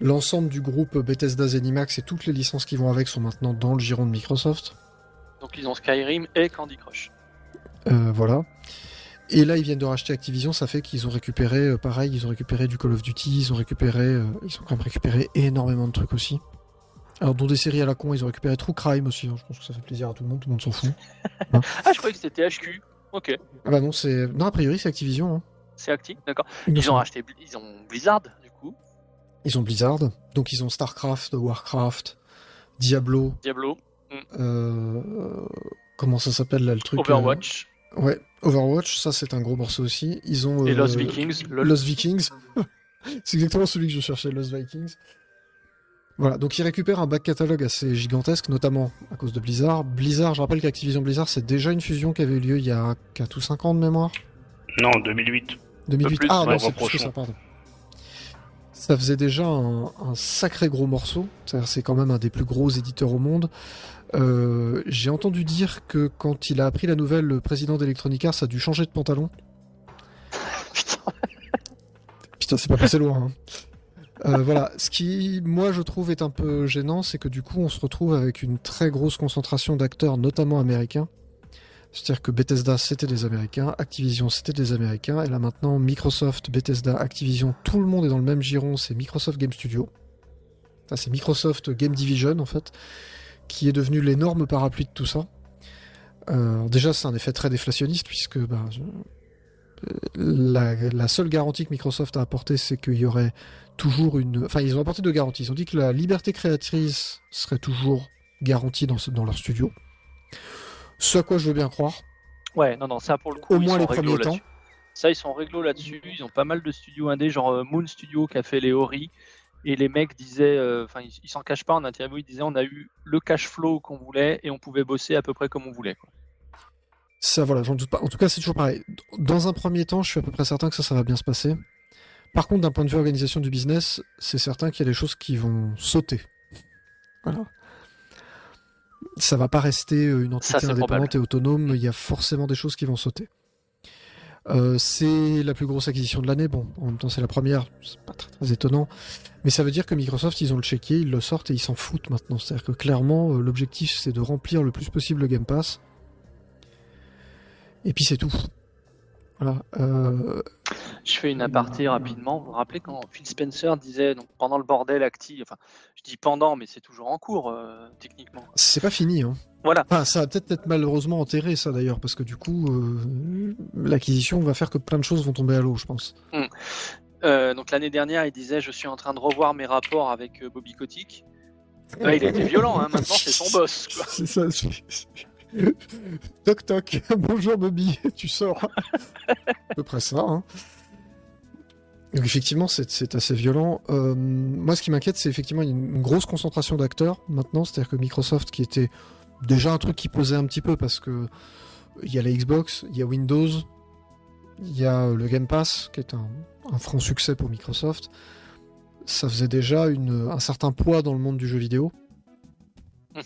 L'ensemble du groupe Bethesda Zenimax et toutes les licences qui vont avec sont maintenant dans le giron de Microsoft. Donc ils ont Skyrim et Candy Crush. Euh, voilà. Et là, ils viennent de racheter Activision, ça fait qu'ils ont récupéré, euh, pareil, ils ont récupéré du Call of Duty, ils ont récupéré, euh, ils ont quand même récupéré énormément de trucs aussi. Alors, dont des séries à la con, ils ont récupéré True Crime aussi, hein, je pense que ça fait plaisir à tout le monde, tout le monde s'en fout. Ah, je croyais que c'était THQ. Ok, Ah bah non, c'est... Non, a priori, c'est Activision. Hein. c'est actif, d'accord. Il me Ils ont racheté, ils ont Blizzard, Ils ont Blizzard, donc ils ont StarCraft, Warcraft, Diablo, Diablo, euh, comment ça s'appelle là, le truc Overwatch euh, Ouais, Overwatch, ça c'est un gros morceau aussi. Ils ont... et euh, Lost Vikings. Lost Vikings. c'est exactement celui que je cherchais, Lost Vikings. Voilà, donc ils récupèrent un back catalogue assez gigantesque, notamment à cause de Blizzard. Blizzard, je rappelle qu'Activision Blizzard, c'est déjà une fusion qui avait eu lieu il y a 4 ou 5 ans de mémoire. Non, 2008. 2008. plus, ah non, c'est plus que ça, pardon. Ça faisait déjà un, un sacré gros morceau. C'est-à-dire, C'est quand même un des plus gros éditeurs au monde. Euh, J'ai entendu dire que quand il a appris la nouvelle, le président d'Electronic Arts a dû changer de pantalon. Putain. Putain, c'est pas passé loin. hein. Euh, voilà, ce qui, moi, je trouve est un peu gênant, c'est que du coup, on se retrouve avec une très grosse concentration d'acteurs, notamment américains. C'est-à-dire que Bethesda, c'était des Américains, Activision, c'était des Américains, et là maintenant, Microsoft, Bethesda, Activision, tout le monde est dans le même giron, c'est Microsoft Game Studio. Enfin, c'est Microsoft Game Division, en fait, qui est devenu l'énorme parapluie de tout ça. Euh, déjà, c'est un effet très déflationniste, puisque bah, je- la, seule garantie que Microsoft a apportée, c'est qu'il y aurait toujours une. Enfin, ils ont apporté deux garanties. Ils ont dit que la liberté créatrice serait toujours garantie dans, dans leur studio. Ce à quoi je veux bien croire. Ouais, non, non, ça pour le coup, Au moins les premiers temps. Ça, ils sont réglo là-dessus. Ils ont pas mal de studios indés, genre euh, Moon Studio qui a fait les Ori. Et les mecs disaient, euh, enfin, ils ils s'en cachent pas en interview, ils disaient on a eu le cash flow qu'on voulait et on pouvait bosser à peu près comme on voulait. quoi. Ça, voilà, j'en doute pas. En tout cas, c'est toujours pareil. Dans un premier temps, je suis à peu près certain que ça, ça va bien se passer. Par contre, d'un point de vue organisation du business, c'est certain qu'il y a des choses qui vont sauter. Voilà. Ça va pas rester euh, une entité indépendante probable. et autonome. Il y a forcément des choses qui vont sauter. Euh, c'est la plus grosse acquisition de l'année. Bon, en même temps, c'est la première. C'est pas très, très étonnant. Mais ça veut dire que Microsoft, ils ont le chéquier, ils le sortent et ils s'en foutent maintenant. C'est-à-dire que clairement, euh, l'objectif, c'est de remplir le plus possible le Game Pass. Et puis c'est tout. Voilà. Euh, Je fais une aparté rapidement. Vous vous rappelez quand Phil Spencer disait, donc pendant le bordel actif, enfin, je dis pendant, mais c'est toujours en cours euh, techniquement. c'est pas fini. Hein. Voilà. Enfin, ça va peut-être être malheureusement enterré, ça d'ailleurs, parce que du coup, euh, l'acquisition va faire que plein de choses vont tomber à l'eau, je pense. Euh, donc l'année dernière, il disait je suis en train de revoir mes rapports avec euh, Bobby Kotick. Ouais, il a été violent, hein. maintenant c'est son boss. C'est ça. Toc toc. Bonjour Bobby, tu sors. à peu près ça. Hein. Donc effectivement, c'est assez violent. Euh, moi, ce qui m'inquiète, c'est effectivement une, une grosse concentration d'acteurs maintenant. C'est-à-dire que Microsoft, qui était déjà un truc qui posait un petit peu parce que il y a la Xbox, il y a Windows, il y a le Game Pass, qui est un, franc succès pour Microsoft. Ça faisait déjà un certain poids dans le monde du jeu vidéo. Mhm.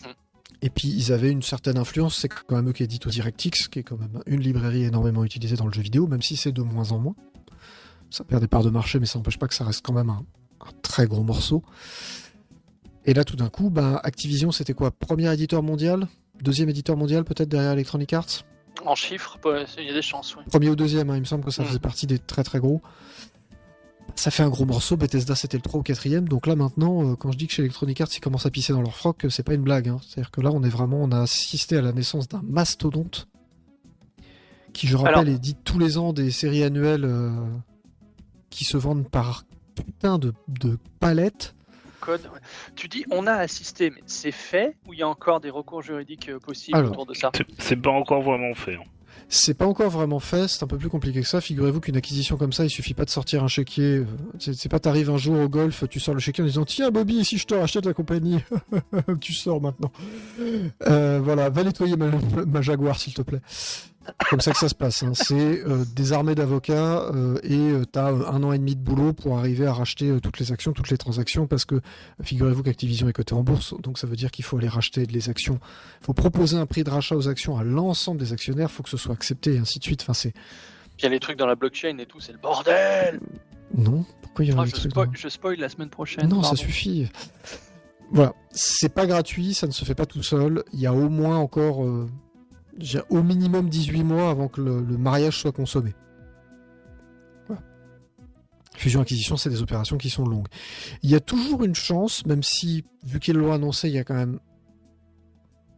Et puis ils avaient une certaine influence, c'est quand même eux qui éditent au DirectX, qui est quand même une librairie énormément utilisée dans le jeu vidéo, même si c'est de moins en moins. Ça perd des parts de marché, mais ça n'empêche pas que ça reste quand même un, un très gros morceau. Et là, tout d'un coup, ben, Activision, c'était quoi? Premier éditeur mondial? Deuxième éditeur mondial, peut-être derrière Electronic Arts? En chiffres, il y a des chances, oui. Premier ou deuxième, hein, il me semble que ça Mm. faisait partie des très très gros. Ça fait un gros morceau, Bethesda c'était le 3 ou 4 donc là maintenant, euh, quand je dis que chez Electronic Arts ils commencent à pisser dans leur froc, euh, c'est pas une blague. hein. C'est-à-dire que là on est vraiment, on a assisté à la naissance d'un mastodonte qui, je rappelle, Alors- édite tous les ans des séries annuelles euh, qui se vendent par putain de, de palettes. Code. Tu dis on a assisté, mais c'est fait ou il y a encore des recours juridiques possibles Alors, autour de ça? C'est- C'est pas encore vraiment fait. hein. C'est pas encore vraiment fait, c'est un peu plus compliqué que ça. Figurez-vous qu'une acquisition comme ça, il suffit pas de sortir un chéquier. euh, C'est pas t'arrives un jour au golf, tu sors le chéquier en disant Tiens Bobby, si je te rachète la compagnie, tu sors maintenant. Euh, voilà, va nettoyer ma Jaguar s'il te plaît. Comme ça que ça se passe. hein. C'est euh, des armées d'avocats euh, et euh, t'as euh, un an et demi de boulot pour arriver à racheter toutes les actions, toutes les transactions, parce que figurez-vous qu'Activision est coté en bourse, donc ça veut dire qu'il faut aller racheter les actions il faut proposer un prix de rachat aux actions à l'ensemble des actionnaires, il faut que ce soit accepté et ainsi de suite. Enfin, c'est. Il y a les trucs dans la blockchain et tout, c'est le bordel Non? Pourquoi il y a un je, truc spoil, dans- je spoil la semaine prochaine. Non, ça suffit. Voilà. C'est pas gratuit, ça ne se fait pas tout seul. Il y a au moins encore. euh, au minimum 18 mois avant que le, mariage soit consommé. Fusion-acquisition, c'est des opérations qui sont longues. Il y a toujours une chance, même si, vu qu'ils l'ont annoncé, il y a quand même.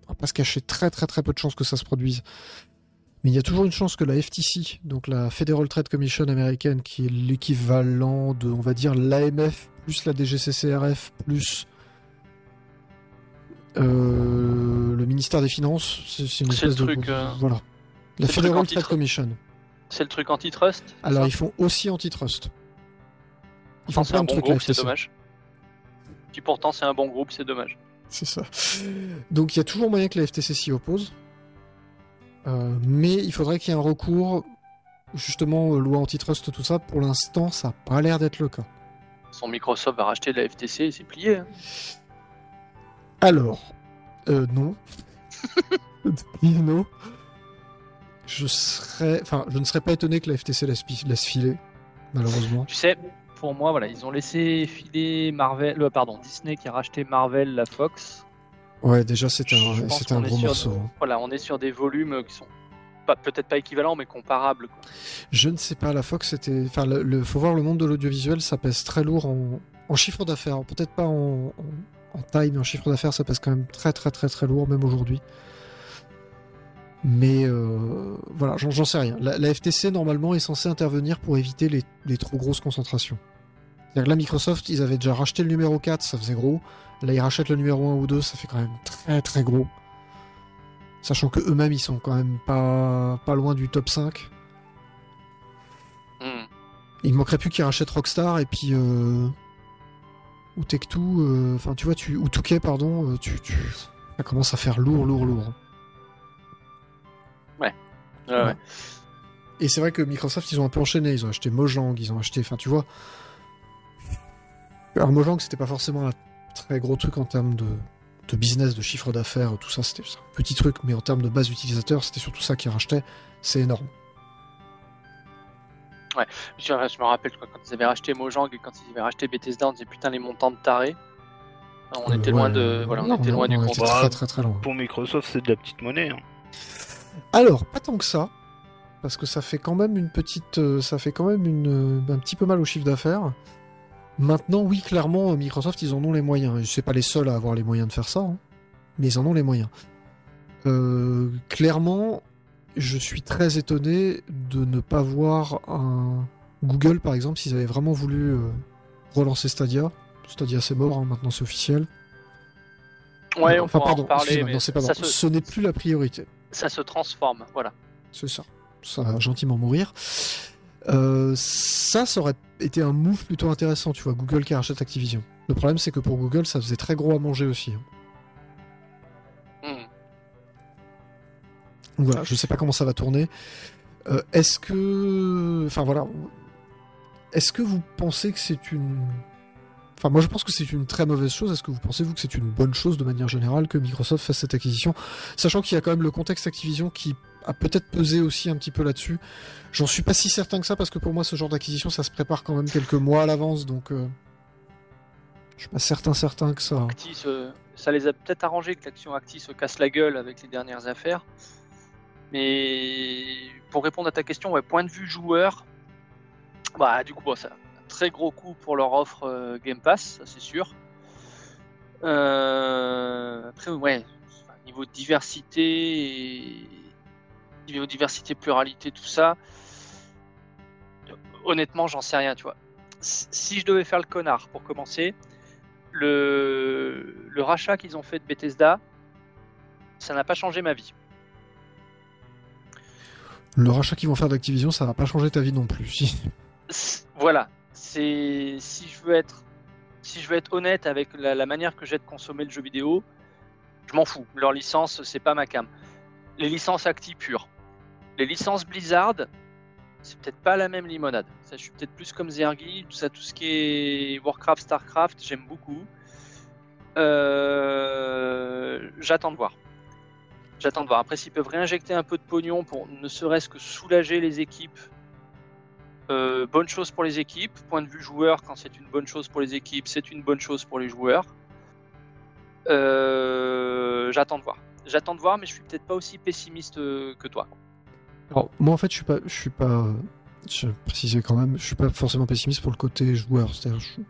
On va pas se cacher très très très peu de chances que ça se produise. Mais il y a toujours une chance que la FTC, donc la Federal Trade Commission américaine, qui est l'équivalent de, on va dire, l'AMF plus la DGCCRF plus euh, le ministère des Finances, c'est une C'est le espèce de truc, euh, voilà. La truc Federal Trade Commission. C'est le truc antitrust Alors ils font aussi antitrust. Ils font c'est plein un de bon trucs c'est dommage. Puis pourtant, c'est un bon groupe, c'est dommage. C'est ça. Donc il y a toujours moyen que la FTC s'y oppose. Euh, mais il faudrait qu'il y ait un recours, justement, euh, loi antitrust, tout ça. Pour l'instant, ça n'a pas l'air d'être le cas. Son Microsoft va racheter la FTC et c'est plié. hein. Alors, euh, non. non. Je serais, enfin, je ne serais pas étonné que la FTC laisse, filer, malheureusement. Tu sais, pour moi, voilà, ils ont laissé filer Marvel, euh, pardon, Disney qui a racheté Marvel, la Fox. Ouais, déjà c'était Je un, c'était gros morceau. de- hein. Voilà, on est sur des volumes qui sont pas- peut-être pas équivalents, mais comparables. quoi. Je ne sais pas, la Fox, c'était, enfin, le, le- faut voir le monde de l'audiovisuel, ça pèse très lourd en, en chiffre d'affaires, peut-être pas en, en, en taille, mais en chiffre d'affaires, ça pèse quand même très très très très lourd, même aujourd'hui. Mais euh, voilà, j'en sais rien. La, la FTC, normalement, est censée intervenir pour éviter les, les trop grosses concentrations. C'est-à-dire que là, Microsoft, ils avaient déjà racheté le numéro 4, ça faisait gros. Là, ils rachètent le numéro 1 ou 2, ça fait quand même très très gros. Sachant que eux-mêmes, ils sont quand même pas, pas loin du top 5. Hmm. Il manquerait plus qu'ils rachètent Rockstar et puis euh, ou Tech2, euh, enfin tu vois, tu ou Touquet pardon, euh, tu, tu ça commence à faire lourd, lourd, lourd. Ouais, Ouais. ouais. Et c'est vrai que Microsoft ils ont un peu enchaîné, ils ont acheté Mojang, ils ont acheté, enfin tu vois. Alors Mojang c'était pas forcément un très gros truc en termes de, de business, de chiffre d'affaires, tout ça c'était un petit truc, mais en termes de base utilisateur c'était surtout ça qu'ils rachetaient, c'est énorme. Je, je me rappelle quand ils avaient racheté Mojang et quand ils avaient racheté Bethesda, on disait putain les montants de tarés. On Euh, était ouais, loin de, voilà, on non, était loin du on compte. était très très très loin. Pour Microsoft, c'est de la petite monnaie. hein. Alors, pas tant que ça, parce que ça fait quand même une petite, euh, ça fait quand même une, euh, un petit peu mal au chiffre d'affaires. Maintenant, oui, clairement, Microsoft, ils en ont les moyens. C'est pas les seuls à avoir les moyens de faire ça, hein, mais ils en ont les moyens. Euh, clairement, je suis très étonné de ne pas voir un Google, par exemple, s'ils avaient vraiment voulu euh, relancer Stadia. Stadia, c'est mort, hein, maintenant c'est officiel. Ouais, on enfin, pourra pardon, en parler, excusez-moi, mais non, c'est pas ça, mort. se, Ce n'est plus la priorité. ça se transforme, voilà. C'est ça. Ça va gentiment mourir. Euh, ça, ça aurait été un move plutôt intéressant, tu vois, Google qui rachète Activision. Le problème, c'est que pour Google, ça faisait très gros à manger aussi. hein. Voilà, je sais pas comment ça va tourner. Euh, Est-ce que. Enfin voilà. Est-ce que vous pensez que c'est une Enfin, moi je pense que c'est une très mauvaise chose. Est-ce que vous pensez-vous que c'est une bonne chose de manière générale que Microsoft fasse cette acquisition? Sachant qu'il y a quand même le contexte Activision qui a peut-être pesé aussi un petit peu là-dessus. J'en suis pas si certain que ça parce que pour moi ce genre d'acquisition ça se prépare quand même quelques mois à l'avance donc euh, je suis pas certain certain que ça. Acti se- ça les a peut-être arrangé que l'action Acti se casse la gueule avec les dernières affaires. Mais pour répondre à ta question, point de vue joueur, bah du coup, bon, ça, un très gros coup pour leur offre euh, Game Pass, ça c'est sûr. Euh, après, ouais, niveau diversité, niveau diversité, pluralité, tout ça, honnêtement, j'en sais rien, tu vois. Si si je devais faire le connard pour commencer, le, le rachat qu'ils ont fait de Bethesda, ça n'a pas changé ma vie. Le rachat qu'ils vont faire d'Activision ça va pas changer ta vie non plus. Voilà, c'est si je veux être si je veux être honnête avec la, manière que j'ai de consommer le jeu vidéo, je m'en fous. Leur licence, c'est pas ma cam. Les licences Acti pures. Les licences Blizzard, c'est peut-être pas la même limonade. Ça, je suis peut-être plus comme Zergy, tout ça, tout ce qui est Warcraft, Starcraft, j'aime beaucoup. Euh, J'attends de voir. J'attends de voir. Après, s'ils peuvent réinjecter un peu de pognon pour ne serait-ce que soulager les équipes euh, bonne chose pour les équipes. Point de vue joueur, quand c'est une bonne chose pour les équipes, c'est une bonne chose pour les joueurs. Euh, J'attends de voir. J'attends de voir, mais je suis peut-être pas aussi pessimiste euh, que toi. Moi en fait je suis pas je suis pas je précisais quand même, je suis pas forcément pessimiste pour le côté joueur. Je-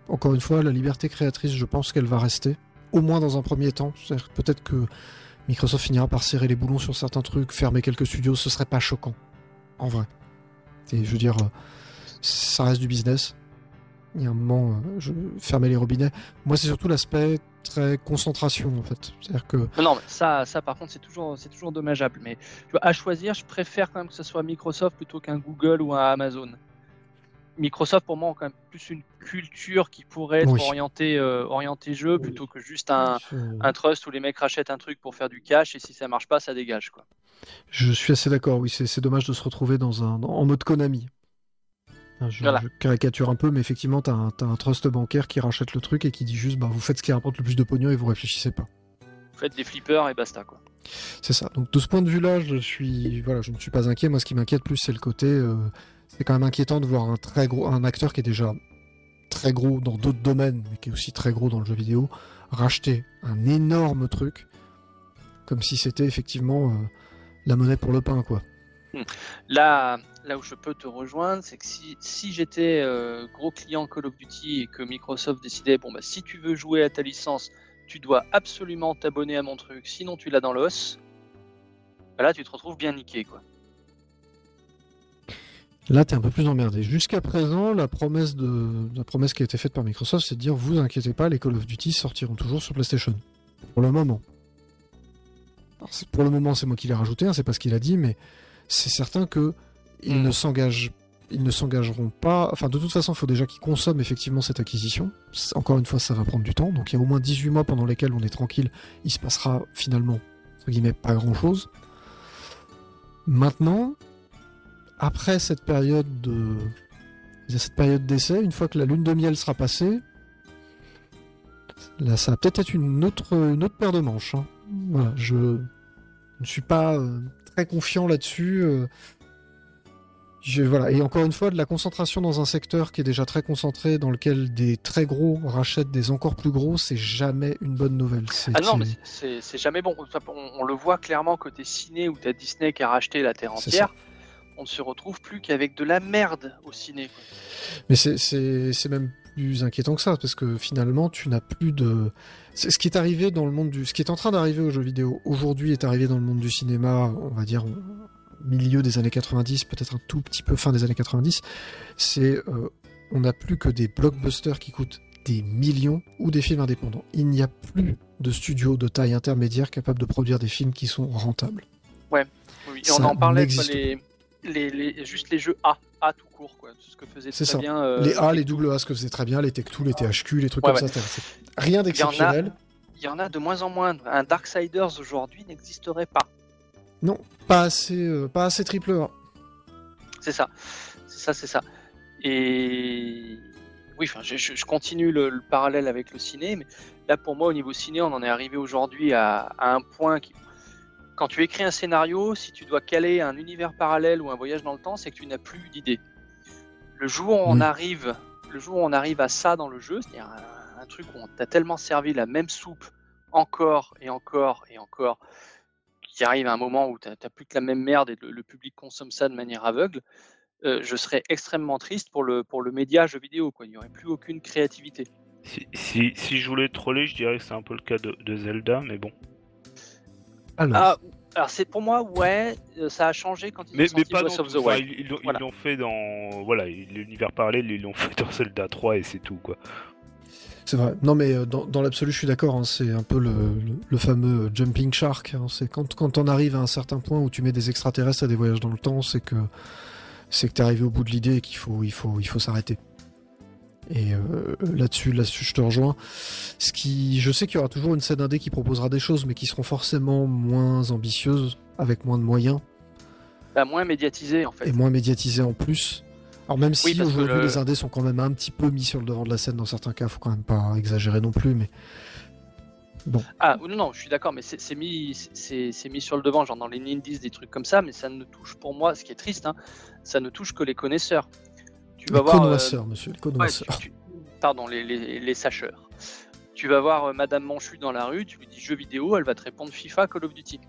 encore une fois, la liberté créatrice, je pense qu'elle va rester, au moins dans un premier temps. Peut-être que Microsoft finira par serrer les boulons sur certains trucs, fermer quelques studios, ce serait pas choquant, en vrai. Et je veux dire, euh, ça reste du business. Il y a un moment, euh, je fermer les robinets. Moi, c'est surtout l'aspect très concentration, en fait. C'est-à-dire que Non, ça, ça par contre, c'est toujours, c'est toujours dommageable. Mais à choisir, je préfère quand même que ce soit Microsoft plutôt qu'un Google ou un Amazon. Microsoft, pour moi, ont quand même plus une culture qui pourrait être Oui. orientée, euh, orientée jeu Oui. plutôt que juste un, je- un trust où les mecs rachètent un truc pour faire du cash et si ça marche pas, ça dégage. Quoi. Je suis assez d'accord, oui, c'est dommage de se retrouver dans un, en mode Konami. Je, Voilà. je caricature un peu, mais effectivement, t'as un, t'as un trust bancaire qui rachète le truc et qui dit juste, bah, vous faites ce qui rapporte le plus de pognon et vous réfléchissez pas. Vous faites des flippers et basta. Quoi. C'est ça. Donc de ce point de vue-là, je suis, voilà, je ne suis pas inquiet. Moi, ce qui m'inquiète plus, c'est le côté, euh, c'est quand même inquiétant de voir un très gros, un acteur qui est déjà très gros dans d'autres domaines, mais qui est aussi très gros dans le jeu vidéo, racheter un énorme truc, comme si c'était effectivement euh, la monnaie pour le pain, quoi. Là, là où je peux te rejoindre, c'est que si, si j'étais euh, gros client Call of Duty et que Microsoft décidait, bon, bah, si tu veux jouer à ta licence, tu dois absolument t'abonner à mon truc, sinon tu l'as dans l'os, bah là tu te retrouves bien niqué. Quoi. Là, t'es un peu plus emmerdé. Jusqu'à présent, la promesse, de... la promesse qui a été faite par Microsoft, c'est de dire vous inquiétez pas, les Call of Duty sortiront toujours sur PlayStation. Pour le moment. Pour le moment, c'est moi qui l'ai rajouté, hein, c'est pas ce qu'il a dit, mais c'est certain que ils Mm. ne s'engagent, ils ne s'engageront pas. Enfin, de toute façon, il faut déjà qu'ils consomment effectivement cette acquisition. Encore une fois, ça va prendre du temps, donc il y a au moins 18 mois pendant lesquels on est tranquille. Il se passera finalement entre guillemets pas grand chose. Maintenant, après cette période de cette période d'essai, une fois que la lune de miel sera passée, là ça va peut-être être une autre, une autre paire de manches. hein. Voilà, je ne suis pas euh, très confiant là-dessus. euh. Je- voilà. Et encore une fois, de la concentration dans un secteur qui est déjà très concentré, dans lequel des très gros rachètent des encore plus gros, c'est jamais une bonne nouvelle. Ah non, mais c'est- jamais bon. On, on le voit clairement côté ciné où t'as Disney qui a racheté la terre entière. On ne se retrouve plus qu'avec de la merde au ciné. quoi. Mais c'est- même plus inquiétant que ça, parce que finalement, tu n'as plus de. Ce qui est arrivé dans le monde du. Ce qui est en train d'arriver aux jeux vidéo aujourd'hui est arrivé dans le monde du cinéma, on va dire, milieu des années 90, peut-être un tout petit peu fin des années 90. C'est. euh, on n'a plus que des blockbusters qui coûtent des millions ou des films indépendants. Il n'y a plus de studios de taille intermédiaire capables de produire des films qui sont rentables. Oui, et on Ça en parlait, quoi, les, les, les- juste les jeux A, A tout court, quoi. Ce que faisait très ça. bien. euh, les A, les double A, ce que faisaient très bien, les Tech2, les THQ, les trucs Ouais, comme ouais. ça. Rien d'exceptionnel. Il y en a de moins en moins. Un Darksiders aujourd'hui n'existerait pas. Non, pas assez, euh, pas assez triple A. C'est ça. C'est ça, c'est ça. Et oui, enfin, je, je- je continue le, le parallèle avec le ciné, mais là pour moi au niveau ciné, on en est arrivé aujourd'hui à, à un point qui, quand tu écris un scénario, si tu dois caler un univers parallèle ou un voyage dans le temps, c'est que tu n'as plus d'idée. Le jour où on Oui. arrive, le jour où on arrive à ça dans le jeu, c'est-à-dire un, un truc où on t'a tellement servi la même soupe encore et encore et encore, qu'il arrive à un moment où t'as t'as plus que la même merde et le, le public consomme ça de manière aveugle, euh, je serais extrêmement triste pour le, pour le média jeu vidéo. Quoi. Il n'y aurait plus aucune créativité. Si, si, si je voulais troller, je dirais que c'est un peu le cas de, de Zelda, mais bon. Alors, Ah, alors c'est pour moi, ouais, euh, ça a changé quand ils Mais, ont mais sorti pas Breath dans of the Wild. ils ils l'ont Voilà. fait dans. Voilà, l'univers parallèle, ils l'ont fait dans Zelda 3 et c'est tout, quoi. c'est vrai. Non, mais euh, dans, dans l'absolu, je suis d'accord. hein, c'est un peu le, le- le fameux jumping shark. hein, c'est quand, quand on arrive à un certain point où tu mets des extraterrestres à des voyages dans le temps, c'est que c'est que t'es arrivé au bout de l'idée et qu'il faut, il faut, il faut s'arrêter. Et euh, là-dessus, là-dessus, je te rejoins. Ce qui, je sais qu'il y aura toujours une scène indé qui proposera des choses, mais qui seront forcément moins ambitieuses, avec moins de moyens. Bah, moins médiatisé en fait. et moins médiatisé en plus. Alors même si Oui, aujourd'hui le- les indés sont quand même un petit peu mis sur le devant de la scène dans certains cas, faut quand même pas exagérer non plus, mais Ah non, non, je suis d'accord, mais c'est mis, c'est mis sur le devant, genre dans les indies, des trucs comme ça, mais ça ne touche pour moi, ce qui est triste, hein, ça ne touche que les connaisseurs. Tu les vas voir. euh, connoisseurs, monsieur, les ouais, connoisseurs. tu- tu- pardon, les, les, les sacheurs. Tu vas voir euh, Madame Manchu dans la rue, tu lui dis jeux vidéo, elle va te répondre FIFA, Call of Duty.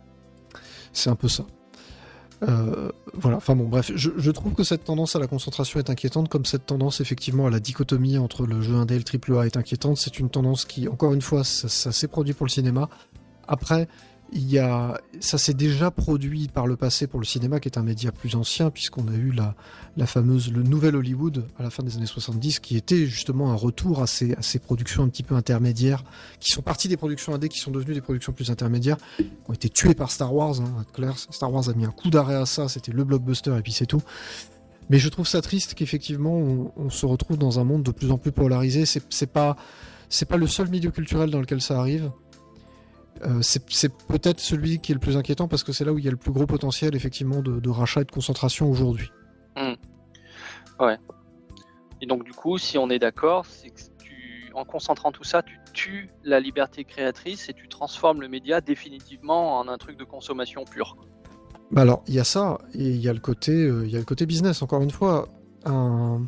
C'est un peu ça. Euh, voilà, enfin bon, bref, je, je trouve que cette tendance à la concentration est inquiétante, comme cette tendance effectivement à la dichotomie entre le jeu indé et le triple A est inquiétante. C'est une tendance qui, encore une fois, ça, ça s'est produit pour le cinéma. Après, il y a, ça s'est déjà produit par le passé pour le cinéma, qui est un média plus ancien, puisqu'on a eu la, la fameuse, le nouvel Hollywood à la fin des années 70, qui était justement un retour à ces, productions un petit peu intermédiaires, qui sont parties des productions indé, qui sont devenues des productions plus intermédiaires, qui ont été tuées par Star Wars. Hein, Star Wars a mis un coup d'arrêt à ça, c'était le blockbuster et puis c'est tout. Mais je trouve ça triste qu'effectivement on, se retrouve dans un monde de plus en plus polarisé. C'est pas c'est pas le seul milieu culturel dans lequel ça arrive. Euh, c'est peut-être celui qui est le plus inquiétant parce que c'est là où il y a le plus gros potentiel effectivement de, de rachat et de concentration aujourd'hui. Et donc, du coup, si on est d'accord, c'est que tu, en concentrant tout ça, tu tues la liberté créatrice et tu transformes le média définitivement en un truc de consommation pure. Bah alors, il y a ça, et il y a le côté, euh, y a le côté business. Encore une fois, un-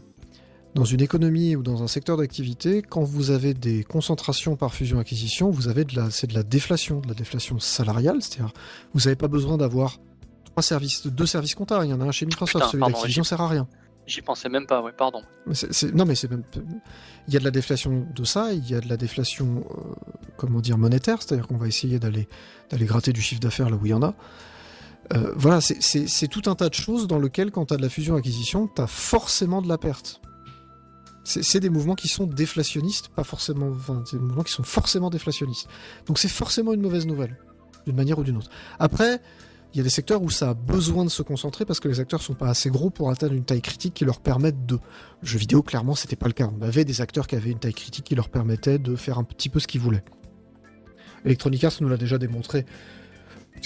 dans une économie ou dans un secteur d'activité, quand vous avez des concentrations par fusion-acquisition, vous avez de la, c'est de la déflation, de la déflation salariale, c'est-à-dire vous n'avez pas besoin d'avoir trois services, deux services comptables. Il y en a un chez Microsoft, Putain, celui sert à rien. J'y pensais même pas, ouais, pardon. Mais non, mais c'est même. Il y a de la déflation de ça, il y a de la déflation, euh, comment dire, monétaire, c'est-à-dire qu'on va essayer d'aller d'aller gratter du chiffre d'affaires là où il y en a. Euh, voilà, c'est- tout un tas de choses dans lequel, quand tu as de la fusion-acquisition, tu as forcément de la perte. C'est des mouvements qui sont déflationnistes, pas forcément. Enfin, c'est des mouvements qui sont forcément déflationnistes. Donc c'est forcément une mauvaise nouvelle, d'une manière ou d'une autre. Après, il y a des secteurs où ça a besoin de se concentrer parce que les acteurs sont pas assez gros pour atteindre une taille critique qui leur permette de. Le jeu vidéo, clairement, c'était pas le cas. On avait des acteurs qui avaient une taille critique qui leur permettait de faire un petit peu ce qu'ils voulaient. Electronic Arts nous l'a déjà démontré.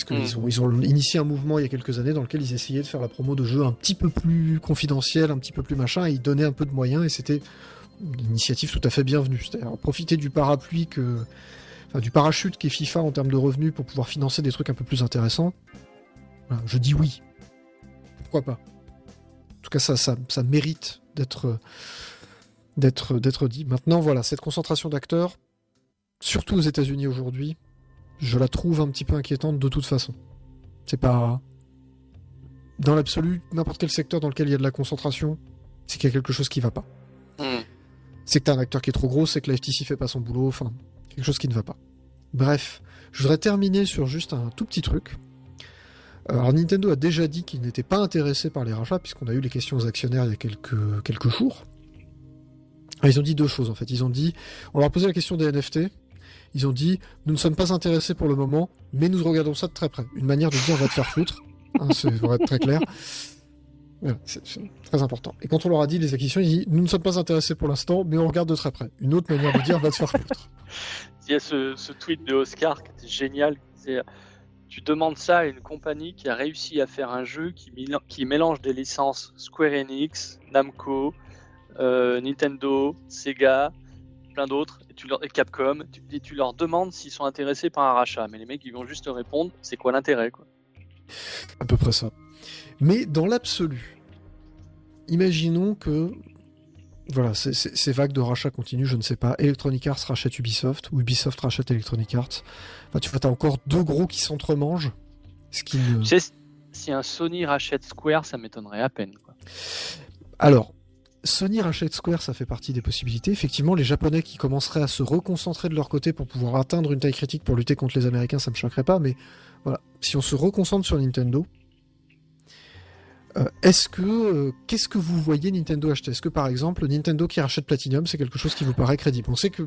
Puisqu'ils Mm. ont, ils ont initié un mouvement il y a quelques années dans lequel ils essayaient de faire la promo de jeux un petit peu plus confidentiels, un petit peu plus machin, et ils donnaient un peu de moyens, et c'était une initiative tout à fait bienvenue. C'est-à-dire profiter du parapluie que. Enfin, du parachute qui est FIFA en termes de revenus pour pouvoir financer des trucs un peu plus intéressants. Voilà, je dis oui. Pourquoi pas? En tout cas, ça, ça, ça mérite d'être d'être d'être dit. Maintenant, voilà, cette concentration d'acteurs, surtout aux États-Unis aujourd'hui, je la trouve un petit peu inquiétante de toute façon. C'est pas dans l'absolu n'importe quel secteur dans lequel il y a de la concentration, c'est qu'il y a quelque chose qui va pas. Hmm. C'est que t'as un acteur qui est trop gros, c'est que la FTC fait pas son boulot, enfin, quelque chose qui ne va pas. Bref, je voudrais terminer sur juste un tout petit truc. Alors Nintendo a déjà dit qu'il n'était pas intéressé par les rachats, puisqu'on a eu les questions aux actionnaires il y a quelques, quelques jours. Ils ont dit deux choses en fait. Ils ont dit, on leur a posé la question des NFT. Ils ont dit, nous ne sommes pas intéressés pour le moment, mais nous regardons ça de très près. Une manière de dire, va te faire foutre. Hein, c'est pour être très clair. C'est très important. Et quand on leur a dit les acquisitions, ils disent, nous ne sommes pas intéressés pour l'instant, mais on regarde de très près. Une autre manière de dire, va te faire foutre. Il y a ce, tweet de Oscar qui était génial. tu demandes ça à une compagnie qui a réussi à faire un jeu qui mélange des licences Square Enix, Namco, euh, Nintendo, Sega, plein d'autres, et, tu leur- et Capcom, tu, et tu leur demandes s'ils sont intéressés par un rachat. Mais les mecs, ils vont juste te répondre, c'est quoi l'intérêt quoi à peu près ça. Mais dans l'absolu, imaginons que voilà, ces- ces ces vagues de rachats continuent, je ne sais pas. Electronic Arts rachète Ubisoft, ou Ubisoft rachète Electronic Arts. Enfin, tu vois, t'as encore deux gros qui s'entremangent. Ce qui ne... Si un Sony rachète Square, ça m'étonnerait à peine. Quoi. Alors, Sony rachète Square, ça fait partie des possibilités. Effectivement, les Japonais qui commenceraient à se reconcentrer de leur côté pour pouvoir atteindre une taille critique pour lutter contre les Américains, ça me choquerait pas. Mais voilà, si on se reconcentre sur Nintendo, euh, est-ce que euh, qu'est-ce que vous voyez Nintendo acheter? Est-ce que par exemple Nintendo qui rachète Platinum, c'est quelque chose qui vous paraît crédible? On sait que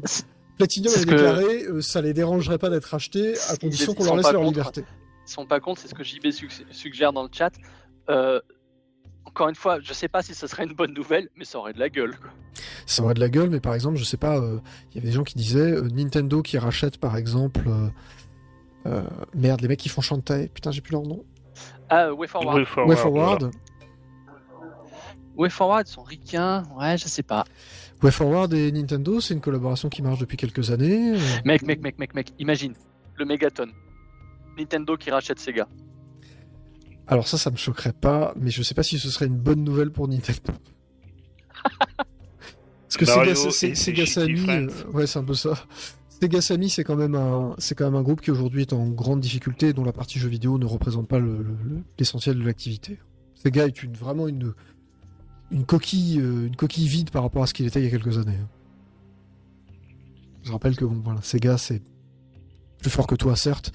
Platinum a ce que- déclaré, euh, ça les dérangerait pas d'être achetés à condition qu'on leur laisse leur contre. liberté. Ils sont pas contre, c'est ce que JB suggère dans le chat. Euh, encore une fois, je sais pas si ce serait une bonne nouvelle, mais ça aurait de la gueule. Quoi. ça aurait de la gueule, mais par exemple, je sais pas, euh, il y avait des gens qui disaient euh, Nintendo qui rachète par exemple. euh, euh, merde, les mecs qui font Shantae, putain, j'ai plus leur nom. Ah, euh, Way Forward. Way Forward, Way Forward. Way Forward, ils sont ricains. Ouais, je sais pas. Way Forward et Nintendo, c'est une collaboration qui marche depuis quelques années. euh, Mec, mec, mec, mec, mec, imagine le mégaton. Nintendo qui rachète Sega. Alors ça, ça me choquerait pas, mais je sais pas si ce serait une bonne nouvelle pour Nintendo. Parce que Mario Sega, c'est- Sega Sammy, euh, ouais, c'est un peu ça. Sega Sammy, c'est quand même un, c'est quand même un groupe qui aujourd'hui est en grande difficulté, dont la partie jeux vidéo ne représente pas le- le- le- l'essentiel de l'activité. Sega est une, vraiment une, une coquille, euh, une coquille vide par rapport à ce qu'il était il y a quelques années. Je rappelle que bon, voilà, Sega, c'est plus fort que toi, certes,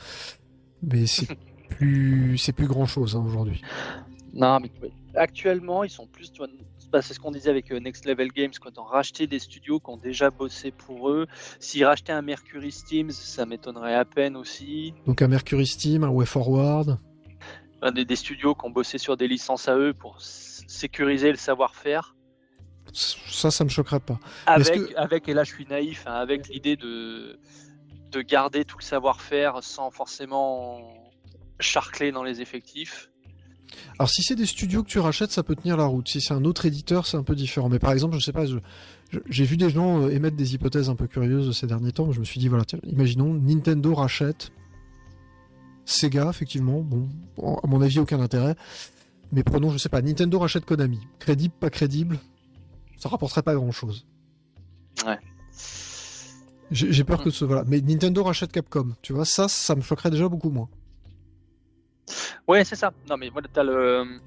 mais c'est plus, c'est plus grand chose aujourd'hui. Non, mais actuellement, ils sont plus. bah, c'est ce qu'on disait avec euh, Next Level Games, quand on rachetait des studios qui ont déjà bossé pour eux. S'ils rachetaient un Mercury Steams, ça m'étonnerait à peine aussi. Donc un Mercury Steam, un Way Forward. Enfin, des, des studios qui ont bossé sur des licences à eux pour sécuriser le savoir-faire. Ça, ça me choquerait pas. Avec, que- avec, et là je suis naïf, hein, avec l'idée de, de garder tout le savoir-faire sans forcément charcler dans les effectifs. Alors si c'est des studios que tu rachètes, ça peut tenir la route. Si c'est un autre éditeur, c'est un peu différent. Mais par exemple, je sais pas, j'ai vu des gens euh, émettre des hypothèses un peu curieuses ces derniers temps. Je me suis dit, voilà, tiens, imaginons, Nintendo rachète Sega, effectivement. Bon, à mon avis, aucun intérêt. Mais prenons, je sais pas, Nintendo rachète Konami. Crédible, pas crédible, ça rapporterait pas grand-chose. Ouais. J'ai j'ai peur que ce... Voilà. Mais Nintendo rachète Capcom, tu vois, ça, ça me choquerait déjà beaucoup moins. Ouais, c'est ça. Non, mais voilà, t'as le.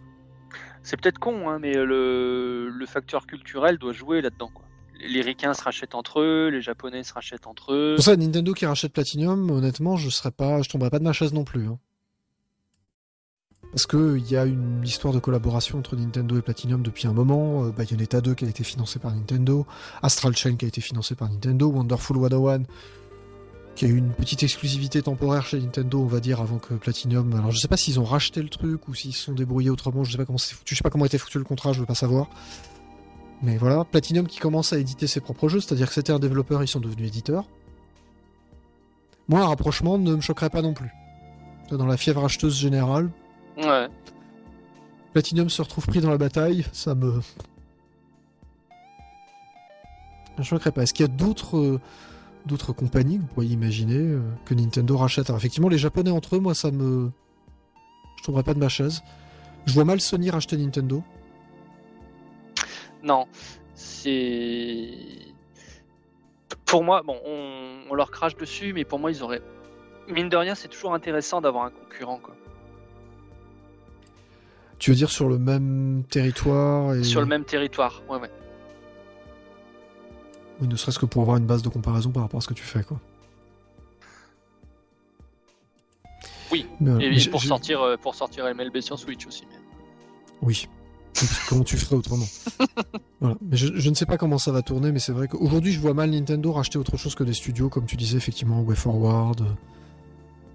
C'est peut-être con, hein, mais le... le facteur culturel doit jouer là-dedans. Quoi. Les Ricains se rachètent entre eux, les Japonais se rachètent entre eux. Pour ça, Nintendo qui rachète Platinum, honnêtement, je serais pas, je tomberais pas de ma chaise non plus. hein. Parce que il y a une histoire de collaboration entre Nintendo et Platinum depuis un moment. Euh, Bayonetta 2 qui a été financé par Nintendo, Astral Chain qui a été financé par Nintendo, Wonderful 101 qui a eu une petite exclusivité temporaire chez Nintendo, on va dire, avant que Platinum. Alors je sais pas s'ils ont racheté le truc ou s'ils se sont débrouillés autrement. Je sais pas comment c'est foutu. Je sais pas comment était foutu le contrat. Je veux pas savoir. Mais voilà, Platinum qui commence à éditer ses propres jeux, c'est-à-dire que c'était un développeur, ils sont devenus éditeurs. Moi, un rapprochement ne me choquerait pas non plus. Dans la fièvre acheteuse générale, Ouais. Platinum se retrouve pris dans la bataille, ça me. Ça me choquerait pas. Est-ce qu'il y a d'autres euh, d'autres compagnies que vous pourriez imaginer euh, que Nintendo rachète Alors, effectivement, les Japonais entre eux, moi, ça me. Je tomberais pas de ma chaise. Je vois mal Sony racheter Nintendo. Non, c'est. Pour moi, bon, on, on leur crache dessus, mais pour moi, ils auraient. Mine de rien, c'est toujours intéressant d'avoir un concurrent, quoi. Tu veux dire sur le même territoire et... Sur le même territoire, ouais, ouais. Oui, ne serait-ce que pour avoir une base de comparaison par rapport à ce que tu fais, quoi. Oui, Mais voilà. Et Mais j'ai- pour j'ai- sortir, euh, pour sortir MLB sur Switch aussi. mais- Oui. Comment tu ferais autrement? Voilà. Mais je, je ne sais pas comment ça va tourner, mais c'est vrai qu'aujourd'hui, je vois mal Nintendo racheter autre chose que des studios, comme tu disais, effectivement, WayForward.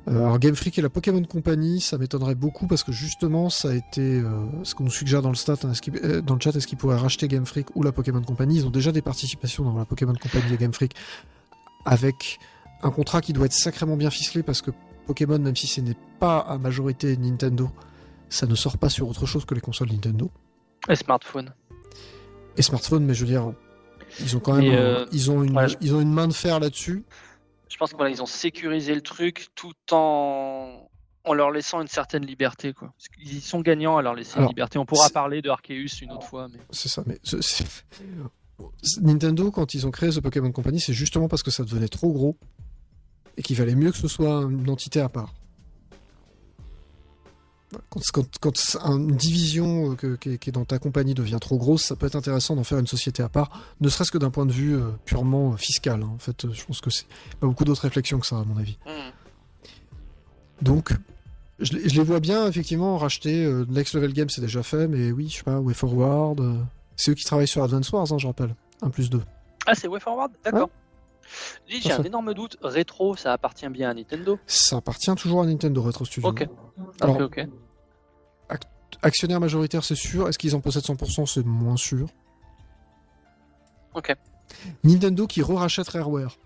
Euh, alors, Game Freak et la Pokémon Company, ça m'étonnerait beaucoup parce que justement, ça a été euh, ce qu'on nous suggère dans le, stat, hein, euh, dans le chat. Est-ce qu'ils pourraient racheter Game Freak ou la Pokémon Company? Ils ont déjà des participations dans la Pokémon Company et Game Freak avec un contrat qui doit être sacrément bien ficelé parce que Pokémon, même si ce n'est pas à majorité Nintendo, ça ne sort pas sur autre chose que les consoles Nintendo. Et smartphone. et smartphone, mais je veux dire, ils ont quand même, euh, ont une, ils ont une main de fer là-dessus. Je pense qu'ils ont sécurisé le truc tout en en leur laissant une certaine liberté. Quoi. Qu'ils sont gagnants à leur laisser Alors, une liberté. On pourra parler de Arceus une autre fois. Mais... C'est ça, mais ce- Nintendo, quand ils ont créé The Pokémon Company, c'est justement parce que ça devenait trop gros et qu'il valait mieux que ce soit une entité à part. Quand, quand- quand c'est une division euh, que- qui, est, dans ta compagnie devient trop grosse, ça peut être intéressant d'en faire une société à part, ne serait-ce que d'un point de vue euh, purement euh, fiscal. hein. En fait, je pense que c'est pas beaucoup d'autres réflexions que ça, à mon avis. Donc, je, les- vois bien, effectivement, racheter. Next Level Game, c'est déjà fait, mais oui, je sais pas, Way Forward. c'est eux qui travaillent sur Advance Wars, hein, je rappelle. 1 plus 2. Ah, c'est WayForward D'accord. Dis, j'ai un énorme doute. Rétro, ça appartient bien à Nintendo? Ça appartient toujours à Nintendo Retro Studio. Ok. Alors, ok, actionnaire majoritaire, c'est sûr. Est-ce qu'ils en possèdent 100% C'est moins sûr. Ok. Nintendo qui re-rachète Rareware.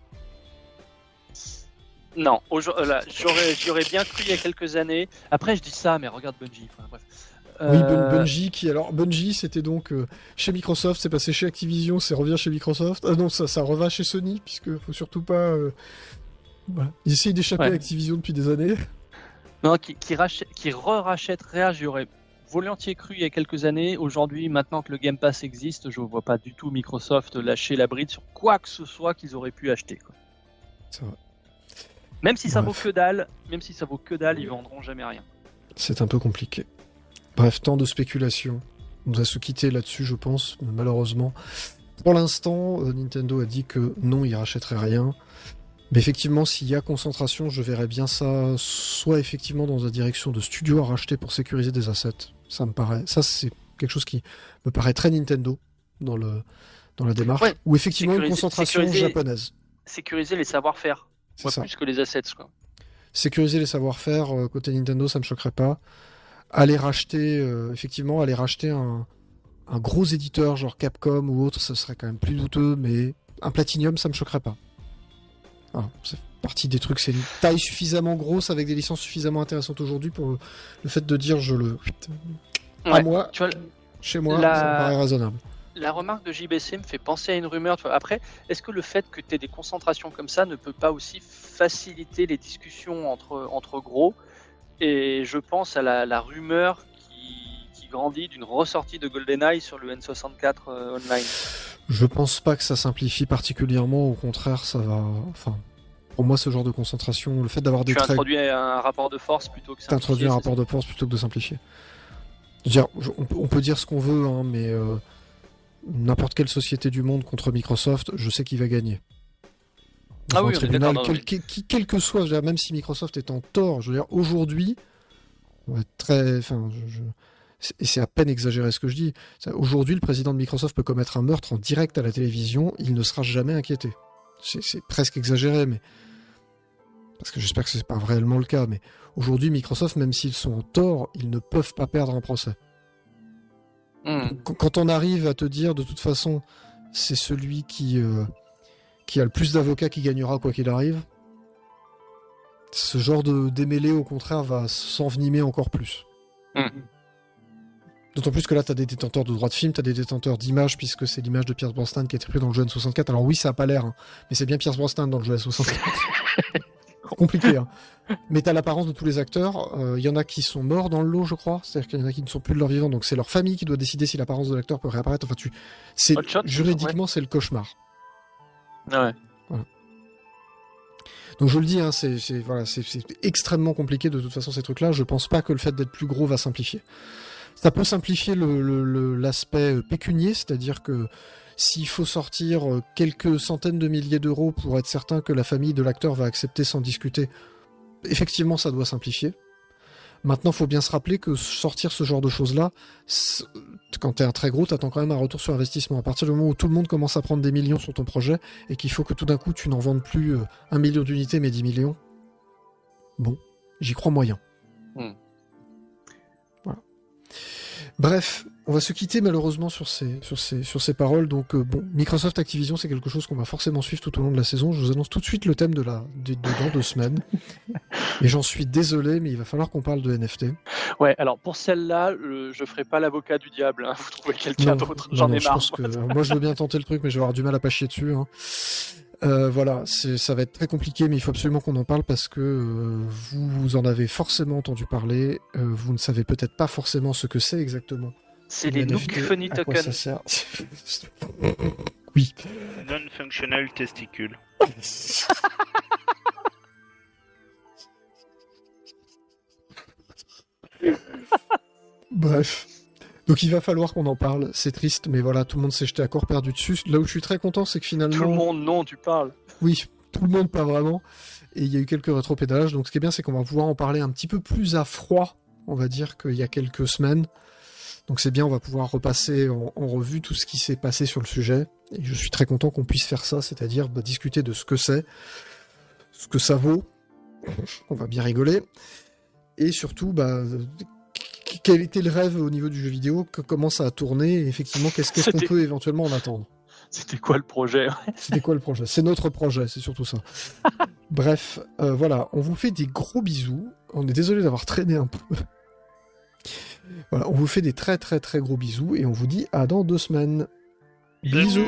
Non, euh, j'aurais, bien cru il y a quelques années. Après, je dis ça, mais regarde Bungie. Enfin, bref. Oui, Bun- Euh, Bungie qui alors Bungie c'était donc euh, chez Microsoft, c'est passé chez Activision, c'est revient chez Microsoft. Ah non, ça ça reva chez Sony puisque faut surtout pas euh, voilà. Ils essayent d'échapper Ouais. à Activision depuis des années. Non, qui, qui, rachète, qui re-rachète Rare, j'y aurais volontiers cru il y a quelques années. Aujourd'hui, maintenant que le Game Pass existe, je ne vois pas du tout Microsoft lâcher la bride sur quoi que ce soit qu'ils auraient pu acheter. quoi. C'est vrai. Même si ça Bref. vaut que dalle, même si ça vaut que dalle, ils vendront jamais rien. C'est un peu compliqué. Bref, tant de spéculation. On va se quitter là-dessus, je pense, malheureusement. Pour l'instant, euh, Nintendo a dit que non, il rachèterait rien. Mais effectivement, s'il y a concentration, je verrais bien ça soit effectivement dans la direction de studios à racheter pour sécuriser des assets. Ça me paraît. Ça, c'est quelque chose qui me paraît très Nintendo dans, le, dans la démarche. Ouais. Ou effectivement une concentration sécuriser- japonaise. Sécuriser les savoir-faire, plus que les assets. Quoi. sécuriser les savoir-faire euh, côté Nintendo, ça me choquerait pas. Aller racheter, euh, effectivement, aller racheter un, un gros éditeur genre Capcom ou autre, ça serait quand même plus douteux, mais un Platinum, ça me choquerait pas. Voilà, c'est partie des trucs, c'est une taille suffisamment grosse avec des licences suffisamment intéressantes aujourd'hui pour le, fait de dire je le. À Ouais. moi, Tu vois, chez moi, La- ça me paraît raisonnable. la remarque de JBC me fait penser à une rumeur. tu vois. Après, est-ce que le fait que tu aies des concentrations comme ça ne peut pas aussi faciliter les discussions entre, entre gros? Et je pense à la, la rumeur qui grandit d'une ressortie de GoldenEye sur le N64 euh, online. Je pense pas que ça simplifie particulièrement, au contraire, ça va. Enfin, pour moi, ce genre de concentration, le fait d'avoir des Tu traits introduis un rapport de force plutôt que T'introduis un rapport de force plutôt que de simplifier. Je veux dire, on, peut, dire ce qu'on veut, hein, mais euh, n'importe quelle société du monde contre Microsoft, je sais qui va gagner. Ah oui, tribunal, quel, quel- quel que soit, je veux dire, même si Microsoft est en tort, je veux dire, aujourd'hui, on va être très, enfin, je- je- c'est- et c'est à peine exagéré ce que je dis. Aujourd'hui, le président de Microsoft peut commettre un meurtre en direct à la télévision, il ne sera jamais inquiété. C'est presque exagéré, mais parce que j'espère que c'est pas réellement le cas. Mais aujourd'hui, Microsoft, même s'ils sont en tort, ils ne peuvent pas perdre un procès. Hmm. Qu- Quand on arrive à te dire, de toute façon, c'est celui qui euh, qui a le plus d'avocats qui gagnera quoi qu'il arrive. Ce genre de démêlé, au contraire, va s'envenimer encore plus. Hmm. D'autant plus que là, tu as des détenteurs de droits de film, tu as des détenteurs d'images, puisque c'est l'image de Pierce Brosnan qui a été prise dans le jeu N64. Alors oui, ça a pas l'air, hein, mais c'est bien Pierce Brosnan dans le jeu N64. Compliqué, hein. Mais t'as l'apparence de tous les acteurs. Il y en a qui sont morts dans le lot, je crois. C'est-à-dire qu'il y en a qui ne sont plus de leur vivant, donc c'est leur famille qui doit décider si l'apparence de l'acteur peut réapparaître. Enfin, tu... c'est juridiquement, c'est le cauchemar. Ah ouais. Donc je le dis, hein, voilà, c'est extrêmement compliqué de toute façon ces trucs-là. Je pense pas que le fait d'être plus gros va simplifier. Ça peut simplifier l'aspect euh, pécunier, c'est-à-dire que s'il faut sortir euh, quelques centaines de milliers d'euros pour être certain que la famille de l'acteur va accepter sans discuter, effectivement ça doit simplifier. Maintenant, faut bien se rappeler que sortir ce genre de choses-là, c'est- quand t'es un très gros, t'attends quand même un retour sur investissement. À partir du moment où tout le monde commence à prendre des millions sur ton projet et qu'il faut que tout d'un coup tu n'en vendes plus euh, un million d'unités mais 10 millions, bon, j'y crois moyen. Hmm. Bref, on va se quitter malheureusement sur ces, sur ces, sur ces paroles. Donc, euh, bon, Microsoft Activision, c'est quelque chose qu'on va forcément suivre tout au long de la saison. Je vous annonce tout de suite le thème de, la, de, de dans deux semaines. Et j'en suis désolé, mais il va falloir qu'on parle de NFT. Ouais, alors pour celle-là, euh, je ferai pas l'avocat du diable. hein. Vous trouvez quelqu'un d'autre J'en ai je marre. pense que- euh, moi, je veux bien tenter le truc, mais je vais avoir du mal à pas chier dessus. hein. Euh, voilà, ça va être très compliqué, mais il faut absolument qu'on en parle parce que euh, vous, vous en avez forcément entendu parler. euh, vous ne savez peut-être pas forcément ce que c'est exactement. C'est les NFT, Nook Funny à quoi Tokens. ça sert Oui. Non-functional testicule. Bref. Donc il va falloir qu'on en parle. C'est triste, mais voilà, tout le monde s'est jeté à corps perdu dessus. Là où je suis très content, c'est que finalement. Tout le monde, non, tu parles. Oui, tout le monde, pas vraiment. Et il y a eu quelques rétropédalages. Donc ce qui est bien, c'est qu'on va pouvoir en parler un petit peu plus à froid, on va dire, qu'il y a quelques semaines. Donc c'est bien, on va pouvoir repasser en, en revue tout ce qui s'est passé sur le sujet. Et je suis très content qu'on puisse faire ça, c'est-à-dire bah, discuter de ce que c'est, ce que ça vaut. On va bien rigoler. Et surtout, bah, quel était le rêve au niveau du jeu vidéo, que- comment ça a tourné, et effectivement, qu'est-ce qu'on peut éventuellement en attendre? C'était quoi le projet? C'était quoi le projet? C'est notre projet, c'est surtout ça. Bref, euh, voilà, on vous fait des gros bisous. On est désolé d'avoir traîné un peu. Voilà, on vous fait des très très très gros bisous et on vous dit à dans deux semaines. Bisous.